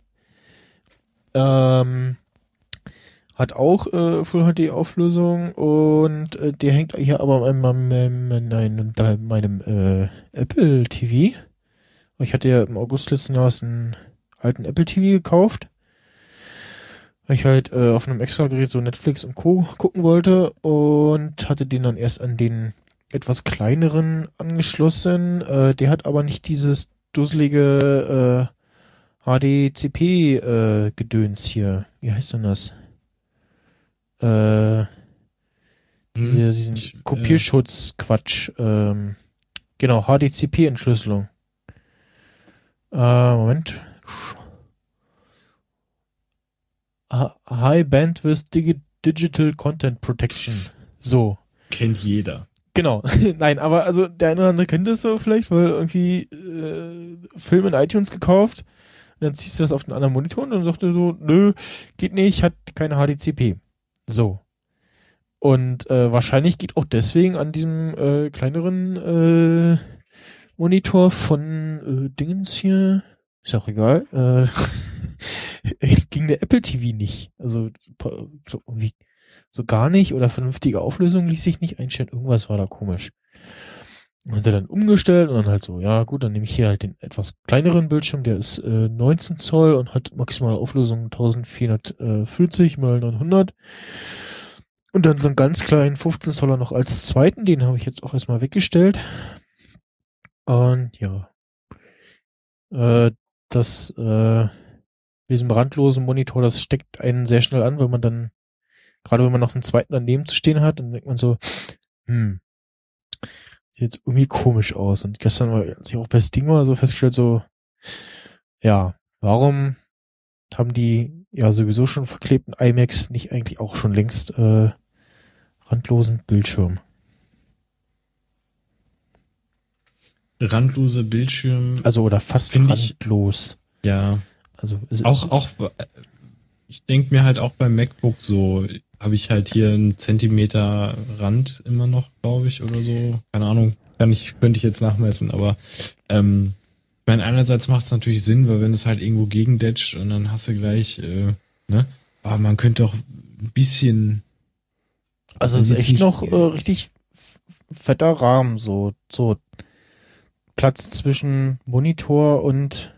Ähm, hat auch äh, Full HD Auflösung und äh, der hängt hier aber an meinem, meinem, meinem, äh, Apple TV. Ich hatte ja im August letzten Jahres einen alten Apple TV gekauft weil ich halt äh, auf einem extra Gerät so Netflix und Co. gucken wollte und hatte den dann erst an den etwas kleineren angeschlossen. Äh, der hat aber nicht dieses dusselige äh, HDCP-Gedöns hier. Wie heißt denn das? Äh, Hm. hier, diesen Ich, äh, Kopierschutz-Quatsch. Ähm, genau, HDCP-Entschlüsselung. Äh, Moment. High Bandwidth Digi Digital Content Protection. So. Kennt jeder. Genau. Nein, aber also der eine oder andere kennt das so vielleicht, weil irgendwie äh, Film in iTunes gekauft und dann ziehst du das auf den anderen Monitor und dann sagt er so, nö, geht nicht, hat keine HDCP. So. Und äh, wahrscheinlich geht auch deswegen an diesem äh, kleineren äh, Monitor von äh, Dingens hier, ist auch egal, äh, ging der Apple TV nicht. Also so, irgendwie so gar nicht oder vernünftige Auflösung ließ sich nicht einstellen. Irgendwas war da komisch. Und hat er dann umgestellt und dann halt so, ja gut, dann nehme ich hier halt den etwas kleineren Bildschirm, der ist äh, 19 Zoll und hat maximale Auflösung 1440 mal 900. Und dann so einen ganz kleinen 15 Zoller noch als zweiten, den habe ich jetzt auch erstmal weggestellt. Und ja. Äh, das, äh, diesem randlosen Monitor, das steckt einen sehr schnell an, weil man dann, gerade wenn man noch einen zweiten daneben zu stehen hat, dann denkt man so, hm, sieht jetzt irgendwie komisch aus. Und gestern war, ich auch bei Sting war, so festgestellt, so, ja, warum haben die ja sowieso schon verklebten iMacs nicht eigentlich auch schon längst äh, randlosen Bildschirm? Randlose Bildschirm. Also oder fast Find ich- randlos. ja. Also ist- Auch, auch, äh, ich denke mir halt auch beim MacBook so, habe ich halt hier einen Zentimeter Rand immer noch, glaube ich, oder so. Keine Ahnung. Kann ich, könnte ich jetzt nachmessen, aber ähm, meine, einerseits macht es natürlich Sinn, weil wenn es halt irgendwo gegendatscht und dann hast du gleich, äh, ne? Aber man könnte doch ein bisschen. Also es ist Jetzt echt noch äh, richtig fetter Rahmen, so, so Platz zwischen Monitor und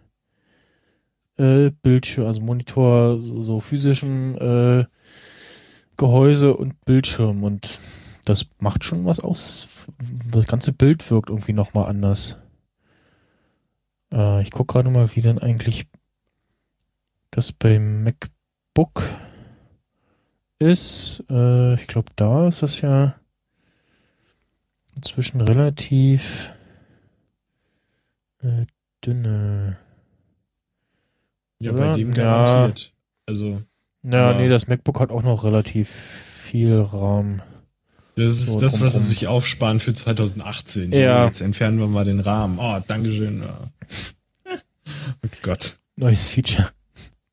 äh, Bildschirm, also Monitor, so, so physischem äh, Gehäuse und Bildschirm und das macht schon was aus. Das ganze Bild wirkt irgendwie nochmal anders. Äh, ich gucke gerade mal, wie denn eigentlich das beim MacBook ist. Äh, ich glaube, da ist das ja inzwischen relativ äh, dünne. Ja, Oder? bei dem Ja. garantiert. Also, Ja, Aber- nee, das MacBook hat auch noch relativ viel Raum. das ist So das, was sie sich aufsparen für 2018. So, Ja. Jetzt entfernen wir mal den Rahmen. Oh, Dankeschön. Ja. oh Gott. Neues Feature.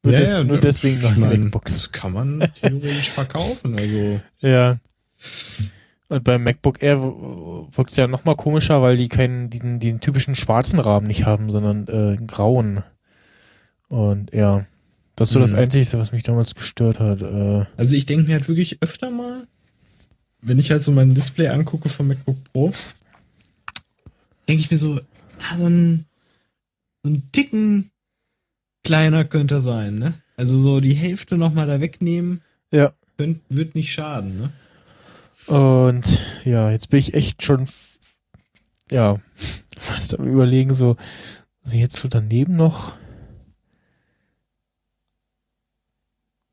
Nur, des, nur deswegen noch eine MacBooks. Das kann man theoretisch verkaufen. Also, Ja. Und beim MacBook Air wirkt es ja noch mal komischer, weil die keinen, den, den typischen schwarzen Rahmen nicht haben, sondern äh, grauen. Und ja, das ist so das Mhm. Einzige, was mich damals gestört hat. Äh, also ich denke mir halt wirklich öfter mal, wenn ich halt so mein Display angucke vom MacBook Pro, denke ich mir so, ah, so ein, so ein Ticken kleiner könnte er sein, ne? Also so die Hälfte noch mal da wegnehmen, Ja. könnt, wird nicht schaden, ne? Und ja, jetzt bin ich echt schon, ja, fast am überlegen, so, also jetzt so daneben noch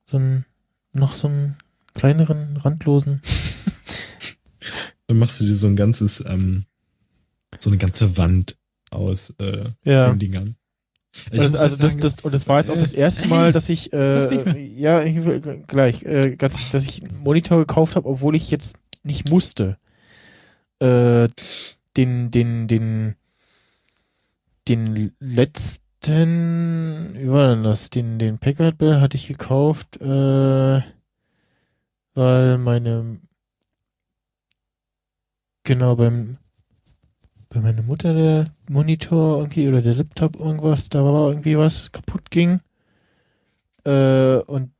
so ein, noch so einen kleineren, randlosen. Dann machst du dir so ein ganzes, ähm, so eine ganze Wand aus äh, Ja. den Dingern. Ich Also, muss also halt das, sagen, das, und das war jetzt auch das äh, erste Mal, dass ich, äh, ja, gleich, äh, dass, dass ich einen Monitor gekauft habe, obwohl ich jetzt nicht musste. Äh, den, den, den, den letzten, wie war denn das? Den, den Packard Bell hatte ich gekauft, äh, weil meine, genau, beim, bei meiner Mutter der Monitor irgendwie oder der Laptop irgendwas, da war irgendwie was kaputt ging. Äh, und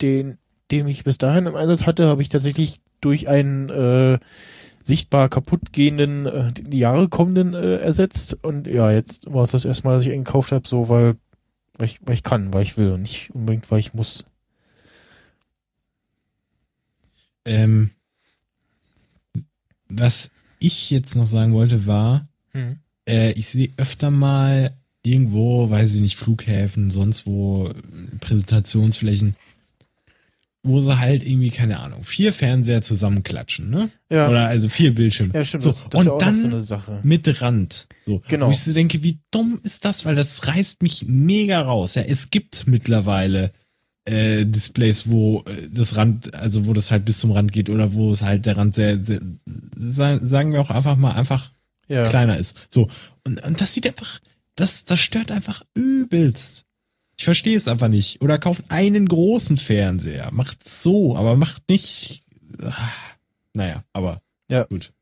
den, den ich bis dahin im Einsatz hatte, habe ich tatsächlich durch einen äh, sichtbar kaputt gehenden, äh, in die Jahre kommenden äh, ersetzt. Und ja, jetzt war es das erste Mal, dass ich ihn gekauft habe, so weil, weil, ich, weil ich kann, weil ich will und nicht unbedingt, weil ich muss. ähm, was ich jetzt noch sagen wollte, war, Hm. äh, ich sehe öfter mal irgendwo, weiß ich nicht, Flughäfen, sonst wo, Präsentationsflächen, wo sie halt irgendwie, keine Ahnung, vier Fernseher zusammenklatschen, ne? Ja, Oder also vier Bildschirme. ja, stimmt. So, das, das und ja dann so mit Rand. So, Genau. Wo ich so denke, wie dumm ist das? Weil das reißt mich mega raus. Ja, es gibt mittlerweile äh, Displays, wo äh, das Rand, also wo das halt bis zum Rand geht oder wo es halt der Rand sehr, sehr sa- sagen wir auch einfach mal einfach Ja. kleiner ist. So. Und, und das sieht einfach, das, das stört einfach übelst. Ich verstehe es einfach nicht. Oder kauft einen großen Fernseher. Macht so, aber macht nicht. Ah, Naja, aber Ja. gut.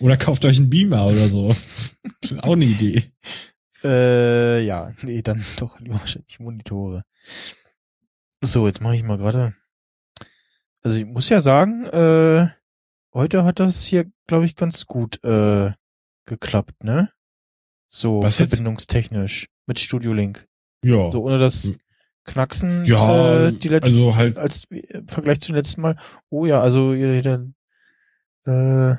Oder kauft euch einen Beamer oder so. Auch eine Idee. Äh, ja, nee, dann doch lieber wahrscheinlich Monitore. So, jetzt mache ich mal gerade. Also ich muss ja sagen, äh, heute hat das hier, glaube ich, ganz gut äh, geklappt, ne? So Was jetzt? verbindungstechnisch mit Studio Link. Ja. So ohne das Knacksen ja, äh, die letzten also halt, als im Vergleich zum letzten Mal. Oh ja, also der äh,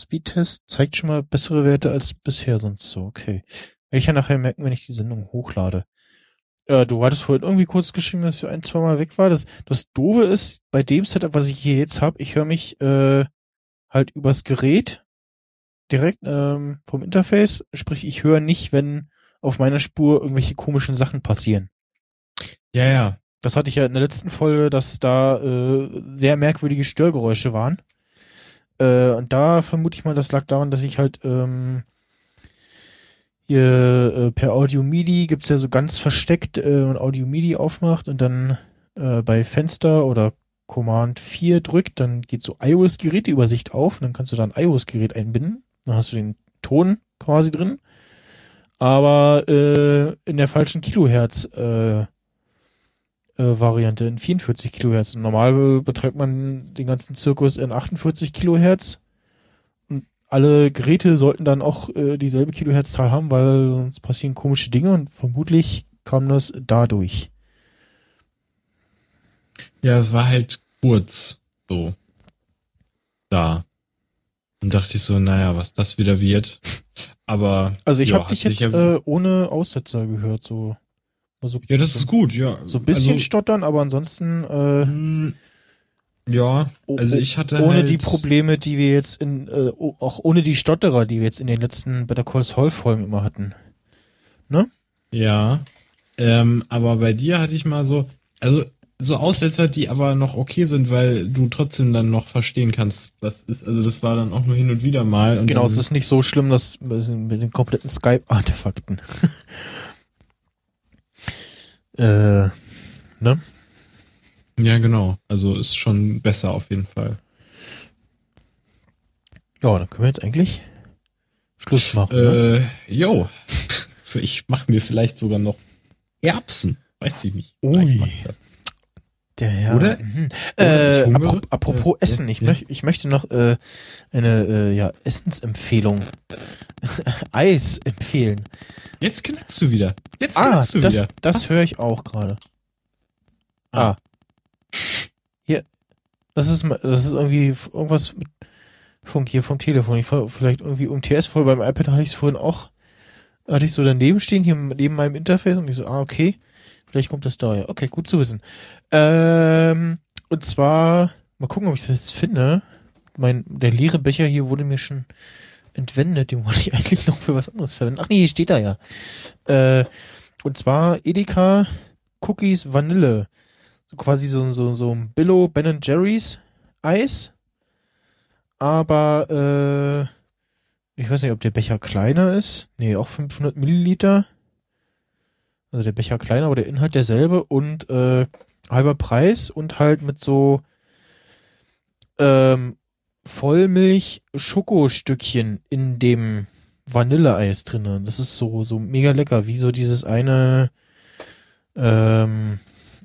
Speedtest zeigt schon mal bessere Werte als bisher sonst so. Okay. Werde ich ja nachher merken, wenn ich die Sendung hochlade. Äh, du hattest vorhin irgendwie kurz geschrieben, dass du ein, zwei Mal weg war. Das, das Doofe ist, bei dem Setup, was ich hier jetzt habe, ich höre mich äh, halt übers Gerät direkt ähm, vom Interface. Sprich, ich höre nicht, wenn auf meiner Spur irgendwelche komischen Sachen passieren. ja, ja. Das hatte ich ja in der letzten Folge, dass da äh, sehr merkwürdige Störgeräusche waren. Äh, und da vermute ich mal, das lag daran, dass ich halt ähm, hier äh, per Audio MIDI gibt's ja so ganz versteckt äh, und Audio MIDI aufmacht und dann äh, bei Fenster oder Command 4 drückt, dann geht so iOS-Geräteübersicht auf und dann kannst du da ein iOS-Gerät einbinden. Dann hast du den Ton quasi drin. Aber äh, in der falschen Kilohertz äh, äh, Variante in 44 Kilohertz. Normal betreibt man den ganzen Zirkus in 48 Kilohertz. Und alle Geräte sollten dann auch äh, dieselbe Kilohertzzahl haben, weil sonst passieren komische Dinge und vermutlich kam das dadurch. Ja, es war halt kurz so da. Und dachte ich so, naja, was das wieder wird. Aber. Also ich ja, habe dich jetzt äh, ohne Aussetzer gehört, so. so ja, das so, ist gut, ja. So ein bisschen also, stottern, aber ansonsten äh, hm, Ja, also ich hatte ohne halt, die Probleme, die wir jetzt in, äh, auch ohne die Stotterer, die wir jetzt in den letzten Better Call Saul Folgen immer hatten. Ja. Ähm, aber bei dir hatte ich mal so, also so Aussetzer, die aber noch okay sind, weil du trotzdem dann noch verstehen kannst, was ist. Also das war dann auch nur hin und wieder mal. Und Genau, es ist nicht so schlimm, dass mit den kompletten Skype-Artefakten. äh, ne? Ja, genau. Also ist schon besser auf jeden Fall. Ja, dann können wir jetzt eigentlich Schluss machen. ne? Äh, yo. Ich mache mir vielleicht sogar noch Erbsen. Weiß ich nicht. Ui. Vielleicht mach ich das. Der Herr. Oder- Mhm. oder Äh, apropos, apropos Äh, Essen, ich, ja. möch, ich möchte noch äh, eine äh, ja, Essensempfehlung. Eis empfehlen. Jetzt knackst du wieder. Jetzt Ah, knackst du das, wieder. das höre ich auch gerade. Ah. Ah. Hier. Das ist, das ist irgendwie irgendwas mit Funk hier vom Telefon. Ich war vielleicht irgendwie UMTS voll. Beim iPad hatte ich es vorhin auch. Hatte ich so daneben stehen, hier neben meinem Interface und ich so, ah, okay. Vielleicht kommt das daher. Okay, gut zu wissen. Ähm, und zwar, mal gucken, ob ich das jetzt finde. Mein, der leere Becher hier wurde mir schon entwendet. Den wollte ich eigentlich noch für was anderes verwenden. Ach nee, hier steht er ja. Äh, und zwar Edeka Cookies Vanille. So quasi so, so, so ein Billo Ben Jerry's Eis. Aber, äh, ich weiß nicht, ob der Becher kleiner ist. Nee, auch 500 Milliliter. Also der Becher kleiner, aber der Inhalt derselbe und, äh, halber Preis und halt mit so, ähm, Vollmilch-Schokostückchen in dem Vanilleeis drinne. Das ist so, so mega lecker, wie so dieses eine, ähm,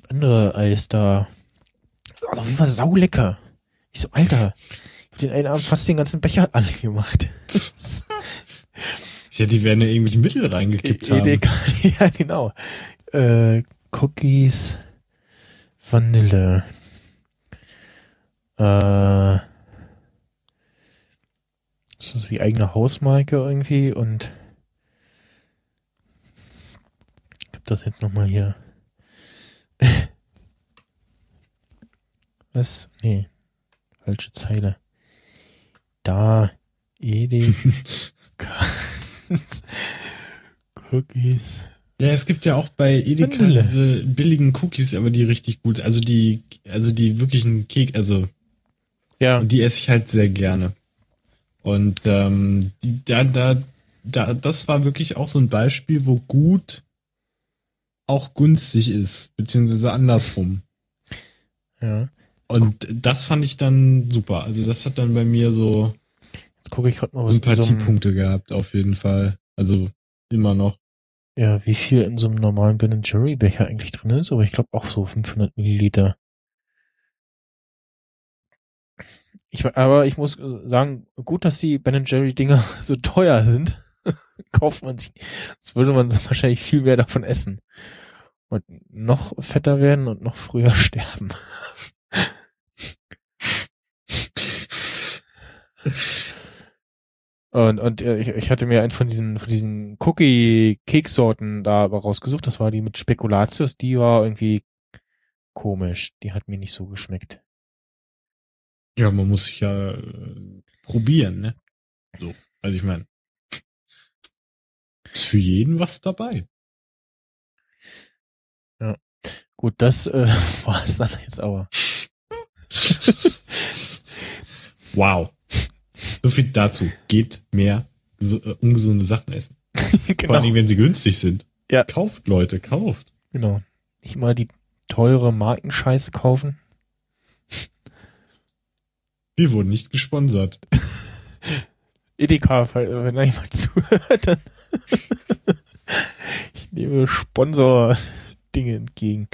andere Eis da. Also auf jeden Fall saulecker. Ich so, Alter, ich hab den einen Abend fast den ganzen Becher alle gemacht. Ja, die werden ja irgendwelche Mittel reingekippt haben. Edeka, ja genau. Äh, Cookies, Vanille. Äh, das ist die eigene Hausmarke irgendwie und ich hab das jetzt nochmal hier. Was? Nee. Falsche Zeile. Da. Edeka. Cookies. Ja, es gibt ja auch bei Edeka Vanille. diese billigen Cookies, aber die richtig gut, also die, also die wirklichen Kek, also Ja. die esse ich halt sehr gerne. Und ähm, die, da, da, da, das war wirklich auch so ein Beispiel, wo gut auch günstig ist, beziehungsweise andersrum. Ja. Und das fand ich dann super. Also das hat dann bei mir so Jetzt gucke ich gerade mal, was in so Sympathiepunkte gehabt, auf jeden Fall. Also immer noch. Ja, wie viel in so einem normalen Ben Jerry Becher eigentlich drin ist, aber ich glaube auch so 500 Milliliter. Ich, aber ich muss sagen, gut, dass die Ben Jerry Dinger so teuer sind. Kauft man sie. Sonst würde man wahrscheinlich viel mehr davon essen. Und noch fetter werden und noch früher sterben. Und, und äh, ich, ich hatte mir einen von diesen, von diesen Cookie-Keksorten da aber rausgesucht. Das war die mit Spekulatius. Die war irgendwie komisch. Die hat mir nicht so geschmeckt. Ja, man muss sich ja äh, probieren, ne? So. Also ich meine, ist für jeden was dabei. Gut, das äh, war es dann jetzt aber. Wow. So viel dazu. Geht mehr so, äh, ungesunde Sachen essen. Vor genau. allem, wenn sie günstig sind. Ja. Kauft, Leute, kauft. genau. Nicht mal die teure Markenscheiße kaufen. Wir wurden nicht gesponsert. Edeka, wenn da jemand zuhört, dann Ich nehme Sponsor-Dinge entgegen.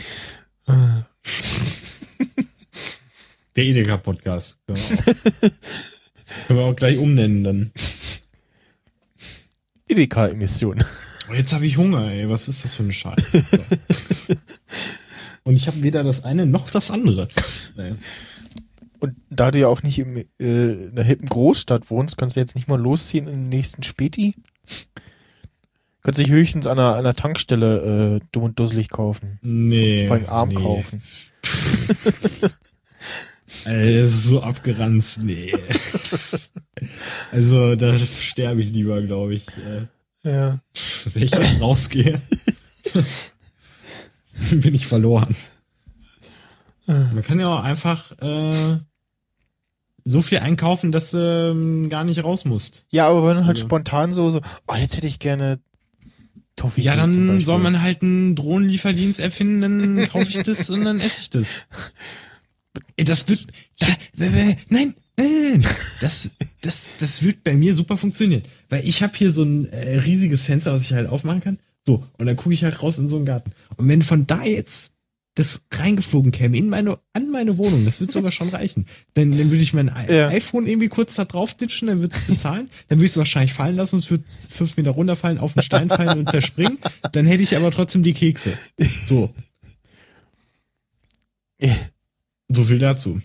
Der Edeka-Podcast. Auch- können wir auch gleich umnennen dann. Edeka-Emission. Oh, jetzt habe ich Hunger, ey. Was ist das für eine Scheiße? So. Und ich habe weder das eine noch das andere. Und da du ja auch nicht im, äh, in einer hippen Großstadt wohnst, kannst du jetzt nicht mal losziehen in den nächsten Späti? Kannst dich höchstens an einer, an einer Tankstelle äh, dumm und dusselig kaufen. Nee. Vor allem arm nee. kaufen. Ey, das ist so abgeranzt. Nee. Also, da sterbe ich lieber, glaube ich. Äh, Ja. Wenn ich jetzt rausgehe, bin ich verloren. Man kann ja auch einfach äh, so viel einkaufen, dass du ähm, gar nicht raus musst. Ja, aber wenn du halt Also- spontan so, so, oh, jetzt hätte ich gerne Toffee. Ja, dann soll man halt einen Drohnenlieferdienst erfinden, dann kaufe ich das und dann esse ich das. Ey, das wird. Da, nein, nein, nein, nein. Das, das, das wird bei mir super funktionieren. Weil ich habe hier so ein äh, riesiges Fenster, was ich halt aufmachen kann. So, und dann gucke ich halt raus in so einen Garten. Und wenn von da jetzt das reingeflogen käme in meine, an meine Wohnung, das wird sogar schon reichen. Dann, dann würde ich mein Ja. iPhone irgendwie kurz da drauf ditchen, dann würde es bezahlen, dann würde ich es wahrscheinlich fallen lassen, es wird fünf Meter runterfallen, auf den Stein fallen und zerspringen. Dann hätte ich aber trotzdem die Kekse. So, so viel dazu.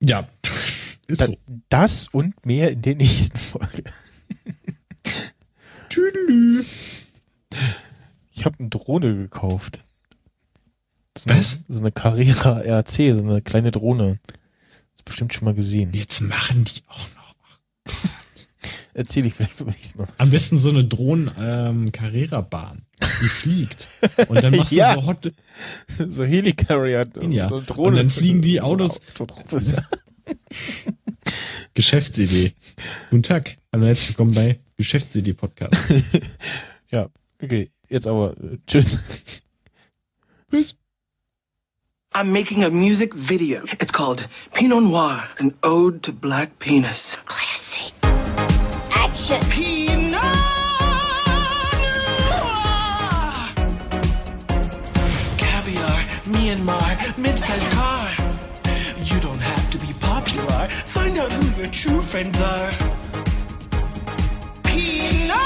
Ja, ist Da, so. das und mehr in der nächsten Folge. Tüdelü. Ich habe eine Drohne gekauft. Das ist Was? Eine, das ist eine Carrera RC, so eine kleine Drohne. Hast du bestimmt schon mal gesehen. Jetzt machen die auch noch. Erzähl ich vielleicht beim nächsten Mal was. Am besten so eine Drohnen-Carrera-Bahn, die fliegt. Und dann machst Ja. du so Hot, so Helicarrier und, Ja. und Drohne. Und dann fliegen die Autos- Autos. Geschäftsidee. Guten Tag. Hallo, herzlich willkommen bei Geschäftsidee Podcast. ja, okay. Jetzt aber, äh, tschüss. Tschüss. I'm making a music video. It's called Pinot Noir, an ode to black penis. Classy. Action. Pinot Myanmar, mid-sized car. You don't have to be popular. Find out who your true friends are. Pinot Noir.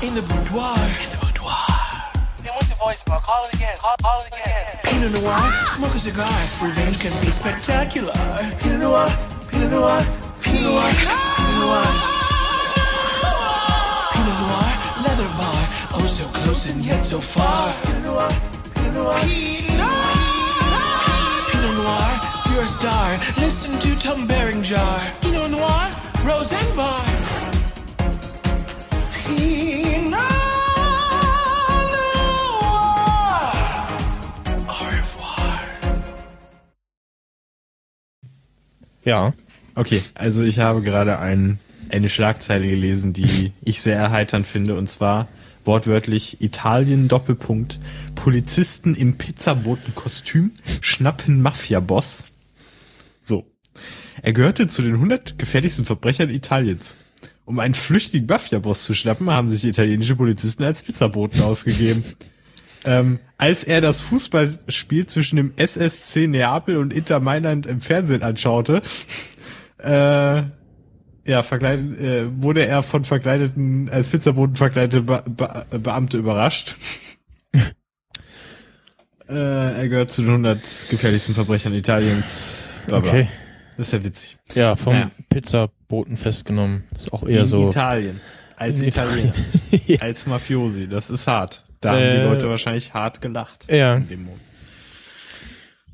In the boudoir. In the boudoir. Then what's the voicemail? Call it again. Call, call it again. Pinot Noir, smoke a cigar. Revenge can be spectacular. Pinot Noir, Pinot Noir, Pinot Noir, Pinot Noir. Pinot Noir, leather bar. Oh, so close and yet so far. Pinot Noir, Pinot Noir, Pinot Noir, you're a star. Listen to Tom Berenger. Pinot Noir, Rose and Bar. Pinot Noir. Au revoir. Ja. Okay, also ich habe gerade ein, eine Schlagzeile gelesen, die ich sehr erheiternd finde, und zwar wortwörtlich Italien Doppelpunkt Polizisten im Pizzabotenkostüm schnappen Mafia-Boss. So. Er gehörte zu den 100 gefährlichsten Verbrechern Italiens. Um einen flüchtigen Mafia-Boss zu schnappen, haben sich italienische Polizisten als Pizzaboten ausgegeben. Ähm, als er das Fußballspiel zwischen dem SSC Neapel und Inter Mailand im Fernsehen anschaute, äh, ja, verkleidet, äh, wurde er von verkleideten, als Pizzaboten verkleidete Be Be Beamte überrascht. äh, er gehört zu den 100 gefährlichsten Verbrechern Italiens. Bla bla. Okay. Das ist ja witzig. Ja, vom Ja. Pizzaboten festgenommen. Ist auch eher In so. Italien. Als In Italiener. Als Mafiosi. Das ist hart. Da haben Äh, die Leute wahrscheinlich hart gelacht. Ja. In dem Moment.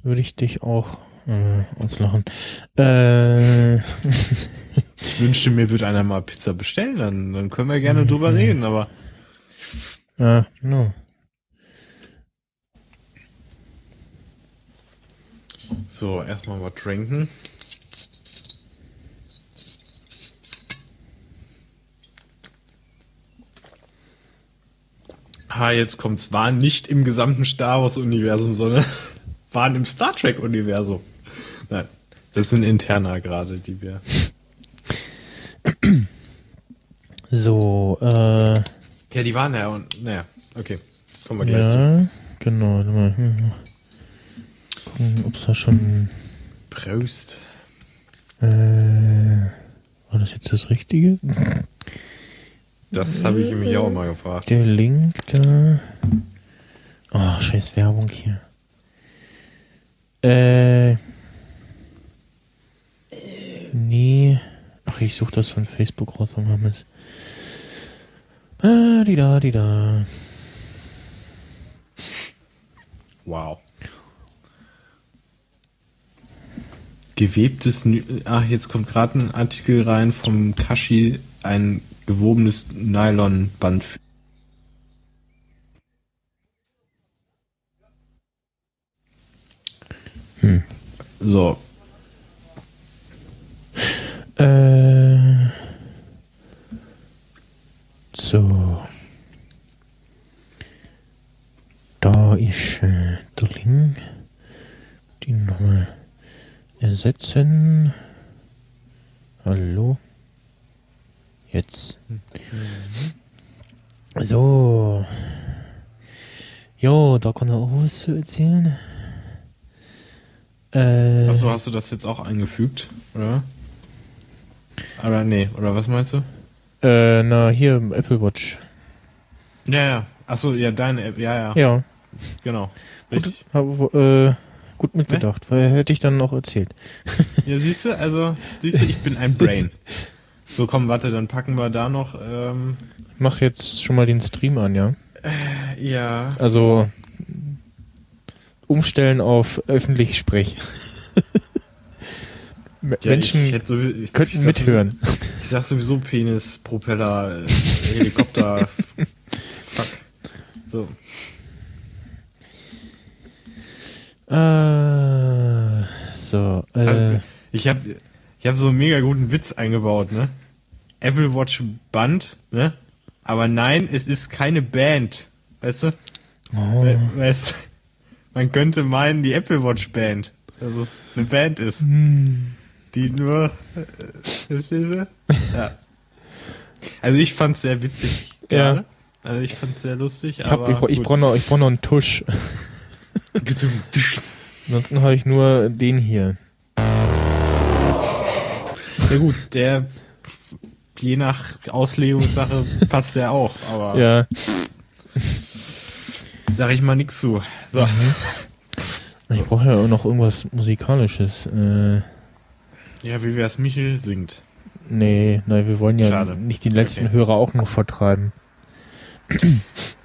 Würde ich dich auch äh, auslachen. Äh, Ich wünschte, mir würde einer mal Pizza bestellen, dann, dann können wir gerne drüber reden, aber ja, no. so, erstmal was trinken. Ah, jetzt kommt's. Waren nicht im gesamten Star Wars-Universum, sondern waren im Star Trek-Universum. Nein, das sind interner gerade, die wir. So, äh, Ja, die waren ja und, naja, okay. Kommen wir gleich zu. ja, genau. warte Mal, gucken, ob's da schon, Prost. äh, war das jetzt das Richtige? Das habe ich mich auch mal gefragt. Der Link da. Oh, scheiß Werbung hier. Äh. Nee. Ach, ich suche das von Facebook raus, von Hammes. Ah, die da, die da. Wow. Gewebtes, ach, jetzt kommt gerade ein Artikel rein vom Kashi, ein gewobenes Nylonband. für- So, Äh. So. Da ist äh, der Link. Den nochmal ersetzen. Hallo. Jetzt. So. Jo, da kann er auch was zu erzählen. Äh, Achso, hast du das jetzt auch eingefügt, oder? Oder nee, oder was meinst du? äh, na, hier, Apple Watch. Ja, ja. Achso, ja, deine App, ja, ja, Ja, genau. gut, Richtig. hab, äh, gut mitgedacht, weil hätte ich dann noch erzählt. Ja, siehst du, also, siehst du, ich bin ein Brain. So, komm, warte, dann packen wir da noch, ähm, Mach jetzt schon mal den Stream an, ja? ja. Also umstellen auf öffentlich Sprech. Ja Menschen ich hätte sowieso- ich, könnten ich mithören. Sowieso, ich sag sowieso Penis, Propeller, äh, Helikopter, fuck. So. Äh, so, äh, Ich habe ich hab so einen mega guten Witz eingebaut, ne? Apple Watch Band, ne? Aber nein, es ist keine Band. Weißt du? oh, We weißt du? Man könnte meinen, die Apple Watch Band, dass es eine Band ist. Die nur, äh? Ja. Also ich fand's sehr witzig Ja. gerade. Also ich fand's sehr lustig, ich, hab, aber ich, ich brauche noch, ich brauch noch einen Tusch. Ansonsten habe ich nur den hier. Sehr gut, der je nach Auslegungssache passt der auch, aber Ja, sag ich mal nix zu. So. ich brauche ja auch noch irgendwas Musikalisches. Äh, Ja, wie wär's Michel singt. nee, nein, wir wollen ja Schade. nicht den letzten Okay. Hörer auch noch vertreiben.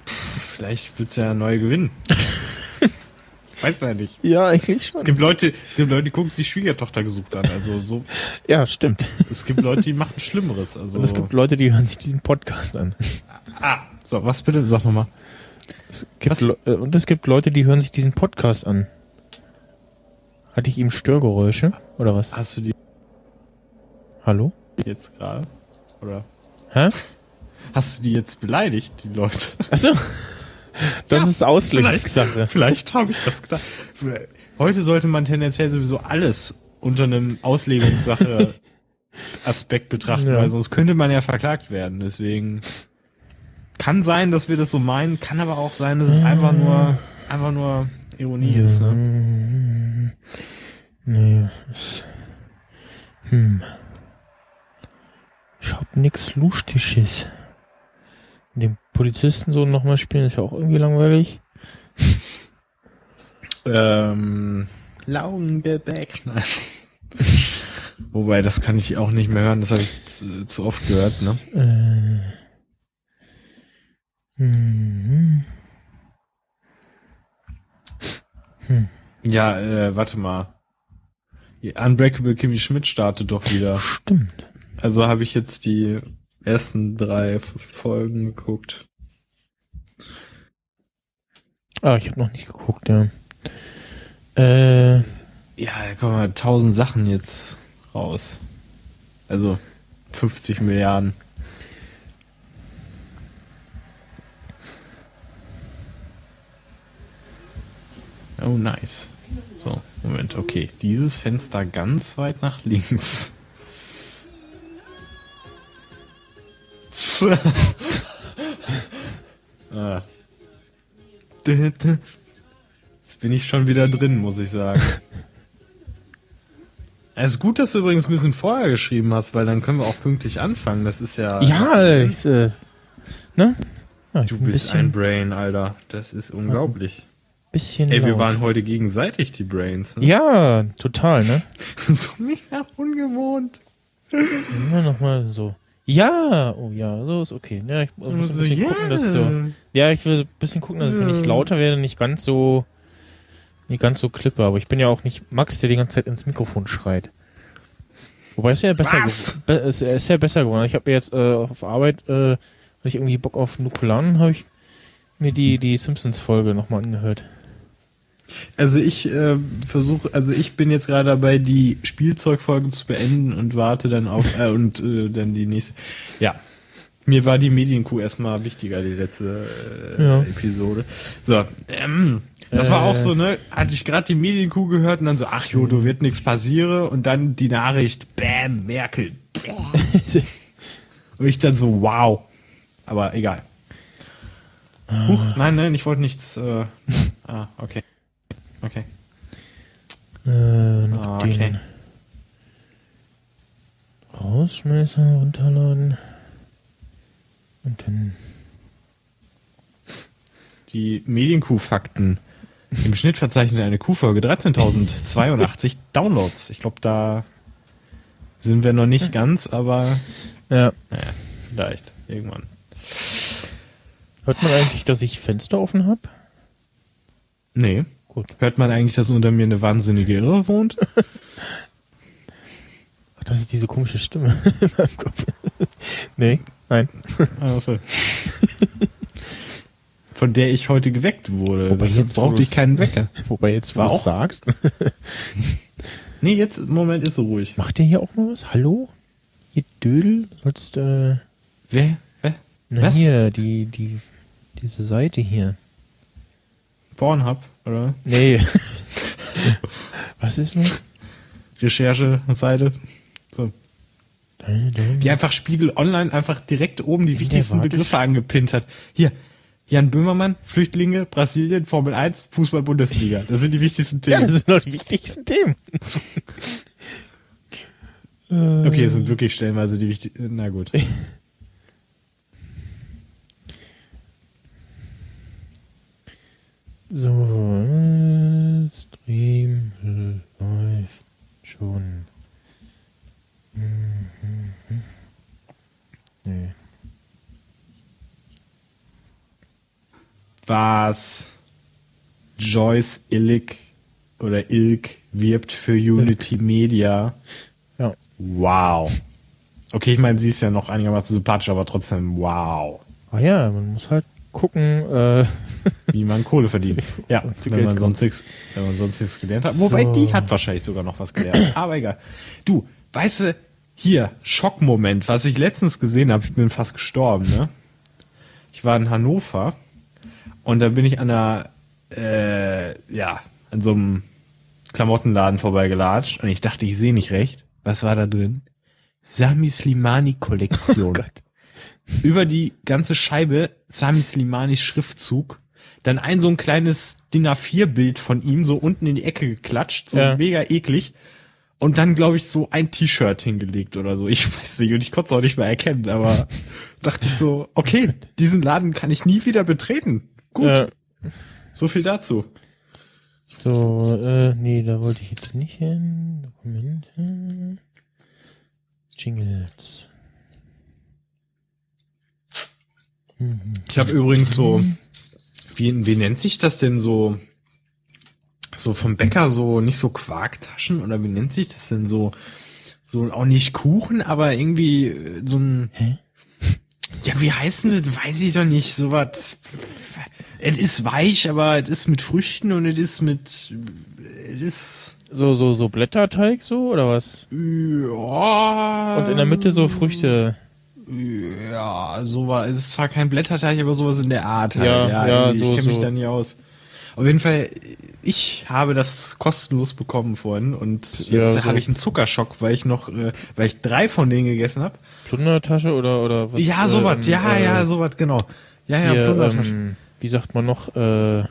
Vielleicht wird's ja neu gewinnen. Weiß man ja nicht. Ja, eigentlich schon. Es gibt Leute, es gibt Leute, die gucken sich Schwiegertochter gesucht an. Also so, Ja, stimmt. es gibt Leute, die machen Schlimmeres. Also Und es gibt Leute, die hören sich diesen Podcast an. ah, so was bitte? Sag nochmal. Es gibt Was? Le- äh, und es gibt Leute, die hören sich diesen Podcast an. Hatte ich ihm Störgeräusche? Oder was? Hast du die Hallo? jetzt gerade? Oder Hä? hast du die jetzt beleidigt, die Leute? Achso. Das ist Auslegungssache. Vielleicht habe ich das gedacht. Heute sollte man tendenziell sowieso alles unter einem Auslegungssache Aspekt betrachten, Ja. weil sonst könnte man ja verklagt werden. Deswegen kann sein, dass wir das so meinen, kann aber auch sein, dass es einfach nur einfach nur Ironie ist. Ne? Nee. es- Hm. Nix Lustiges. Den Polizisten so nochmal spielen ist ja auch irgendwie langweilig. Ähm, Laugengebäck. Wobei, das kann ich auch nicht mehr hören, das habe ich zu, zu oft gehört, ne? Äh. Hm. Hm. Ja, äh, warte mal. Unbreakable Kimmy Schmidt startet doch wieder. Stimmt. Also habe ich jetzt die ersten drei Folgen geguckt. Ah, ich habe noch nicht geguckt, ja. Äh, Ja, da kommen halt tausend Sachen jetzt raus. Also 50 Milliarden. Oh, nice. So, Moment, okay. Dieses Fenster ganz weit nach links. ah. Jetzt bin ich schon wieder drin, muss ich sagen. Es ist gut, dass du übrigens ein bisschen vorher geschrieben hast, weil dann können wir auch pünktlich anfangen. Das ist ja. Ja, ich, äh, ne? Ja, ich Du bin bist bisschen, ein Brain, Alter. Das ist unglaublich. bisschen Ey, wir laut. waren heute gegenseitig die Brains. Ne? Ja, total, ne? so mega ungewohnt. Immer noch mal so. Ja, oh ja, so ist okay. Ja, ich muss ein so, bisschen ja. gucken, dass so. Ja, ich will so ein bisschen gucken, dass wenn ich lauter werde, nicht ganz so, nicht ganz so klippe. Aber ich bin ja auch nicht Max, der die ganze Zeit ins Mikrofon schreit. Wobei es ja besser, be er ist ja besser geworden. Ich habe jetzt äh, auf Arbeit, äh, hatte ich irgendwie Bock auf Nukulan, habe ich mir die die Simpsons Folge nochmal angehört. Also ich äh, versuche, also ich bin jetzt gerade dabei, die Spielzeugfolgen zu beenden und warte dann auf äh, und äh, dann die nächste. Ja. Mir war die Medienkuh erstmal wichtiger, die letzte äh, Ja. Episode. So, ähm, das war auch so, ne? Hatte ich gerade die Medienkuh gehört und dann so, ach jo, du wird nichts passieren und dann die Nachricht, bam, Merkel. und ich dann so, wow. Aber egal. Huch, nein, nein, ich wollte nichts. Äh, ah, okay. Okay. Äh, noch Ah, den okay. Rausschmeißer runterladen. Und dann. Die Medienkuh-Fakten. Im Schnitt verzeichnet eine Kuhfolge 13.082 Downloads. Ich glaube, da sind wir noch nicht ganz, aber Ja. naja, vielleicht irgendwann. Hört man eigentlich, dass ich Fenster offen habe? Nee. Gut. Hört man eigentlich, dass unter mir eine wahnsinnige Irre wohnt? Ach, das ist diese komische Stimme in meinem Kopf. nee, nein. Also. Von der ich heute geweckt wurde. Wobei das jetzt, brauchte ich keinen Wecker. Wobei jetzt, War du auch- sagst, Nee, jetzt im Moment ist so ruhig. macht der hier auch mal was? Hallo? Ihr Dödel? Sollst, äh, Wer? Wer? na Was? hier, die, die, diese Seite hier. Pornhub, oder? Nee. was ist los? Recherche-Seite. So. Wie einfach Spiegel Online einfach direkt oben die wichtigsten. Begriffe angepinnt hat. Hier, Jan Böhmermann, Flüchtlinge, Brasilien, Formel 1, Fußball-Bundesliga. Das sind die wichtigsten Ja, Themen. das sind doch die wichtigsten Themen. okay, es sind wirklich stellenweise die wichtigsten. Na gut. So, Stream läuft schon. Mhm. Nee. Was Joyce Illig oder Ilk wirbt für Unity Media. Ja. Wow. Okay, ich meine, sie ist ja noch einigermaßen sympathisch, aber trotzdem wow. Ah ja, man muss halt gucken, äh, wie man Kohle verdient. Ja, wenn man, sonst nichts, wenn man sonst nichts gelernt hat. Wobei, So. die hat wahrscheinlich sogar noch was gelernt. Aber egal. Du, weißt du, hier, Schockmoment, was ich letztens gesehen habe, ich bin fast gestorben, ne? Ich war in Hannover und da bin ich an einer, äh, ja, an so einem Klamottenladen vorbeigelatscht und ich dachte, ich sehe nicht recht. Was war da drin? Sami Slimani Kollektion. Gott. über die ganze Scheibe Sami Slimanis Schriftzug, dann ein so ein kleines DIN A4 Bild von ihm so unten in die Ecke geklatscht, so Ja. mega eklig. Und dann, glaube ich, so ein T-Shirt hingelegt oder so. Ich weiß nicht, und ich konnte es auch nicht mehr erkennen, aber dachte ich so, okay, diesen Laden kann ich nie wieder betreten. Gut, äh, so viel dazu. so, äh, nee, da wollte ich jetzt nicht hin. Dokumente. Jingles. Ich habe übrigens so, wie, wie nennt sich das denn so, so vom Bäcker so, nicht so Quarktaschen oder wie nennt sich das denn so, so auch nicht Kuchen, aber irgendwie äh, so ein, Hä? ja, wie heißt denn das, weiß ich doch nicht, so was, es ist weich, aber es ist mit Früchten und es ist mit, es ist, So, so, so Blätterteig so, oder was? ja. Und in der Mitte so Früchte. Ja, so war, es ist zwar kein Blätterteig, aber sowas in der Art halt. Ja, Ja, ja, so- ich kenne mich so. da nie aus. Auf jeden Fall, ich habe das kostenlos bekommen vorhin und Ja, jetzt so. habe ich einen Zuckerschock, weil ich noch, äh, weil ich drei von denen gegessen habe. Plundertasche oder oder was? Ja, sowas, ähm, ja, äh, ja, sowas, genau. Ja, ja, hier, Plundertasche. ähm, wie sagt man noch? Äh,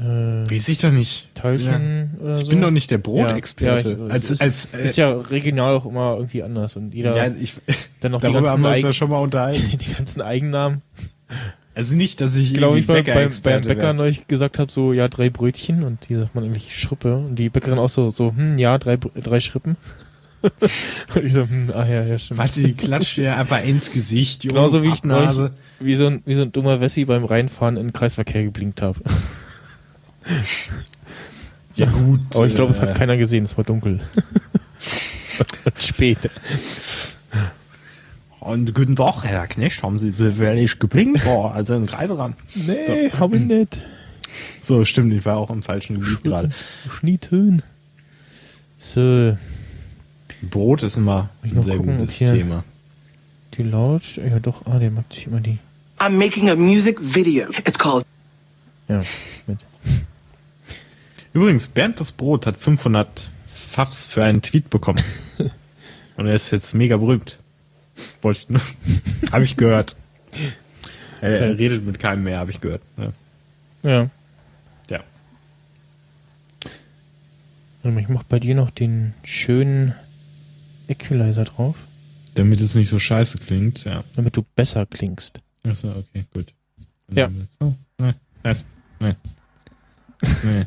äh, Weiß ich doch nicht. Teilchen oder so? Ich bin doch nicht der Brotexperte. Ja, ja, als, ist, als, äh, ist ja regional auch immer irgendwie anders und jeder ja, ich, dann noch die darüber ganzen, haben wir uns ja schon mal unterhalten. die ganzen Eigennamen. Also nicht, dass ich Glaube ich mal beim, beim Bäcker neulich gesagt habe, so ja drei Brötchen und die sagt man eigentlich Schrippe und die Bäckerin auch so so hm ja drei drei Schrippen und ich so hm, ah ja ja stimmt. Warte, die klatscht dir einfach ins Gesicht, Junge. Genauso wie ich neulich wie so ein wie so ein dummer Wessi beim Reinfahren in den Kreisverkehr geblinkt habe. Ja gut. Aber ich glaube, es äh, hat keiner gesehen, es war dunkel. Spät. Und guten Tag, Herr Knecht, haben Sie wirklich geblinkt? Boah, also ein Kreide ran. Nee, hab ich nicht. So, stimmt, ich war auch im falschen Gebiet gerade. Schniethöhen. So, Brot ist immer Ich ein noch sehr gucken, gutes Thema. die Lautsch, ja doch, ah, der mag sich immer die. I'm making a music video. It's called Ja, mit. Übrigens, Bernd das Brot hat 500 Pfaffs für einen Tweet bekommen. Und er ist jetzt mega berühmt. Wollte ich nur. habe ich gehört. Er, er redet mit keinem mehr, habe ich gehört. Ja. Ja. Ich mach bei dir noch den schönen Equalizer drauf, Damit es nicht so scheiße klingt, ja. damit du besser klingst. Achso, okay, gut. Ja. Oh, nice. Nee. Nee.